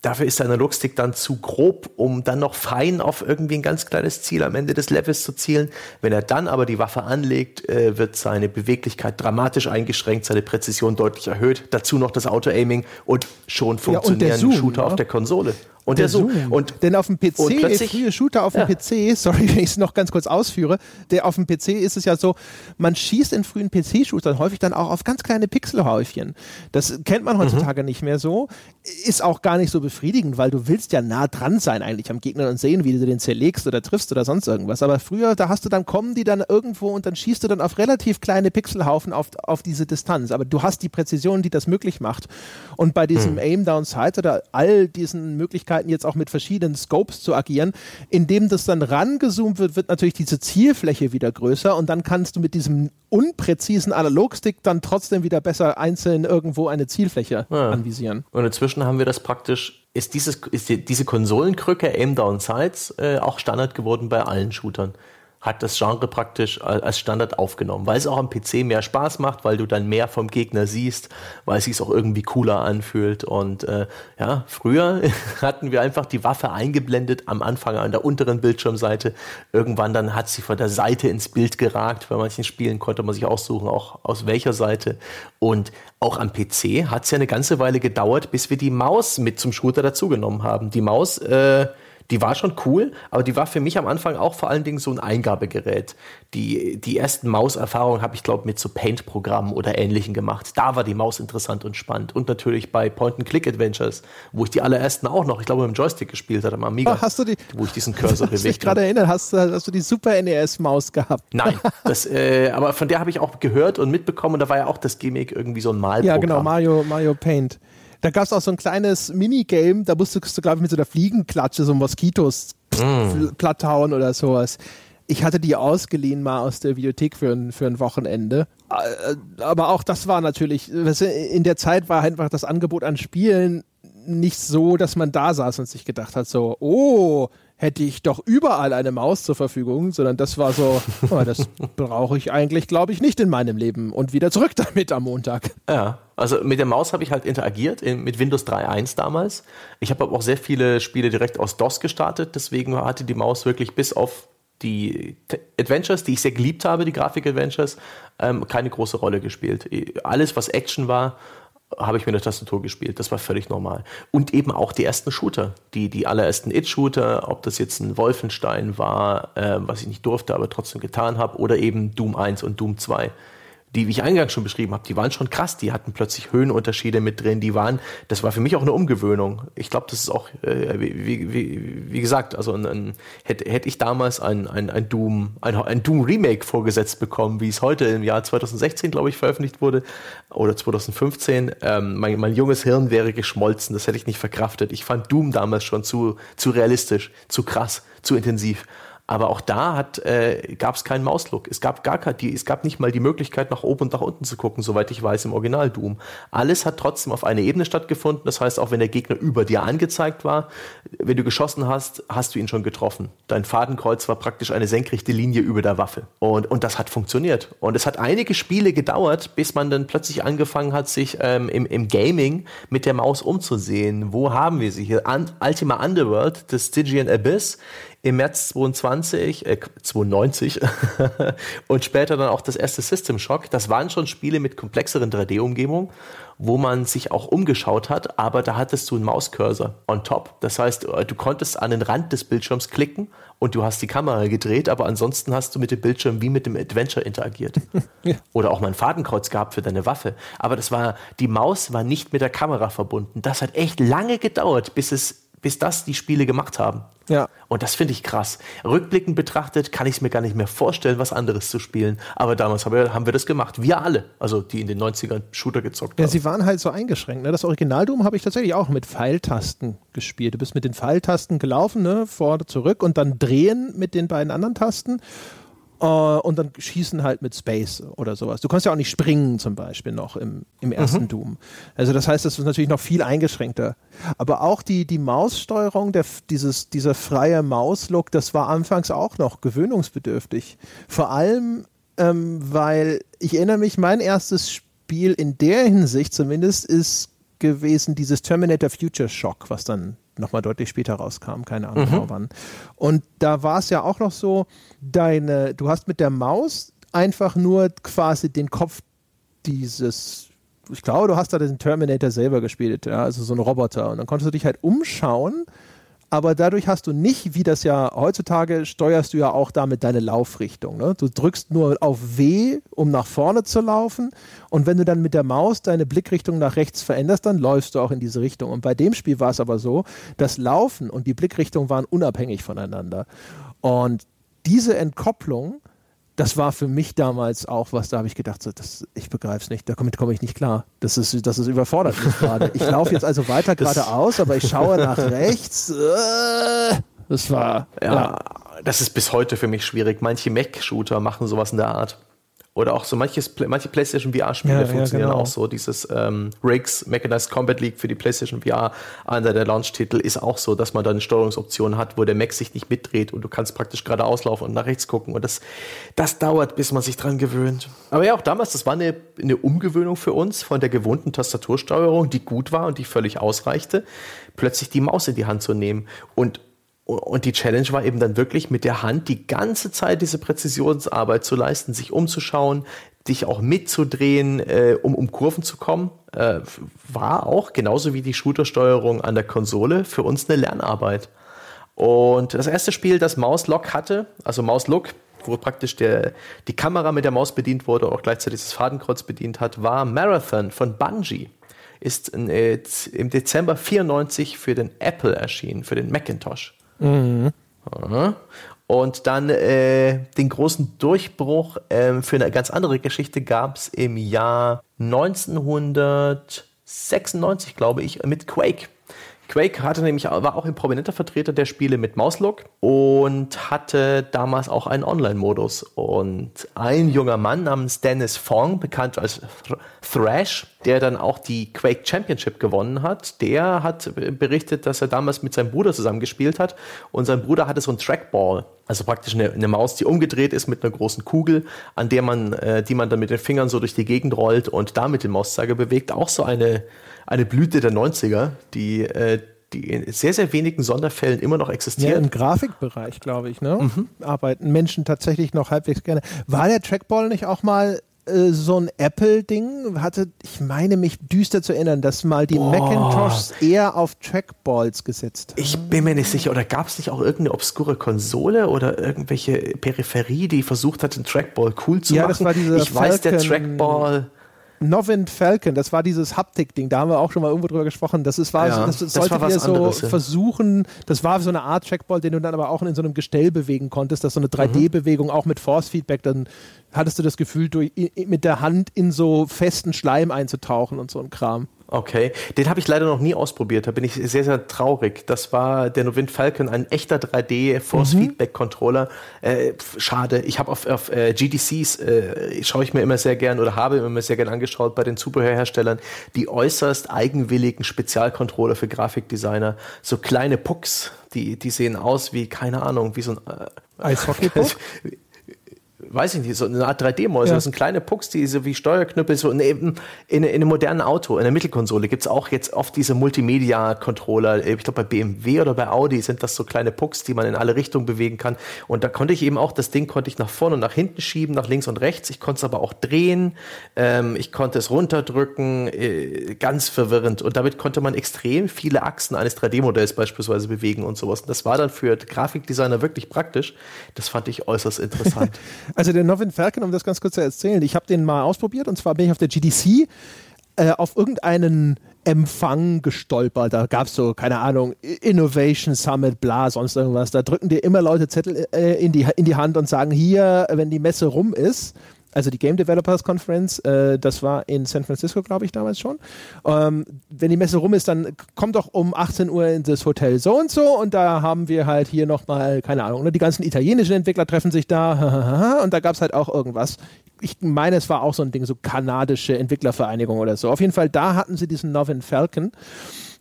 [SPEAKER 2] Dafür ist der Analogstick dann zu grob, um dann noch fein auf irgendwie ein ganz kleines Ziel am Ende des Levels zu zielen. Wenn er dann aber die Waffe anlegt, äh, wird seine Beweglichkeit dramatisch eingeschränkt, seine Präzision deutlich erhöht. Dazu noch das Auto-Aiming und schon funktionieren ja, Shooter ja. auf der Konsole.
[SPEAKER 1] Und der, der so. Und, Denn auf dem PC, frühe Shooter auf dem ja. PC, sorry, wenn ich es noch ganz kurz ausführe, der auf dem PC ist es ja so, man schießt in frühen PC-Shootern häufig dann auch auf ganz kleine Pixelhäufchen. Das kennt man heutzutage mhm. nicht mehr so. Ist auch gar nicht so befriedigend, weil du willst ja nah dran sein eigentlich am Gegner und sehen, wie du den zerlegst oder triffst oder sonst irgendwas. Aber früher, da hast du dann, kommen die dann irgendwo und dann schießt du dann auf relativ kleine Pixelhaufen auf, auf diese Distanz. Aber du hast die Präzision, die das möglich macht. Und bei diesem mhm. Aim-Down-Sight oder all diesen Möglichkeiten Möglichkeiten, jetzt auch mit verschiedenen Scopes zu agieren. Indem das dann rangezoomt wird, wird natürlich diese Zielfläche wieder größer und dann kannst du mit diesem unpräzisen Analogstick dann trotzdem wieder besser einzeln irgendwo eine Zielfläche ja. anvisieren.
[SPEAKER 2] Und inzwischen haben wir das praktisch, ist, dieses, ist die, diese Konsolenkrücke Aim Down Sights äh, auch Standard geworden bei allen Shootern hat das Genre praktisch als Standard aufgenommen, weil es auch am PC mehr Spaß macht, weil du dann mehr vom Gegner siehst, weil es sich auch irgendwie cooler anfühlt. Und äh, ja, früher hatten wir einfach die Waffe eingeblendet am Anfang an der unteren Bildschirmseite. Irgendwann dann hat sie von der Seite ins Bild geragt. Bei manchen Spielen konnte man sich aussuchen, auch aus welcher Seite. Und auch am PC hat es ja eine ganze Weile gedauert, bis wir die Maus mit zum Shooter dazugenommen haben. Die Maus äh, die war schon cool, aber die war für mich am Anfang auch vor allen Dingen so ein Eingabegerät. Die, die ersten Mauserfahrungen habe ich, glaube mit so Paint-Programmen oder Ähnlichen gemacht. Da war die Maus interessant und spannend. Und natürlich bei Point-and-Click-Adventures, wo ich die allerersten auch noch, ich glaube, mit dem Joystick gespielt hatte, am Amiga.
[SPEAKER 1] Oh, hast du die,
[SPEAKER 2] wo ich diesen Cursor bewegt
[SPEAKER 1] habe. Ich gerade erinnert, hast, hast du die Super NES-Maus gehabt?
[SPEAKER 2] Nein, das, äh, aber von der habe ich auch gehört und mitbekommen. Und da war ja auch das Gimmick irgendwie so ein Malprogramm.
[SPEAKER 1] Ja, genau, Mario, Mario Paint. Da gab es auch so ein kleines Minigame, da musstest du, glaube ich, mit so einer Fliegenklatsche so Moskitos mm. platt hauen oder sowas. Ich hatte die ausgeliehen mal aus der Bibliothek für ein, für ein Wochenende. Äh, aber auch das war natürlich, in der Zeit war einfach das Angebot an Spielen nicht so, dass man da saß und sich gedacht hat, so, oh, hätte ich doch überall eine Maus zur Verfügung, sondern das war so, oh, das brauche ich eigentlich, glaube ich, nicht in meinem Leben und wieder zurück damit am Montag.
[SPEAKER 2] Ja, also mit der Maus habe ich halt interagiert in, mit Windows 3.1 damals. Ich habe aber auch sehr viele Spiele direkt aus DOS gestartet, deswegen hatte die Maus wirklich bis auf die Adventures, die ich sehr geliebt habe, die Grafik-Adventures, ähm, keine große Rolle gespielt. Alles, was Action war, habe ich mit der Tastatur gespielt. Das war völlig normal. Und eben auch die ersten Shooter, die, die allerersten It-Shooter, ob das jetzt ein Wolfenstein war, äh, was ich nicht durfte, aber trotzdem getan habe, oder eben Doom 1 und Doom 2 die, wie ich eingangs schon beschrieben habe, die waren schon krass. Die hatten plötzlich Höhenunterschiede mit drin. Die waren, das war für mich auch eine Umgewöhnung. Ich glaube, das ist auch, äh, wie, wie, wie gesagt, also ein, ein, hätte, hätte ich damals ein, ein, ein Doom, ein, ein Doom Remake vorgesetzt bekommen, wie es heute im Jahr 2016, glaube ich, veröffentlicht wurde, oder 2015, ähm, mein, mein junges Hirn wäre geschmolzen. Das hätte ich nicht verkraftet. Ich fand Doom damals schon zu, zu realistisch, zu krass, zu intensiv. Aber auch da äh, gab es keinen Mauslook. Es gab gar die, es gab nicht mal die Möglichkeit, nach oben und nach unten zu gucken, soweit ich weiß, im Original Doom. Alles hat trotzdem auf einer Ebene stattgefunden. Das heißt, auch wenn der Gegner über dir angezeigt war, wenn du geschossen hast, hast du ihn schon getroffen. Dein Fadenkreuz war praktisch eine senkrechte Linie über der Waffe. Und, und das hat funktioniert. Und es hat einige Spiele gedauert, bis man dann plötzlich angefangen hat, sich ähm, im, im Gaming mit der Maus umzusehen. Wo haben wir sie hier? An Ultima Underworld, The Stygian Abyss, im März 22, äh, 92 und später dann auch das erste System Shock. Das waren schon Spiele mit komplexeren 3D-Umgebungen, wo man sich auch umgeschaut hat, aber da hattest du einen Mauscursor on top. Das heißt, äh, du konntest an den Rand des Bildschirms klicken und du hast die Kamera gedreht, aber ansonsten hast du mit dem Bildschirm wie mit dem Adventure interagiert. ja. Oder auch mal ein Fadenkreuz gehabt für deine Waffe. Aber das war, die Maus war nicht mit der Kamera verbunden. Das hat echt lange gedauert, bis es bis das die Spiele gemacht haben.
[SPEAKER 1] Ja.
[SPEAKER 2] Und das finde ich krass. Rückblickend betrachtet kann ich es mir gar nicht mehr vorstellen, was anderes zu spielen. Aber damals haben wir, haben wir das gemacht. Wir alle. Also die in den 90ern Shooter gezockt
[SPEAKER 1] haben. Ja, sie waren halt so eingeschränkt. Ne? Das Original Doom habe ich tatsächlich auch mit Pfeiltasten gespielt. Du bist mit den Pfeiltasten gelaufen, ne? vor, zurück und dann drehen mit den beiden anderen Tasten. Uh, und dann schießen halt mit Space oder sowas. Du kannst ja auch nicht springen zum Beispiel noch im, im ersten mhm. Doom. Also das heißt, das ist natürlich noch viel eingeschränkter. Aber auch die, die Maussteuerung, der, dieses, dieser freie Mauslook, das war anfangs auch noch gewöhnungsbedürftig. Vor allem, ähm, weil ich erinnere mich, mein erstes Spiel in der Hinsicht zumindest ist gewesen dieses Terminator Future Shock, was dann nochmal deutlich später rauskam, keine Ahnung mhm. genau wann. Und da war es ja auch noch so, deine, du hast mit der Maus einfach nur quasi den Kopf dieses, ich glaube, du hast da den Terminator selber gespielt, ja, also so ein Roboter. Und dann konntest du dich halt umschauen aber dadurch hast du nicht, wie das ja heutzutage, steuerst du ja auch damit deine Laufrichtung. Ne? Du drückst nur auf W, um nach vorne zu laufen und wenn du dann mit der Maus deine Blickrichtung nach rechts veränderst, dann läufst du auch in diese Richtung. Und bei dem Spiel war es aber so, das Laufen und die Blickrichtung waren unabhängig voneinander. Und diese Entkopplung das war für mich damals auch was, da habe ich gedacht, so, das, ich begreife es nicht, damit komme ich nicht klar. Das ist, das ist überfordert gerade. Ich laufe jetzt also weiter geradeaus, aber ich schaue nach rechts. Äh, das war.
[SPEAKER 2] Ja, ja, das ist bis heute für mich schwierig. Manche Mac-Shooter machen sowas in der Art. Oder auch so manches, manche PlayStation VR-Spiele ja, funktionieren ja, genau. auch so. Dieses ähm, Rigs Mechanized Combat League für die PlayStation VR, einer der Launch-Titel, ist auch so, dass man dann Steuerungsoptionen hat, wo der Mac sich nicht mitdreht und du kannst praktisch geradeaus laufen und nach rechts gucken. Und das, das dauert, bis man sich dran gewöhnt. Aber ja, auch damals, das war eine, eine Umgewöhnung für uns von der gewohnten Tastatursteuerung, die gut war und die völlig ausreichte, plötzlich die Maus in die Hand zu nehmen. Und und die Challenge war eben dann wirklich mit der Hand die ganze Zeit diese Präzisionsarbeit zu leisten, sich umzuschauen, dich auch mitzudrehen, äh, um um Kurven zu kommen, äh, war auch genauso wie die Shootersteuerung an der Konsole für uns eine Lernarbeit. Und das erste Spiel, das Mauslock hatte, also Mauslook, wo praktisch der, die Kamera mit der Maus bedient wurde und auch gleichzeitig das Fadenkreuz bedient hat, war Marathon von Bungie. Ist äh, im Dezember 94 für den Apple erschienen, für den Macintosh. Mhm. Und dann äh, den großen Durchbruch äh, für eine ganz andere Geschichte gab es im Jahr 1996, glaube ich, mit Quake. Quake hatte nämlich, war auch ein prominenter Vertreter der Spiele mit Mauslook und hatte damals auch einen Online-Modus. Und ein junger Mann namens Dennis Fong, bekannt als Thrash, der dann auch die Quake Championship gewonnen hat, der hat berichtet, dass er damals mit seinem Bruder zusammen gespielt hat und sein Bruder hatte so ein Trackball, also praktisch eine, eine Maus, die umgedreht ist mit einer großen Kugel, an der man, äh, die man dann mit den Fingern so durch die Gegend rollt und damit den Mauszeiger bewegt. Auch so eine eine Blüte der 90er, die, äh, die in sehr, sehr wenigen Sonderfällen immer noch existiert. Ja,
[SPEAKER 1] im Grafikbereich, glaube ich, ne? Mhm. arbeiten Menschen tatsächlich noch halbwegs gerne. War der Trackball nicht auch mal äh, so ein Apple-Ding? Hatte, ich meine mich düster zu erinnern, dass mal die Boah. Macintoshs eher auf Trackballs gesetzt
[SPEAKER 2] haben. Ich bin mir nicht sicher. Oder gab es nicht auch irgendeine obskure Konsole oder irgendwelche Peripherie, die versucht hat, den Trackball cool zu
[SPEAKER 1] ja,
[SPEAKER 2] machen?
[SPEAKER 1] Das war diese
[SPEAKER 2] ich Falcon weiß, der Trackball
[SPEAKER 1] Novin Falcon, das war dieses Haptik-Ding, da haben wir auch schon mal irgendwo drüber gesprochen. Das, ist, war, ja, das, das sollte dir so anderes, versuchen, das war so eine Art Trackball, den du dann aber auch in so einem Gestell bewegen konntest, das so eine 3D-Bewegung auch mit Force-Feedback, dann hattest du das Gefühl, durch, mit der Hand in so festen Schleim einzutauchen und so ein Kram.
[SPEAKER 2] Okay, den habe ich leider noch nie ausprobiert. Da bin ich sehr, sehr traurig. Das war der Novint Falcon, ein echter 3D Force Feedback Controller. Äh, schade. Ich habe auf, auf äh, GDCs äh, schaue ich mir immer sehr gern oder habe immer sehr gern angeschaut bei den Zubehörherstellern die äußerst eigenwilligen Spezialcontroller für Grafikdesigner. So kleine Pucks, die die sehen aus wie keine Ahnung, wie so ein äh,
[SPEAKER 1] Eishockey-Puck.
[SPEAKER 2] weiß ich nicht, so eine Art 3D-Mäuse. Ja. Das sind kleine Pucks, die so wie Steuerknüppel, so in, in, in einem modernen Auto, in der Mittelkonsole gibt es auch jetzt oft diese Multimedia-Controller. Ich glaube, bei BMW oder bei Audi sind das so kleine Pucks, die man in alle Richtungen bewegen kann. Und da konnte ich eben auch, das Ding konnte ich nach vorne und nach hinten schieben, nach links und rechts. Ich konnte es aber auch drehen. Ähm, ich konnte es runterdrücken. Äh, ganz verwirrend. Und damit konnte man extrem viele Achsen eines 3D-Modells beispielsweise bewegen und sowas. Und das war dann für Grafikdesigner wirklich praktisch. Das fand ich äußerst interessant.
[SPEAKER 1] Also der Novin Falcon, um das ganz kurz zu erzählen, ich habe den mal ausprobiert und zwar bin ich auf der GDC äh, auf irgendeinen Empfang gestolpert. Da gab es so, keine Ahnung, Innovation Summit, bla, sonst irgendwas. Da drücken dir immer Leute Zettel äh, in, die, in die Hand und sagen, hier, wenn die Messe rum ist, also die Game Developers Conference, äh, das war in San Francisco, glaube ich, damals schon. Ähm, wenn die Messe rum ist, dann kommt doch um 18 Uhr in das Hotel so und so und da haben wir halt hier nochmal, keine Ahnung, ne, die ganzen italienischen Entwickler treffen sich da und da gab es halt auch irgendwas. Ich meine, es war auch so ein Ding, so kanadische Entwicklervereinigung oder so. Auf jeden Fall, da hatten sie diesen Novin Falcon.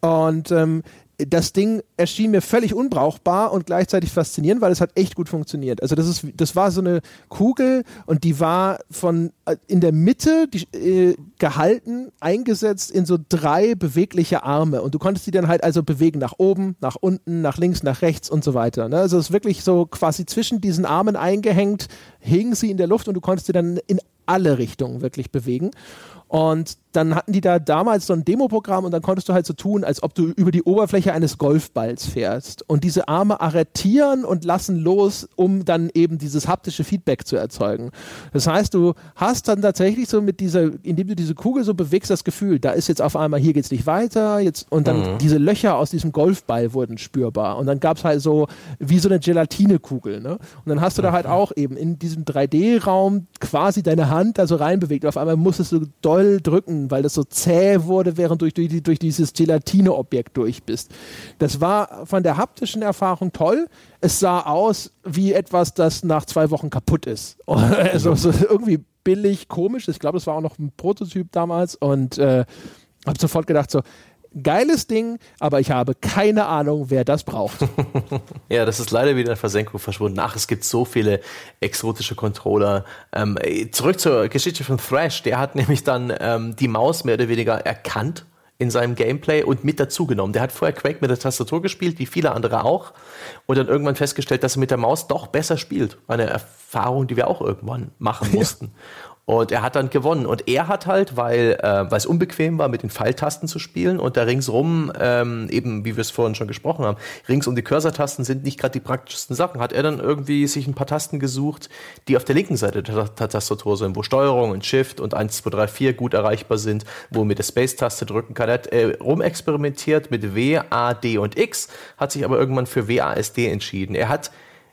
[SPEAKER 1] Und ähm, das Ding erschien mir völlig unbrauchbar und gleichzeitig faszinierend, weil es hat echt gut funktioniert. Also das ist, das war so eine Kugel und die war von äh, in der Mitte die, äh, gehalten, eingesetzt in so drei bewegliche Arme und du konntest die dann halt also bewegen nach oben, nach unten, nach links, nach rechts und so weiter. Ne? Also es ist wirklich so quasi zwischen diesen Armen eingehängt, hingen sie in der Luft und du konntest sie dann in alle Richtungen wirklich bewegen. Und dann hatten die da damals so ein Demoprogramm und dann konntest du halt so tun, als ob du über die Oberfläche eines Golfballs fährst. Und diese Arme arretieren und lassen los, um dann eben dieses haptische Feedback zu erzeugen. Das heißt, du hast dann tatsächlich so mit dieser, indem du diese Kugel so bewegst, das Gefühl, da ist jetzt auf einmal, hier geht's nicht weiter, jetzt, und dann mhm. diese Löcher aus diesem Golfball wurden spürbar. Und dann gab's halt so, wie so eine Gelatinekugel, ne? Und dann hast du da halt mhm. auch eben in diesem 3D-Raum quasi deine Hand da so reinbewegt. Auf einmal musstest du doll doll drücken, weil das so zäh wurde, während du durch, durch, dieses Gelatine-Objekt durch bist. Das war von der haptischen Erfahrung toll. Es sah aus wie etwas, das nach zwei Wochen kaputt ist. also so irgendwie billig, komisch. Ich glaube, das war auch noch ein Prototyp damals und äh, habe sofort gedacht so, geiles Ding, aber ich habe keine Ahnung, wer das braucht.
[SPEAKER 2] ja, das ist leider wieder in Versenkung verschwunden. Ach, es gibt so viele exotische Controller. Ähm, zurück zur Geschichte von Thrash. Der hat nämlich dann ähm, die Maus mehr oder weniger erkannt in seinem Gameplay und mit dazugenommen. Der hat vorher Quake mit der Tastatur gespielt, wie viele andere auch, und dann irgendwann festgestellt, dass er mit der Maus doch besser spielt. Eine Erfahrung, die wir auch irgendwann machen mussten. Ja. Und er hat dann gewonnen. Und er hat halt, weil äh, es unbequem war, mit den Pfeiltasten zu spielen und da ringsrum, ähm, eben wie wir es vorhin schon gesprochen haben, rings um die Cursor-Tasten sind nicht gerade die praktischsten Sachen, hat er dann irgendwie sich ein paar Tasten gesucht, die auf der linken Seite der, Tastatur sind, wo Steuerung und Shift und 1, 2, 3, 4 gut erreichbar sind, wo man mit der Space-Taste drücken kann. Er hat äh, rumexperimentiert mit W, A, D und X, hat sich aber irgendwann für W, A, S, D entschieden. Er hat,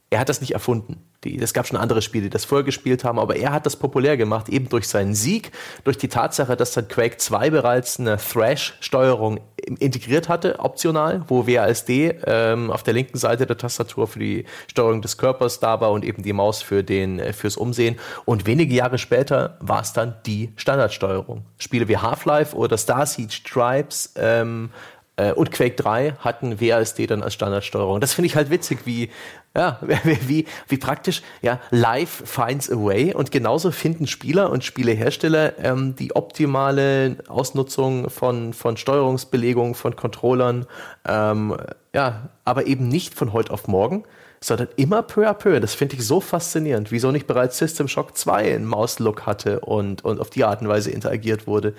[SPEAKER 2] er hat das nicht erfunden. Es gab schon andere Spiele, die das vorher gespielt haben, aber er hat das populär gemacht, eben durch seinen Sieg, durch die Tatsache, dass dann Quake 2 bereits eine Thrash-Steuerung integriert hatte, optional, wo WASD ähm, auf der linken Seite der Tastatur für die Steuerung des Körpers da war und eben die Maus für den, äh, fürs Umsehen. Und wenige Jahre später war es dann die Standardsteuerung. Spiele wie Half-Life oder Star Siege Tribes ähm, äh, und Quake 3 hatten WASD dann als Standardsteuerung. Das finde ich halt witzig, wie, ja, wie, wie praktisch, ja, life finds a way und genauso finden Spieler und Spielehersteller ähm, die optimale Ausnutzung von, von Steuerungsbelegungen, von Controllern, ähm, ja, aber eben nicht von heute auf morgen, sondern immer peu à peu. Das finde ich so faszinierend, wieso nicht bereits System Shock 2 einen Maus-Look hatte und, und auf die Art und Weise interagiert wurde.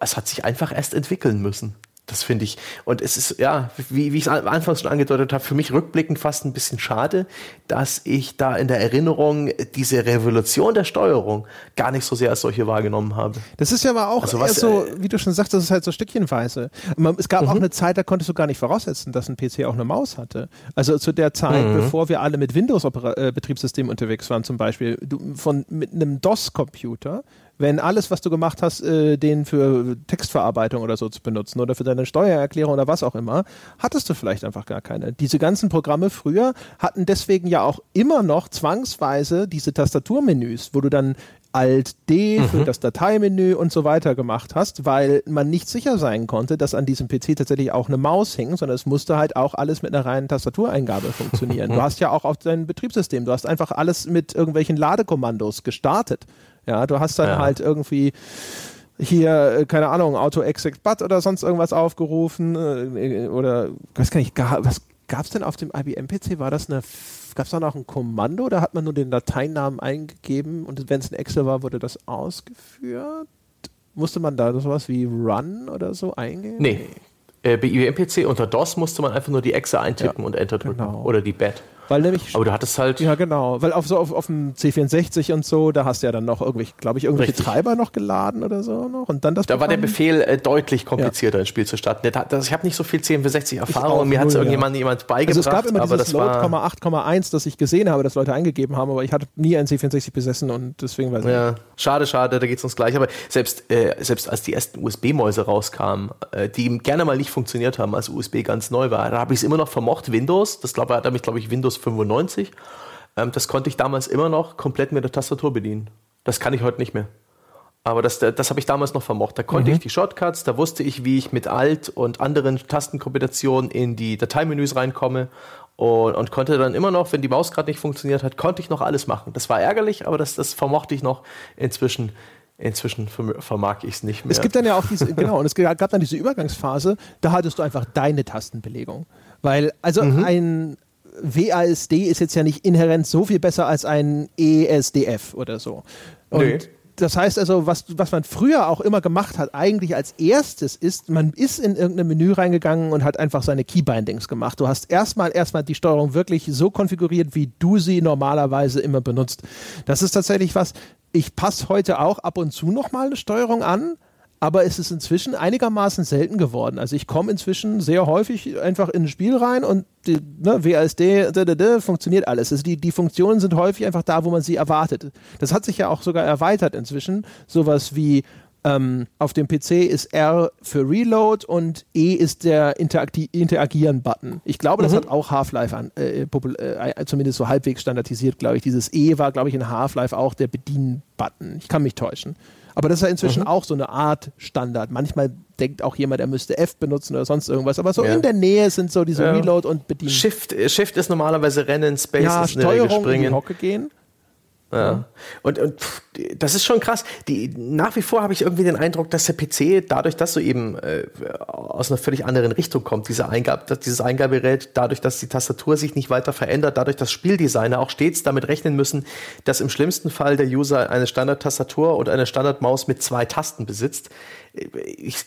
[SPEAKER 2] Es hat sich einfach erst entwickeln müssen. Das finde ich. Und es ist, ja, wie, wie ich es anfangs schon angedeutet habe, für mich rückblickend fast ein bisschen schade, dass ich da in der Erinnerung diese Revolution der Steuerung gar nicht so sehr als solche wahrgenommen habe.
[SPEAKER 1] Das ist ja aber auch also was, so, äh, wie du schon sagst, das ist halt so stückchenweise. Es gab mhm. auch eine Zeit, da konntest du gar nicht voraussetzen, dass ein PC auch eine Maus hatte. Also zu der Zeit, mhm. bevor wir alle mit Windows-Betriebssystemen unterwegs waren, zum Beispiel, du, von, mit einem DOS-Computer wenn alles, was du gemacht hast, äh, den für Textverarbeitung oder so zu benutzen oder für deine Steuererklärung oder was auch immer, hattest du vielleicht einfach gar keine. Diese ganzen Programme früher hatten deswegen ja auch immer noch zwangsweise diese Tastaturmenüs, wo du dann Alt D für mhm. das Dateimenü und so weiter gemacht hast, weil man nicht sicher sein konnte, dass an diesem PC tatsächlich auch eine Maus hing, sondern es musste halt auch alles mit einer reinen Tastatureingabe funktionieren. du hast ja auch auf deinem Betriebssystem, du hast einfach alles mit irgendwelchen Ladekommandos gestartet. Ja, du hast dann ja. halt irgendwie hier, äh, keine Ahnung, Auto Exec But oder sonst irgendwas aufgerufen äh, oder weiß gar nicht, was gab es denn auf dem IBM-PC? War das eine gab es da noch ein Kommando, da hat man nur den Dateinamen eingegeben und wenn es ein Excel war, wurde das ausgeführt? Musste man da sowas wie Run oder so eingeben?
[SPEAKER 2] Nee. Äh, bei IBM-PC unter DOS musste man einfach nur die Exe eintippen ja, und Enter drücken. Genau. Oder die BAT.
[SPEAKER 1] Weil nämlich,
[SPEAKER 2] Aber du hattest halt.
[SPEAKER 1] Ja, genau. Weil auf, so, auf, auf dem C64 und so, da hast du ja dann noch irgendwelche, glaube ich, irgendwelche Richtig. Treiber noch geladen oder so noch. Und dann das
[SPEAKER 2] da Programm. war der Befehl äh, deutlich komplizierter, ja. ins Spiel zu starten. Das, ich habe nicht so viel C64-Erfahrung. Mir hat es irgendjemand ja. jemand beigebracht. Also
[SPEAKER 1] es gab immer dieses Load, 8,1, das ich gesehen habe, das Leute eingegeben haben, aber ich hatte nie ein C64 besessen und deswegen weiß ich
[SPEAKER 2] ja. nicht. Schade, schade, da geht es uns gleich. Aber selbst, äh, selbst als die ersten USB-Mäuse rauskamen, äh, die gerne mal nicht funktioniert haben, als USB ganz neu war, da habe ich es immer noch vermocht, Windows. Das glaub, hat mich, glaube ich, Windows 95 ähm, das konnte ich damals immer noch komplett mit der Tastatur bedienen. Das kann ich heute nicht mehr. Aber das, das habe ich damals noch vermocht. Da konnte mhm. ich die Shortcuts, da wusste ich, wie ich mit Alt und anderen Tastenkombinationen in die Dateimenüs reinkomme und, und konnte dann immer noch, wenn die Maus gerade nicht funktioniert hat, konnte ich noch alles machen. Das war ärgerlich, aber das, das vermochte ich noch. Inzwischen Inzwischen vermag ich es nicht mehr.
[SPEAKER 1] Es gibt dann ja auch diese, genau, und es gab dann diese Übergangsphase, da hattest du einfach deine Tastenbelegung. Weil, also mhm. ein, WASD ist jetzt ja nicht inhärent so viel besser als ein ESDF oder so. Und nee. Das heißt also, was, was man früher auch immer gemacht hat, eigentlich als erstes ist, man ist in irgendein Menü reingegangen und hat einfach seine Keybindings gemacht. Du hast erstmal erstmal die Steuerung wirklich so konfiguriert, wie du sie normalerweise immer benutzt. Das ist tatsächlich was, ich passe heute auch ab und zu nochmal eine Steuerung an, aber es ist inzwischen einigermaßen selten geworden. Also ich komme inzwischen sehr häufig einfach in ein Spiel rein und die, ne, WASD d, d, d, funktioniert alles. Also die, die Funktionen sind häufig einfach da, wo man sie erwartet. Das hat sich ja auch sogar erweitert inzwischen. Sowas wie ähm, auf dem PC ist R für Reload und E ist der Interagieren-Button. Ich glaube, das mhm. hat auch Half-Life äh, äh, zumindest so halbwegs standardisiert, glaube ich. Dieses E war, glaube ich, in Half-Life auch der Bedien-Button. Ich kann mich täuschen. Aber das ist ja inzwischen mhm. auch so eine Art Standard. Manchmal denkt auch jemand, er müsste F benutzen oder sonst irgendwas. Aber so ja. in der Nähe sind so diese ja. Reload und Bedienen.
[SPEAKER 2] Shift, Shift ist normalerweise Rennen, Space ja, ist
[SPEAKER 1] Steuerung in die Hocke gehen.
[SPEAKER 2] Ja. Und, und pff, das ist schon krass. Die, nach wie vor habe ich irgendwie den Eindruck, dass der PC dadurch, dass so eben äh, aus einer völlig anderen Richtung kommt, diese Eingabe, dieses Eingabegerät, dadurch, dass die Tastatur sich nicht weiter verändert, dadurch, dass Spieldesigner auch stets damit rechnen müssen, dass im schlimmsten Fall der User eine Standardtastatur oder eine Standardmaus mit zwei Tasten besitzt. Ich,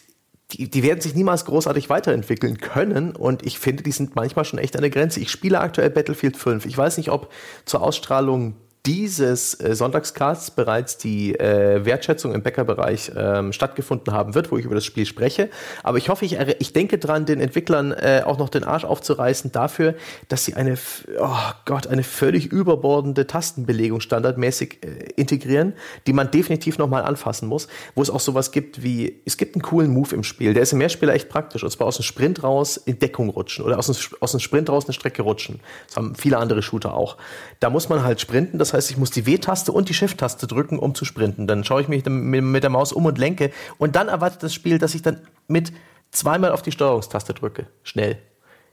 [SPEAKER 2] die, die werden sich niemals großartig weiterentwickeln können und ich finde, die sind manchmal schon echt an der Grenze. Ich spiele aktuell Battlefield 5. Ich weiß nicht, ob zur Ausstrahlung dieses äh, Sonntagscasts bereits die äh, Wertschätzung im Bäckerbereich ähm, stattgefunden haben wird, wo ich über das Spiel spreche. Aber ich hoffe, ich, ich denke dran, den Entwicklern äh, auch noch den Arsch aufzureißen dafür, dass sie eine, oh Gott, eine völlig überbordende Tastenbelegung standardmäßig äh, integrieren, die man definitiv nochmal anfassen muss, wo es auch sowas gibt wie, es gibt einen coolen Move im Spiel, der ist im Mehrspieler echt praktisch, und zwar aus dem Sprint raus in Deckung rutschen oder aus dem, aus dem Sprint raus eine Strecke rutschen. Das haben viele andere Shooter auch. Da muss man halt sprinten, das heißt, ich muss die W-Taste und die Shift-Taste drücken, um zu sprinten. Dann schaue ich mich mit der Maus um und lenke. Und dann erwartet das Spiel, dass ich dann mit zweimal auf die Steuerungstaste drücke. Schnell.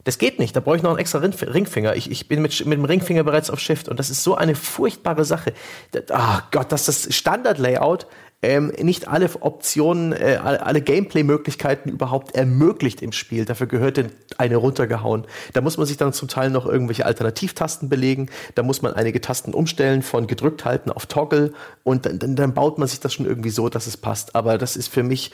[SPEAKER 2] Das geht nicht. Da brauche ich noch einen extra Ringfinger. Ich, ich bin mit, mit dem Ringfinger bereits auf Shift. Und das ist so eine furchtbare Sache. Ach oh Gott, dass das Standard-Layout ähm, nicht alle Optionen, äh, alle Gameplay-Möglichkeiten überhaupt ermöglicht im Spiel. Dafür gehört denn eine runtergehauen. Da muss man sich dann zum Teil noch irgendwelche Alternativtasten belegen. Da muss man einige Tasten umstellen von gedrückt halten auf Toggle und dann, dann, dann baut man sich das schon irgendwie so, dass es passt. Aber das ist für mich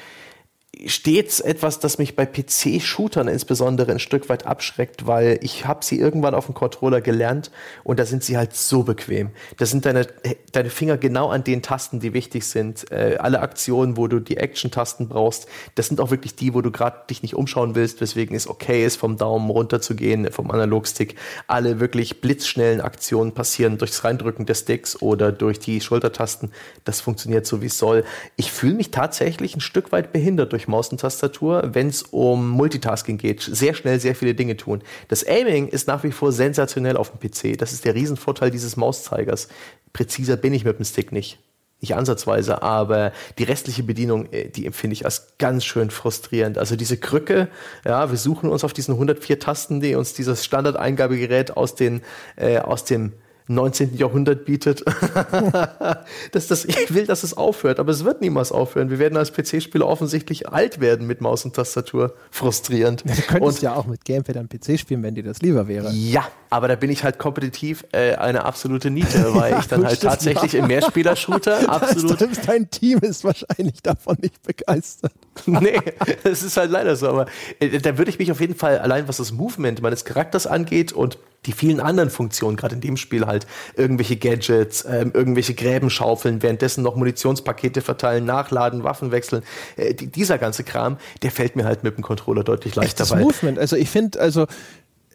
[SPEAKER 2] stets etwas, das mich bei PC-Shootern insbesondere ein Stück weit abschreckt, weil ich habe sie irgendwann auf dem Controller gelernt und da sind sie halt so bequem. Da sind deine, deine Finger genau an den Tasten, die wichtig sind. Äh, alle Aktionen, wo du die Action-Tasten brauchst, das sind auch wirklich die, wo du gerade dich nicht umschauen willst, weswegen es okay ist, vom Daumen runter zu gehen, vom Analogstick. Alle wirklich blitzschnellen Aktionen passieren durchs Reindrücken des Sticks oder durch die Schultertasten. Das funktioniert so, wie es soll. Ich fühle mich tatsächlich ein Stück weit behindert durch Maus und Tastatur, wenn es um Multitasking geht. Sehr schnell sehr viele Dinge tun. Das Aiming ist nach wie vor sensationell auf dem PC. Das ist der Riesenvorteil dieses Mauszeigers. Präziser bin ich mit dem Stick nicht. Nicht ansatzweise, aber die restliche Bedienung, äh, die empfinde ich als ganz schön frustrierend. Also diese Krücke, ja, wir suchen uns auf diesen 104 Tasten, die uns dieses Standardeingabegerät aus den, äh, aus dem 19. Jahrhundert bietet. dass das, ich will, dass es aufhört, aber es wird niemals aufhören. Wir werden als PC-Spieler offensichtlich alt werden mit Maus und Tastatur. Frustrierend.
[SPEAKER 1] du könntest und, ja auch mit Gamepad am PC spielen, wenn dir das lieber wäre.
[SPEAKER 2] Ja, aber da bin ich halt kompetitiv äh, eine absolute Niete, weil ich dann halt tatsächlich im Mehrspieler-Shooter absolut.
[SPEAKER 1] Dein Team ist wahrscheinlich davon nicht begeistert.
[SPEAKER 2] nee, das ist halt leider so. Aber äh, da würde ich mich auf jeden Fall allein, was das Movement meines Charakters angeht und die vielen anderen Funktionen, gerade in dem Spiel halt irgendwelche Gadgets, ähm, irgendwelche Gräben schaufeln, währenddessen noch Munitionspakete verteilen, nachladen, Waffen wechseln, äh, die, dieser ganze Kram, der fällt mir halt mit dem Controller deutlich leichter
[SPEAKER 1] bei. Movement, also ich finde, also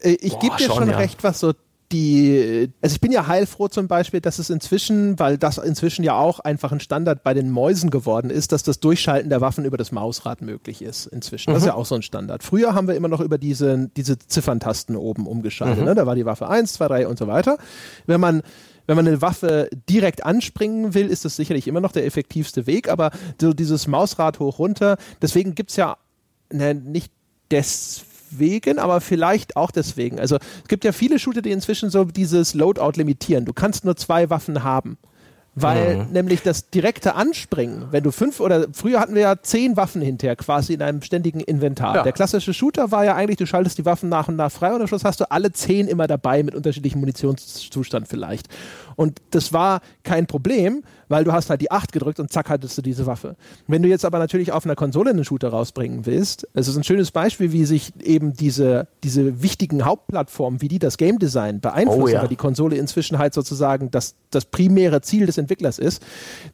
[SPEAKER 1] äh, ich gebe dir schon, schon ja. recht, was so die, also ich bin ja heilfroh zum Beispiel, dass es inzwischen, weil das inzwischen ja auch einfach ein Standard bei den Mäusen geworden ist, dass das Durchschalten der Waffen über das Mausrad möglich ist inzwischen. Mhm. Das ist ja auch so ein Standard. Früher haben wir immer noch über diese, diese Zifferntasten oben umgeschaltet. Mhm. Ne? Da war die Waffe 1, 2, 3 und so weiter. Wenn man wenn man eine Waffe direkt anspringen will, ist das sicherlich immer noch der effektivste Weg, aber so dieses Mausrad hoch runter, deswegen gibt es ja ne, nicht deswegen deswegen, aber vielleicht auch deswegen. Also es gibt ja viele Shooter, die inzwischen so dieses Loadout limitieren. Du kannst nur zwei Waffen haben. Weil mhm. nämlich das direkte Anspringen, wenn du fünf oder früher hatten wir ja zehn Waffen hinterher quasi in einem ständigen Inventar. Ja. Der klassische Shooter war ja eigentlich, du schaltest die Waffen nach und nach frei und am Schluss hast du alle zehn immer dabei mit unterschiedlichem Munitionszustand vielleicht. Und das war kein Problem, weil du hast halt die 8 gedrückt und zack hattest du diese Waffe. Wenn du jetzt aber natürlich auf einer Konsole einen Shooter rausbringen willst, es ist ein schönes Beispiel, wie sich eben diese, diese wichtigen Hauptplattformen, wie die das Game Design beeinflussen, oh, ja. weil die Konsole inzwischen halt sozusagen das, das primäre Ziel des Entwicklers ist,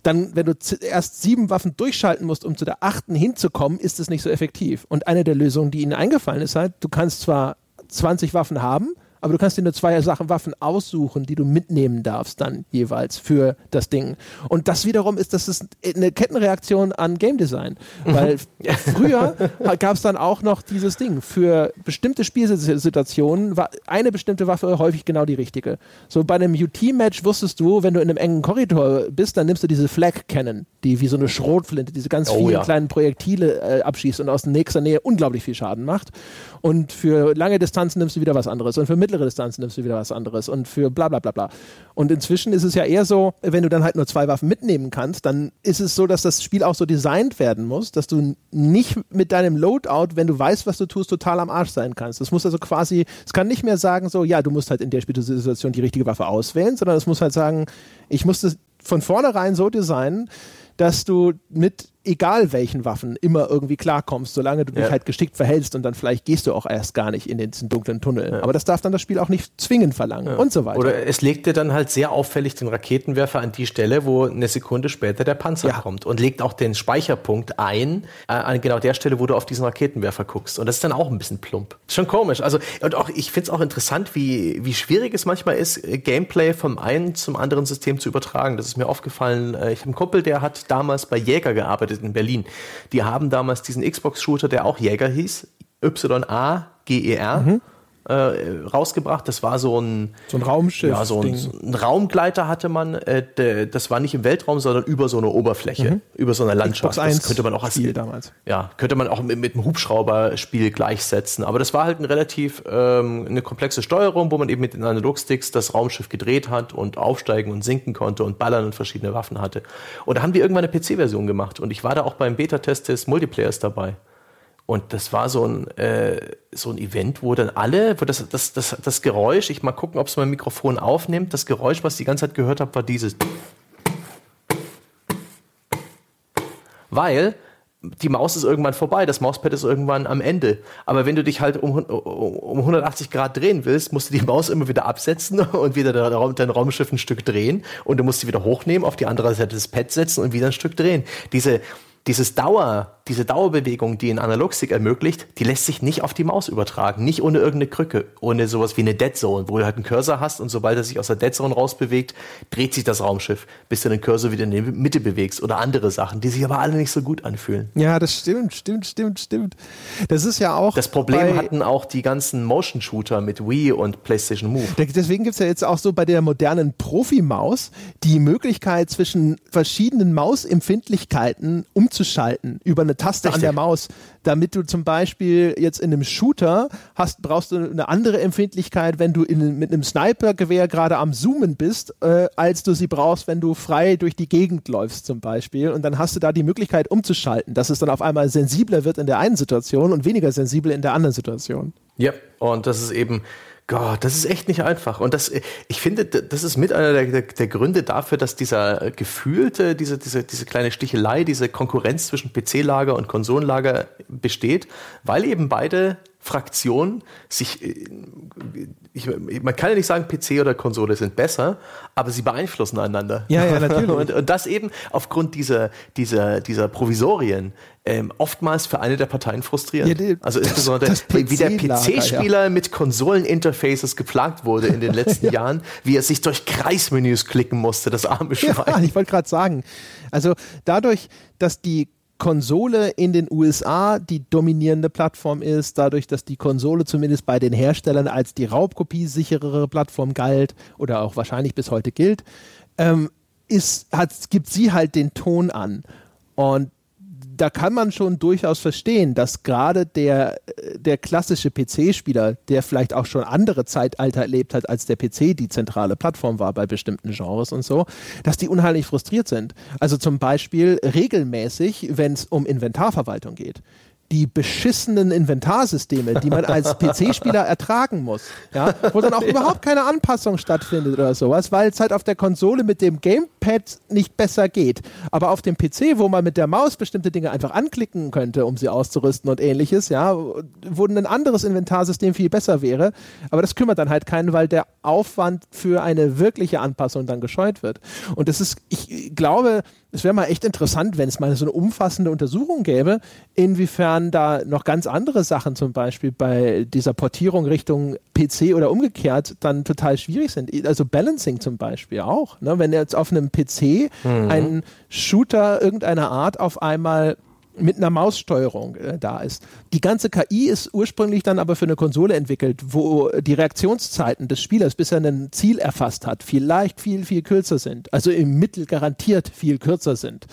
[SPEAKER 1] dann, wenn du erst sieben Waffen durchschalten musst, um zu der achten hinzukommen, ist es nicht so effektiv. Und eine der Lösungen, die ihnen eingefallen ist, halt, du kannst zwar 20 Waffen haben, aber du kannst dir nur zwei Sachen Waffen aussuchen, die du mitnehmen darfst dann jeweils für das Ding. Und das wiederum ist, das ist eine Kettenreaktion an Game Design, mhm. weil früher gab es dann auch noch dieses Ding für bestimmte Spielsituationen war eine bestimmte Waffe häufig genau die richtige. So bei einem UT-Match wusstest du, wenn du in einem engen Korridor bist, dann nimmst du diese Flag Cannon, die wie so eine Schrotflinte diese ganz oh, vielen ja. kleinen Projektile äh, abschießt und aus nächster Nähe unglaublich viel Schaden macht. Und für lange Distanzen nimmst du wieder was anderes. Und für mittlere Distanzen nimmst du wieder was anderes. Und für bla bla bla bla. Und inzwischen ist es ja eher so, wenn du dann halt nur zwei Waffen mitnehmen kannst, dann ist es so, dass das Spiel auch so designt werden muss, dass du nicht mit deinem Loadout, wenn du weißt, was du tust, total am Arsch sein kannst. Es muss also quasi, es kann nicht mehr sagen, so, ja, du musst halt in der Spielsituation die richtige Waffe auswählen, sondern es muss halt sagen, ich muss das von vornherein so designen, dass du mit egal welchen Waffen immer irgendwie klarkommst, solange du dich ja. halt geschickt verhältst und dann vielleicht gehst du auch erst gar nicht in den dunklen Tunnel. Ja. Aber das darf dann das Spiel auch nicht zwingend verlangen ja. und so weiter.
[SPEAKER 2] Oder es legt dir dann halt sehr auffällig den Raketenwerfer an die Stelle, wo eine Sekunde später der Panzer kommt und legt auch den Speicherpunkt ein äh, an genau der Stelle, wo du auf diesen Raketenwerfer guckst. Und das ist dann auch ein bisschen plump. Schon komisch. Also und auch ich finde es auch interessant, wie wie schwierig es manchmal ist, äh, Gameplay vom einen zum anderen System zu übertragen. Das ist mir aufgefallen. Äh, ich habe einen Kumpel, der hat damals bei Jäger gearbeitet in Berlin. Die haben damals diesen Xbox-Shooter, der auch Jäger hieß, Y-A-G-E-R. Mhm äh, rausgebracht. Das war so ein,
[SPEAKER 1] so ein Raumschiff.
[SPEAKER 2] Ja, so ein, so ein, Raumgleiter hatte man. Äh, de, das war nicht im Weltraum, sondern über so eine Oberfläche, mhm. über so eine Landschaft. Das könnte man auch als
[SPEAKER 1] Spiel damals.
[SPEAKER 2] Ja, könnte man auch mit, mit einem Hubschrauberspiel gleichsetzen. Aber das war halt ein relativ ähm, eine komplexe Steuerung, wo man eben mit den Analogsticks das Raumschiff gedreht hat und aufsteigen und sinken konnte und ballern und verschiedene Waffen hatte. Und da haben die irgendwann eine PC-Version gemacht und ich war da auch beim Beta-Test des Multiplayers dabei. Und das war so ein, äh, so ein Event, wo dann alle, wo das, das, das, das Geräusch, ich mal gucken, ob es mein Mikrofon aufnimmt, das Geräusch, was ich die ganze Zeit gehört habe, war dieses. Weil die Maus ist irgendwann vorbei, das Mauspad ist irgendwann am Ende. Aber wenn du dich halt um, um 180 Grad drehen willst, musst du die Maus immer wieder absetzen und wieder dein Raumschiff ein Stück drehen und du musst sie wieder hochnehmen, auf die andere Seite des Pads setzen und wieder ein Stück drehen. Diese, dieses Dauer, diese Dauerbewegung, die ein Analogstick ermöglicht, die lässt sich nicht auf die Maus übertragen. Nicht ohne irgendeine Krücke, ohne sowas wie eine Dead Zone, wo du halt einen Cursor hast und sobald er sich aus der Dead Zone rausbewegt, dreht sich das Raumschiff, bis du den Cursor wieder in die Mitte bewegst oder andere Sachen, die sich aber alle nicht so gut anfühlen.
[SPEAKER 1] Ja, das stimmt, stimmt, stimmt, stimmt. Das ist ja auch.
[SPEAKER 2] Das Problem hatten auch die ganzen Motion Shooter mit Wii und PlayStation Move.
[SPEAKER 1] Deswegen gibt es ja jetzt auch so bei der modernen Profi-Maus die Möglichkeit zwischen verschiedenen Mausempfindlichkeiten umzuschalten über eine Taste Richtig. an der Maus, damit du zum Beispiel jetzt in einem Shooter hast, brauchst du eine andere Empfindlichkeit, wenn du in, mit einem Snipergewehr gerade am Zoomen bist, äh, als du sie brauchst, wenn du frei durch die Gegend läufst zum Beispiel. Und dann hast du da die Möglichkeit umzuschalten, dass es dann auf einmal sensibler wird in der einen Situation und weniger sensibel in der anderen Situation.
[SPEAKER 2] Ja, und das ist eben Gott, das ist echt nicht einfach. Und das, ich finde, das ist mit einer der, der, der Gründe dafür, dass dieser gefühlte, diese, diese, diese kleine Stichelei, diese Konkurrenz zwischen PC-Lager und Konsolenlager besteht, weil eben beide Fraktionen sich, äh, ich, man kann ja nicht sagen, PC oder Konsole sind besser, aber sie beeinflussen einander.
[SPEAKER 1] Ja, ja, natürlich.
[SPEAKER 2] und, und das eben aufgrund dieser, dieser, dieser Provisorien ähm, oftmals für eine der Parteien frustrierend. Ja, also insbesondere, das wie der PC-Spieler ja. mit Konsoleninterfaces geplagt wurde in den letzten ja. Jahren, wie er sich durch Kreismenüs klicken musste, das arme Schwein.
[SPEAKER 1] Ja, ich wollte gerade sagen, also dadurch, dass die Konsole in den USA die dominierende Plattform ist, dadurch, dass die Konsole zumindest bei den Herstellern als die Raubkopie sicherere Plattform galt oder auch wahrscheinlich bis heute gilt, ähm, ist, hat, gibt sie halt den Ton an. Und da kann man schon durchaus verstehen, dass gerade der, der klassische PC-Spieler, der vielleicht auch schon andere Zeitalter erlebt hat, als der PC die zentrale Plattform war bei bestimmten Genres und so, dass die unheimlich frustriert sind. Also zum Beispiel regelmäßig, wenn es um Inventarverwaltung geht die beschissenen Inventarsysteme, die man als PC-Spieler ertragen muss, ja, wo dann auch ja. überhaupt keine Anpassung stattfindet oder sowas, weil es halt auf der Konsole mit dem Gamepad nicht besser geht. Aber auf dem PC, wo man mit der Maus bestimmte Dinge einfach anklicken könnte, um sie auszurüsten und ähnliches, ja, wo ein anderes Inventarsystem viel besser wäre. Aber das kümmert dann halt keinen, weil der Aufwand für eine wirkliche Anpassung dann gescheut wird. Und das ist, ich glaube, es wäre mal echt interessant, wenn es mal so eine umfassende Untersuchung gäbe, inwiefern da noch ganz andere Sachen zum Beispiel bei dieser Portierung Richtung PC oder umgekehrt dann total schwierig sind. Also Balancing zum Beispiel auch. Ne? Wenn jetzt auf einem PC mhm. ein Shooter irgendeiner Art auf einmal mit einer Maussteuerung äh, da ist. Die ganze KI ist ursprünglich dann aber für eine Konsole entwickelt, wo die Reaktionszeiten des Spielers, bis er ein Ziel erfasst hat, vielleicht viel, viel kürzer sind. Also im Mittel garantiert viel kürzer sind.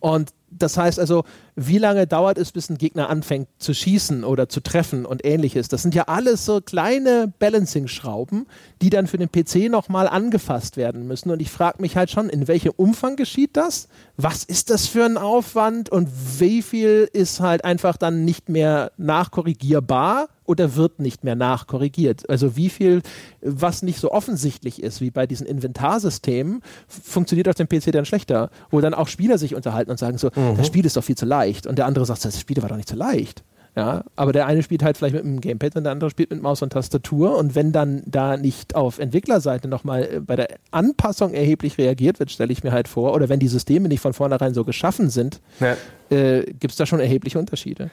[SPEAKER 1] Und das heißt also, wie lange dauert es, bis ein Gegner anfängt zu schießen oder zu treffen und ähnliches? Das sind ja alles so kleine Balancing-Schrauben, die dann für den PC nochmal angefasst werden müssen. Und ich frage mich halt schon, in welchem Umfang geschieht das? Was ist das für ein Aufwand und wie viel ist halt einfach dann nicht mehr nachkorrigierbar? Oder wird nicht mehr nachkorrigiert. Also wie viel, was nicht so offensichtlich ist wie bei diesen Inventarsystemen, funktioniert auf dem PC dann schlechter, wo dann auch Spieler sich unterhalten und sagen so, mhm. das Spiel ist doch viel zu leicht und der andere sagt, das Spiel war doch nicht so leicht. Ja, aber der eine spielt halt vielleicht mit dem Gamepad und der andere spielt mit Maus und Tastatur. Und wenn dann da nicht auf Entwicklerseite nochmal äh, bei der Anpassung erheblich reagiert wird, stelle ich mir halt vor, oder wenn die Systeme nicht von vornherein so geschaffen sind, ja. äh, gibt es da schon erhebliche Unterschiede.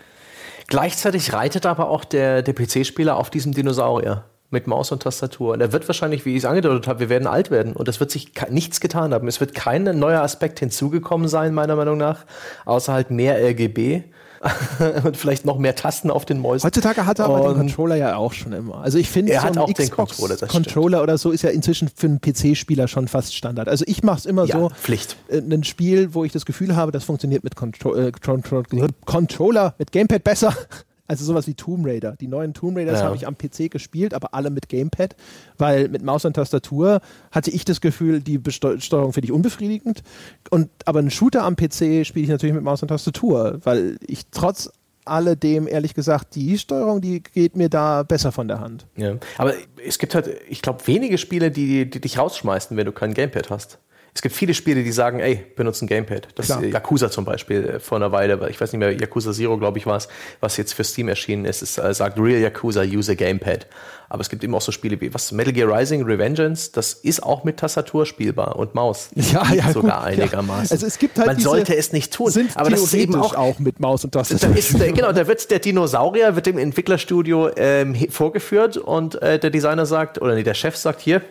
[SPEAKER 2] Gleichzeitig reitet aber auch der, der PC-Spieler auf diesem Dinosaurier mit Maus und Tastatur. Und er wird wahrscheinlich, wie ich es angedeutet habe, wir werden alt werden und es wird sich nichts getan haben. Es wird kein neuer Aspekt hinzugekommen sein, meiner Meinung nach, außer halt mehr RGB und vielleicht noch mehr Tasten auf den Mäusen.
[SPEAKER 1] Heutzutage hat er aber den Controller ja auch schon immer. Also ich finde,
[SPEAKER 2] so ein auch Xbox Controller,
[SPEAKER 1] Controller oder so ist ja inzwischen für einen PC-Spieler schon fast Standard. Also ich mache es immer ja, so.
[SPEAKER 2] Pflicht.
[SPEAKER 1] Äh, ein Spiel, wo ich das Gefühl habe, das funktioniert mit Contro äh, Controller, mit Gamepad besser also sowas wie Tomb Raider. Die neuen Tomb Raiders ja. habe ich am PC gespielt, aber alle mit Gamepad, weil mit Maus und Tastatur hatte ich das Gefühl, die Steuerung finde ich unbefriedigend. Und aber einen Shooter am PC spiele ich natürlich mit Maus und Tastatur, weil ich trotz alledem, ehrlich gesagt, die Steuerung, die geht mir da besser von der Hand.
[SPEAKER 2] Ja, aber es gibt halt, ich glaube, wenige Spiele, die, die dich rausschmeißen, wenn du kein Gamepad hast. Es gibt viele Spiele, die sagen, ey, benutzen Gamepad. Das Klar. Yakuza zum Beispiel äh, vor einer Weile, ich weiß nicht mehr, Yakuza Zero, glaube ich, war es, was jetzt für Steam erschienen ist. Es äh, sagt Real Yakuza, use a Gamepad. Aber es gibt eben auch so Spiele wie was Metal Gear Rising, Revengeance, das ist auch mit Tastatur spielbar und Maus.
[SPEAKER 1] Ja, ja,
[SPEAKER 2] sogar gut, einigermaßen. Ja.
[SPEAKER 1] Also es gibt halt
[SPEAKER 2] Man sollte es nicht tun,
[SPEAKER 1] sind aber das ist eben auch, auch mit Maus und Tastatur.
[SPEAKER 2] Da ist, genau, da wird der Dinosaurier wird dem Entwicklerstudio ähm, vorgeführt und äh, der Designer sagt oder nee, der Chef sagt hier,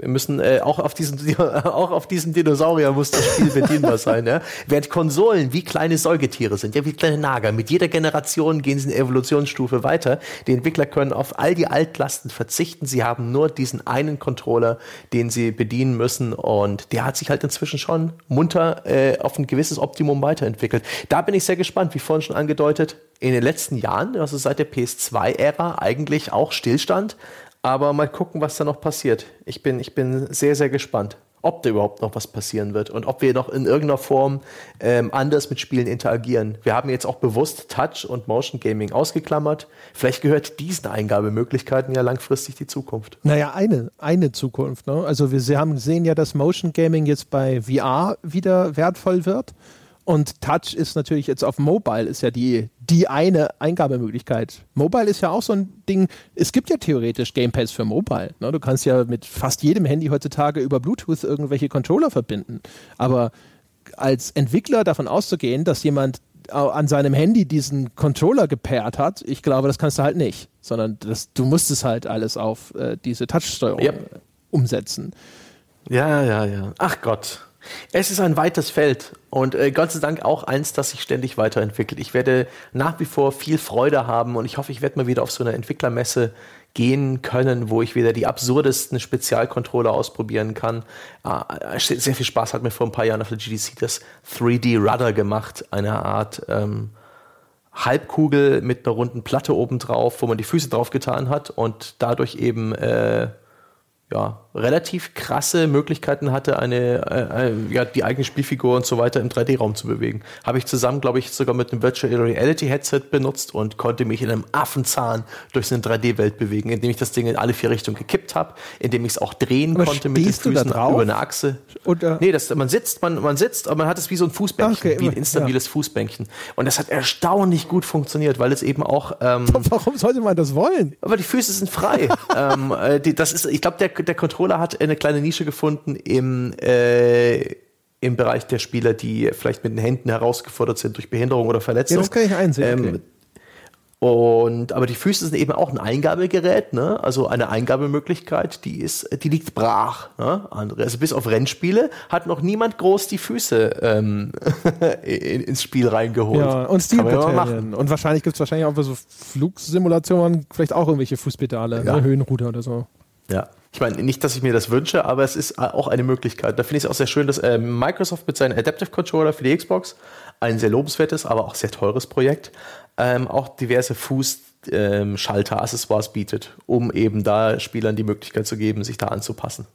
[SPEAKER 2] wir müssen äh, auch auf diesem auch auf diesem Dinosaurier muss das Spiel bedienbar sein, ja. Während Konsolen wie kleine Säugetiere sind, ja wie kleine Nager. Mit jeder Generation gehen sie in Evolutionsstufe weiter. Die Entwickler können auf all die Altlasten verzichten. Sie haben nur diesen einen Controller, den sie bedienen müssen und der hat sich halt inzwischen schon munter äh, auf ein gewisses Optimum weiterentwickelt. Da bin ich sehr gespannt, wie vorhin schon angedeutet. In den letzten Jahren, also seit der PS2-Ära, eigentlich auch Stillstand. Aber mal gucken, was da noch passiert. Ich bin, ich bin sehr, sehr gespannt, ob da überhaupt noch was passieren wird und ob wir noch in irgendeiner Form ähm, anders mit Spielen interagieren. Wir haben jetzt auch bewusst Touch und Motion Gaming ausgeklammert. Vielleicht gehört diesen Eingabemöglichkeiten ja langfristig die Zukunft.
[SPEAKER 1] Naja, eine, eine Zukunft. Ne? Also wir haben, sehen ja, dass Motion Gaming jetzt bei VR wieder wertvoll wird. Und Touch ist natürlich jetzt auf Mobile, ist ja die, die eine Eingabemöglichkeit. Mobile ist ja auch so ein Ding, es gibt ja theoretisch Gamepads für Mobile. Ne? Du kannst ja mit fast jedem Handy heutzutage über Bluetooth irgendwelche Controller verbinden. Aber als Entwickler davon auszugehen, dass jemand an seinem Handy diesen Controller gepaart hat, ich glaube, das kannst du halt nicht. Sondern das, du musst es halt alles auf äh, diese Touch-Steuerung ja. umsetzen.
[SPEAKER 2] Ja, ja, ja. Ach Gott. Es ist ein weites Feld und äh, Gott sei Dank auch eins, das sich ständig weiterentwickelt. Ich werde nach wie vor viel Freude haben und ich hoffe, ich werde mal wieder auf so eine Entwicklermesse gehen können, wo ich wieder die absurdesten Spezialcontroller ausprobieren kann. Äh, sehr viel Spaß hat mir vor ein paar Jahren auf der GDC das 3D Rudder gemacht, eine Art ähm, Halbkugel mit einer runden Platte oben drauf, wo man die Füße drauf getan hat und dadurch eben äh, ja, relativ krasse Möglichkeiten hatte, eine, äh, äh, ja, die eigene Spielfigur und so weiter im 3D-Raum zu bewegen. Habe ich zusammen, glaube ich, sogar mit einem Virtual Reality Headset benutzt und konnte mich in einem Affenzahn durch eine 3D-Welt bewegen, indem ich das Ding in alle vier Richtungen gekippt habe, indem ich es auch drehen
[SPEAKER 1] aber
[SPEAKER 2] konnte mit den Füßen über eine Achse.
[SPEAKER 1] Oder?
[SPEAKER 2] Nee, das, man sitzt, man, man sitzt, aber man hat es wie so ein Fußbänkchen, okay, wie ein instabiles ja. Fußbänkchen. Und das hat erstaunlich gut funktioniert, weil es eben auch. Ähm,
[SPEAKER 1] Warum sollte man das wollen?
[SPEAKER 2] Aber die Füße sind frei. ähm, äh, die, das ist, ich glaube, der, der Controller hat eine kleine Nische gefunden im, äh, im Bereich der Spieler, die vielleicht mit den Händen herausgefordert sind durch Behinderung oder Verletzung. Ja,
[SPEAKER 1] das kann ich einsehen. Ähm,
[SPEAKER 2] okay. Und, aber die Füße sind eben auch ein Eingabegerät, ne? also eine Eingabemöglichkeit, die ist, die liegt brach. Ne? Also bis auf Rennspiele hat noch niemand groß die Füße ähm, ins Spiel reingeholt.
[SPEAKER 1] Ja, und Stilpedalen. Und wahrscheinlich gibt es wahrscheinlich auch für so Flugsimulationen vielleicht auch irgendwelche Fußpedale, ja. ne? Höhenruder oder so.
[SPEAKER 2] Ja. Ich meine, nicht, dass ich mir das wünsche, aber es ist auch eine Möglichkeit. Da finde ich es auch sehr schön, dass äh, Microsoft mit seinem Adaptive Controller für die Xbox ein sehr lobenswertes, aber auch sehr teures Projekt ähm, auch diverse Fußschalter-Accessoires ähm, bietet, um eben da Spielern die Möglichkeit zu geben, sich da anzupassen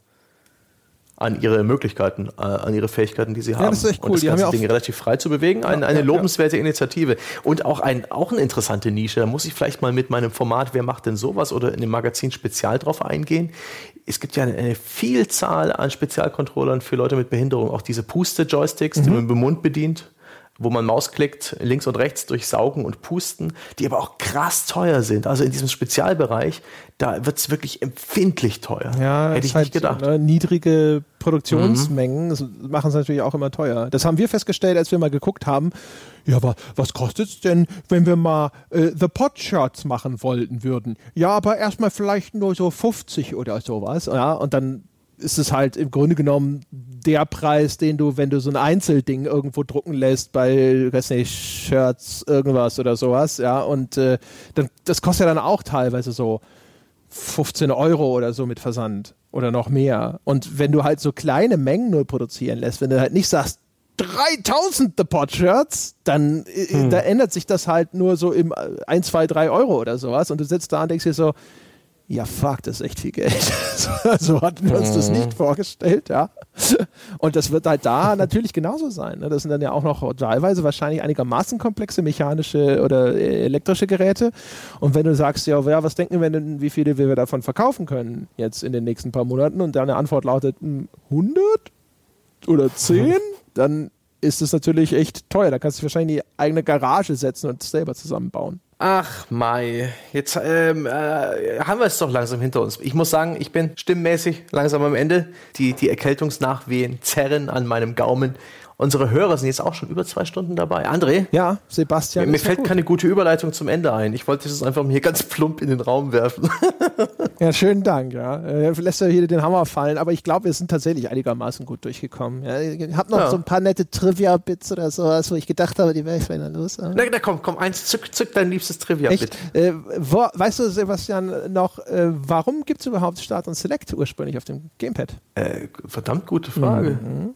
[SPEAKER 2] an ihre Möglichkeiten, äh, an ihre Fähigkeiten, die sie haben. Ja,
[SPEAKER 1] das ist echt cool.
[SPEAKER 2] Und das
[SPEAKER 1] die
[SPEAKER 2] ganze
[SPEAKER 1] haben
[SPEAKER 2] ja Ding relativ frei zu bewegen. Ein, ja, eine ja, lobenswerte Initiative. Und auch, ein, auch eine interessante Nische. Da muss ich vielleicht mal mit meinem Format Wer macht denn sowas oder in dem Magazin Spezial drauf eingehen. Es gibt ja eine, eine Vielzahl an Spezialcontrollern für Leute mit Behinderung. Auch diese Puste-Joysticks, mhm. die man mit dem Mund bedient wo man Mausklickt, links und rechts durchsaugen und pusten, die aber auch krass teuer sind. Also in diesem Spezialbereich, da wird es wirklich empfindlich teuer.
[SPEAKER 1] Ja, hätte ich halt, nicht gedacht. Ne, niedrige Produktionsmengen mhm. machen es natürlich auch immer teuer. Das haben wir festgestellt, als wir mal geguckt haben. Ja, aber was kostet es denn, wenn wir mal äh, The Pot Shirts machen wollten würden? Ja, aber erstmal vielleicht nur so 50 oder sowas. Ja, und dann ist es halt im Grunde genommen der Preis, den du, wenn du so ein Einzelding irgendwo drucken lässt, bei, weiß nicht, Shirts, irgendwas oder sowas, ja, und äh, dann, das kostet ja dann auch teilweise so 15 Euro oder so mit Versand oder noch mehr. Und wenn du halt so kleine Mengen nur produzieren lässt, wenn du halt nicht sagst, 3000 The Pot Shirts, dann äh, hm. da ändert sich das halt nur so im 1, 2, 3 Euro oder sowas und du sitzt da und denkst dir so, ja, fuck, das ist echt viel Geld. so hatten wir uns das nicht mhm. vorgestellt, ja. Und das wird halt da natürlich genauso sein. Ne? Das sind dann ja auch noch teilweise wahrscheinlich einigermaßen komplexe mechanische oder äh, elektrische Geräte. Und wenn du sagst, ja, was denken wir denn, wie viele wir davon verkaufen können jetzt in den nächsten paar Monaten? Und deine Antwort lautet 100? Hm, oder zehn, dann ist es natürlich echt teuer. Da kannst du wahrscheinlich in die eigene Garage setzen und selber zusammenbauen.
[SPEAKER 2] Ach, Mai, jetzt ähm, äh, haben wir es doch langsam hinter uns. Ich muss sagen, ich bin stimmmäßig langsam am Ende. Die, die Erkältungsnachwehen zerren an meinem Gaumen. Unsere Hörer sind jetzt auch schon über zwei Stunden dabei. André?
[SPEAKER 1] Ja, Sebastian.
[SPEAKER 2] Mir, mir fällt gut. keine gute Überleitung zum Ende ein. Ich wollte es einfach hier ganz plump in den Raum werfen.
[SPEAKER 1] ja, schönen Dank. Ja. Äh, lässt ja hier den Hammer fallen, aber ich glaube, wir sind tatsächlich einigermaßen gut durchgekommen. Ja, ich habe noch ja. so ein paar nette Trivia-Bits oder sowas, wo ich gedacht habe, die wäre ich vielleicht los.
[SPEAKER 2] Na, na komm, komm, eins, zück, zück dein liebstes Trivia-Bit.
[SPEAKER 1] Äh, weißt du, Sebastian, noch, äh, warum gibt es überhaupt Start und Select ursprünglich auf dem Gamepad?
[SPEAKER 2] Äh, verdammt gute Frage. Mhm.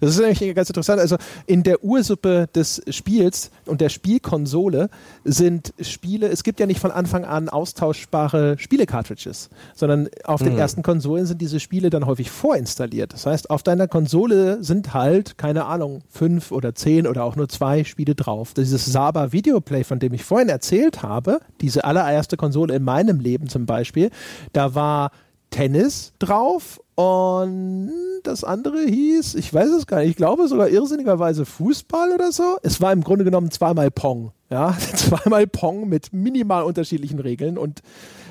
[SPEAKER 1] Das ist nämlich ganz interessant. Also in der Ursuppe des Spiels und der Spielkonsole sind Spiele, es gibt ja nicht von Anfang an austauschbare Spiele-Cartridges, sondern auf mhm. den ersten Konsolen sind diese Spiele dann häufig vorinstalliert. Das heißt, auf deiner Konsole sind halt, keine Ahnung, fünf oder zehn oder auch nur zwei Spiele drauf. Dieses Saba Videoplay, von dem ich vorhin erzählt habe, diese allererste Konsole in meinem Leben zum Beispiel, da war Tennis drauf und das andere hieß, ich weiß es gar nicht, ich glaube sogar irrsinnigerweise Fußball oder so. Es war im Grunde genommen zweimal Pong. Ja, zweimal Pong mit minimal unterschiedlichen Regeln. Und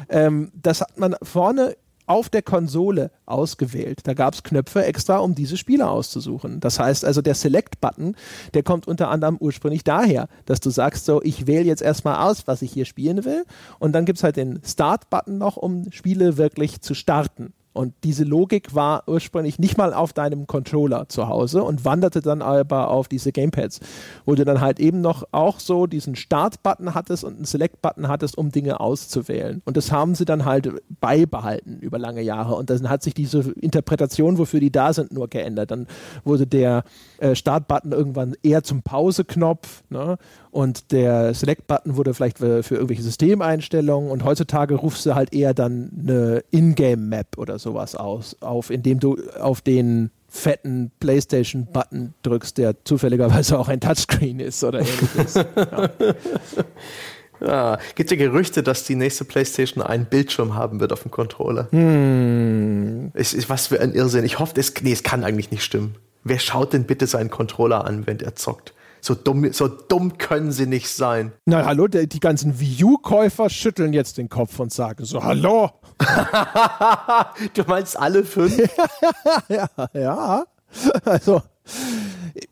[SPEAKER 1] ähm, das hat man vorne auf der Konsole ausgewählt. Da gab es Knöpfe extra, um diese Spiele auszusuchen. Das heißt also, der Select-Button, der kommt unter anderem ursprünglich daher, dass du sagst so, ich wähle jetzt erstmal aus, was ich hier spielen will. Und dann gibt es halt den Start-Button noch, um Spiele wirklich zu starten. Und diese Logik war ursprünglich nicht mal auf deinem Controller zu Hause und wanderte dann aber auf diese Gamepads, wo du dann halt eben noch auch so diesen Start-Button hattest und einen Select-Button hattest, um Dinge auszuwählen. Und das haben sie dann halt beibehalten über lange Jahre. Und dann hat sich diese Interpretation, wofür die da sind, nur geändert. Dann wurde der äh, Start-Button irgendwann eher zum Pause-Knopf. Ne? Und der Select-Button wurde vielleicht für, irgendwelche Systemeinstellungen und heutzutage rufst du halt eher dann eine Ingame-Map oder sowas aus, auf, indem du auf den fetten PlayStation-Button drückst, der zufälligerweise auch ein Touchscreen ist oder ähnliches. ja.
[SPEAKER 2] Ja, gibt ja Gerüchte, dass die nächste PlayStation einen Bildschirm haben wird auf dem Controller.
[SPEAKER 1] Hm.
[SPEAKER 2] Ich, ich, was für ein Irrsinn. Ich hoffe, es, nee, es kann eigentlich nicht stimmen. Wer schaut denn bitte seinen Controller an, wenn er zockt? So dumm, so dumm können sie nicht sein.
[SPEAKER 1] Na hallo, die, die ganzen Wii U-Käufer schütteln jetzt den Kopf und sagen so, hallo.
[SPEAKER 2] du meinst alle fünf?
[SPEAKER 1] ja, ja. Also,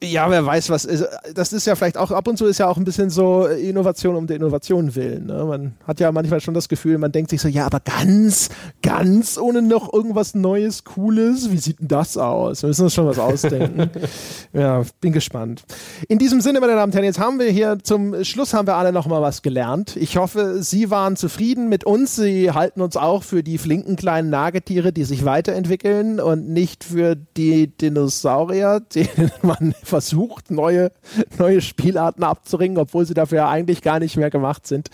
[SPEAKER 1] ja, wer weiß was. Ist. Das ist ja vielleicht auch ab und zu ist ja auch ein bisschen so Innovation um der Innovation willen. Ne? Man hat ja manchmal schon das Gefühl, man denkt sich so, ja, aber ganz, ganz ohne noch irgendwas Neues, Cooles. Wie sieht denn das aus? Wir müssen uns schon was ausdenken. ja, bin gespannt. In diesem Sinne, meine Damen und Herren, jetzt haben wir hier zum Schluss haben wir alle noch mal was gelernt. Ich hoffe, Sie waren zufrieden mit uns. Sie halten uns auch für die flinken kleinen Nagetiere, die sich weiterentwickeln und nicht für die Dinosaurier, denen man versucht, neue, neue Spielarten abzuringen, obwohl sie dafür ja eigentlich gar nicht mehr gemacht sind.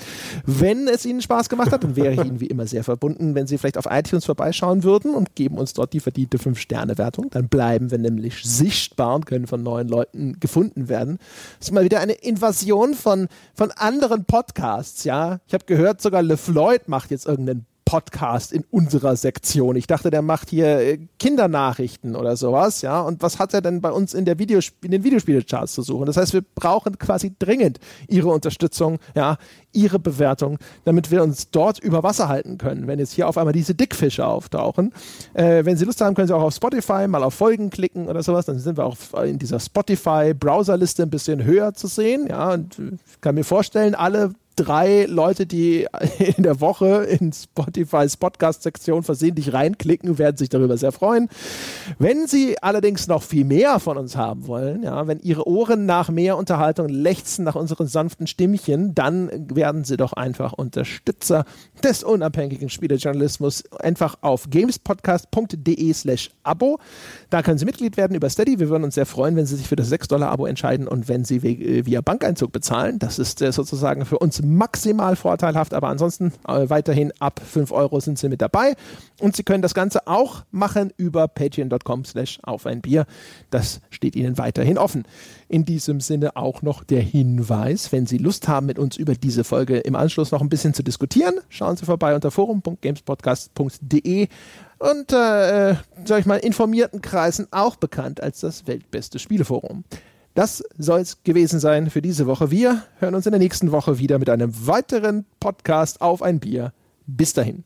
[SPEAKER 1] Wenn es Ihnen Spaß gemacht hat, dann wäre ich Ihnen wie immer sehr verbunden, wenn Sie vielleicht auf iTunes vorbeischauen würden und geben uns dort die verdiente 5-Sterne-Wertung. Dann bleiben wir nämlich sichtbar und können von neuen Leuten gefunden werden. Das ist mal wieder eine Invasion von, von anderen Podcasts, ja. Ich habe gehört, sogar LeFloid macht jetzt irgendeinen Podcast in unserer Sektion. Ich dachte, der macht hier äh, Kindernachrichten oder sowas, ja. Und was hat er denn bei uns in, der Videosp in den Videospielecharts zu suchen? Das heißt, wir brauchen quasi dringend Ihre Unterstützung, ja, Ihre Bewertung, damit wir uns dort über Wasser halten können, wenn jetzt hier auf einmal diese Dickfische auftauchen. Äh, wenn Sie Lust haben, können Sie auch auf Spotify mal auf Folgen klicken oder sowas. Dann sind wir auch in dieser Spotify-Browserliste ein bisschen höher zu sehen, ja. Und ich kann mir vorstellen, alle drei Leute, die in der Woche in Spotify's Podcast-Sektion versehentlich reinklicken, werden sich darüber sehr freuen. Wenn Sie allerdings noch viel mehr von uns haben wollen, ja, wenn Ihre Ohren nach mehr Unterhaltung lechzen nach unseren sanften Stimmchen, dann werden Sie doch einfach Unterstützer des unabhängigen Spielejournalismus einfach auf gamespodcast.de slash Abo. Da können Sie Mitglied werden über Steady. Wir würden uns sehr freuen, wenn Sie sich für das 6-Dollar-Abo entscheiden und wenn Sie via Bankeinzug bezahlen. Das ist äh, sozusagen für uns maximal vorteilhaft, aber ansonsten äh, weiterhin ab 5 Euro sind Sie mit dabei. Und Sie können das Ganze auch machen über patreon.com slash auf ein Bier. Das steht Ihnen weiterhin offen. In diesem Sinne auch noch der Hinweis, wenn Sie Lust haben, mit uns über diese Folge im Anschluss noch ein bisschen zu diskutieren. Schauen Sie vorbei unter forum.gamespodcast.de und, äh, sag ich mal, informierten Kreisen auch bekannt als das weltbeste Spieleforum. Das soll es gewesen sein für diese Woche. Wir hören uns in der nächsten Woche wieder mit einem weiteren Podcast auf ein Bier. Bis dahin.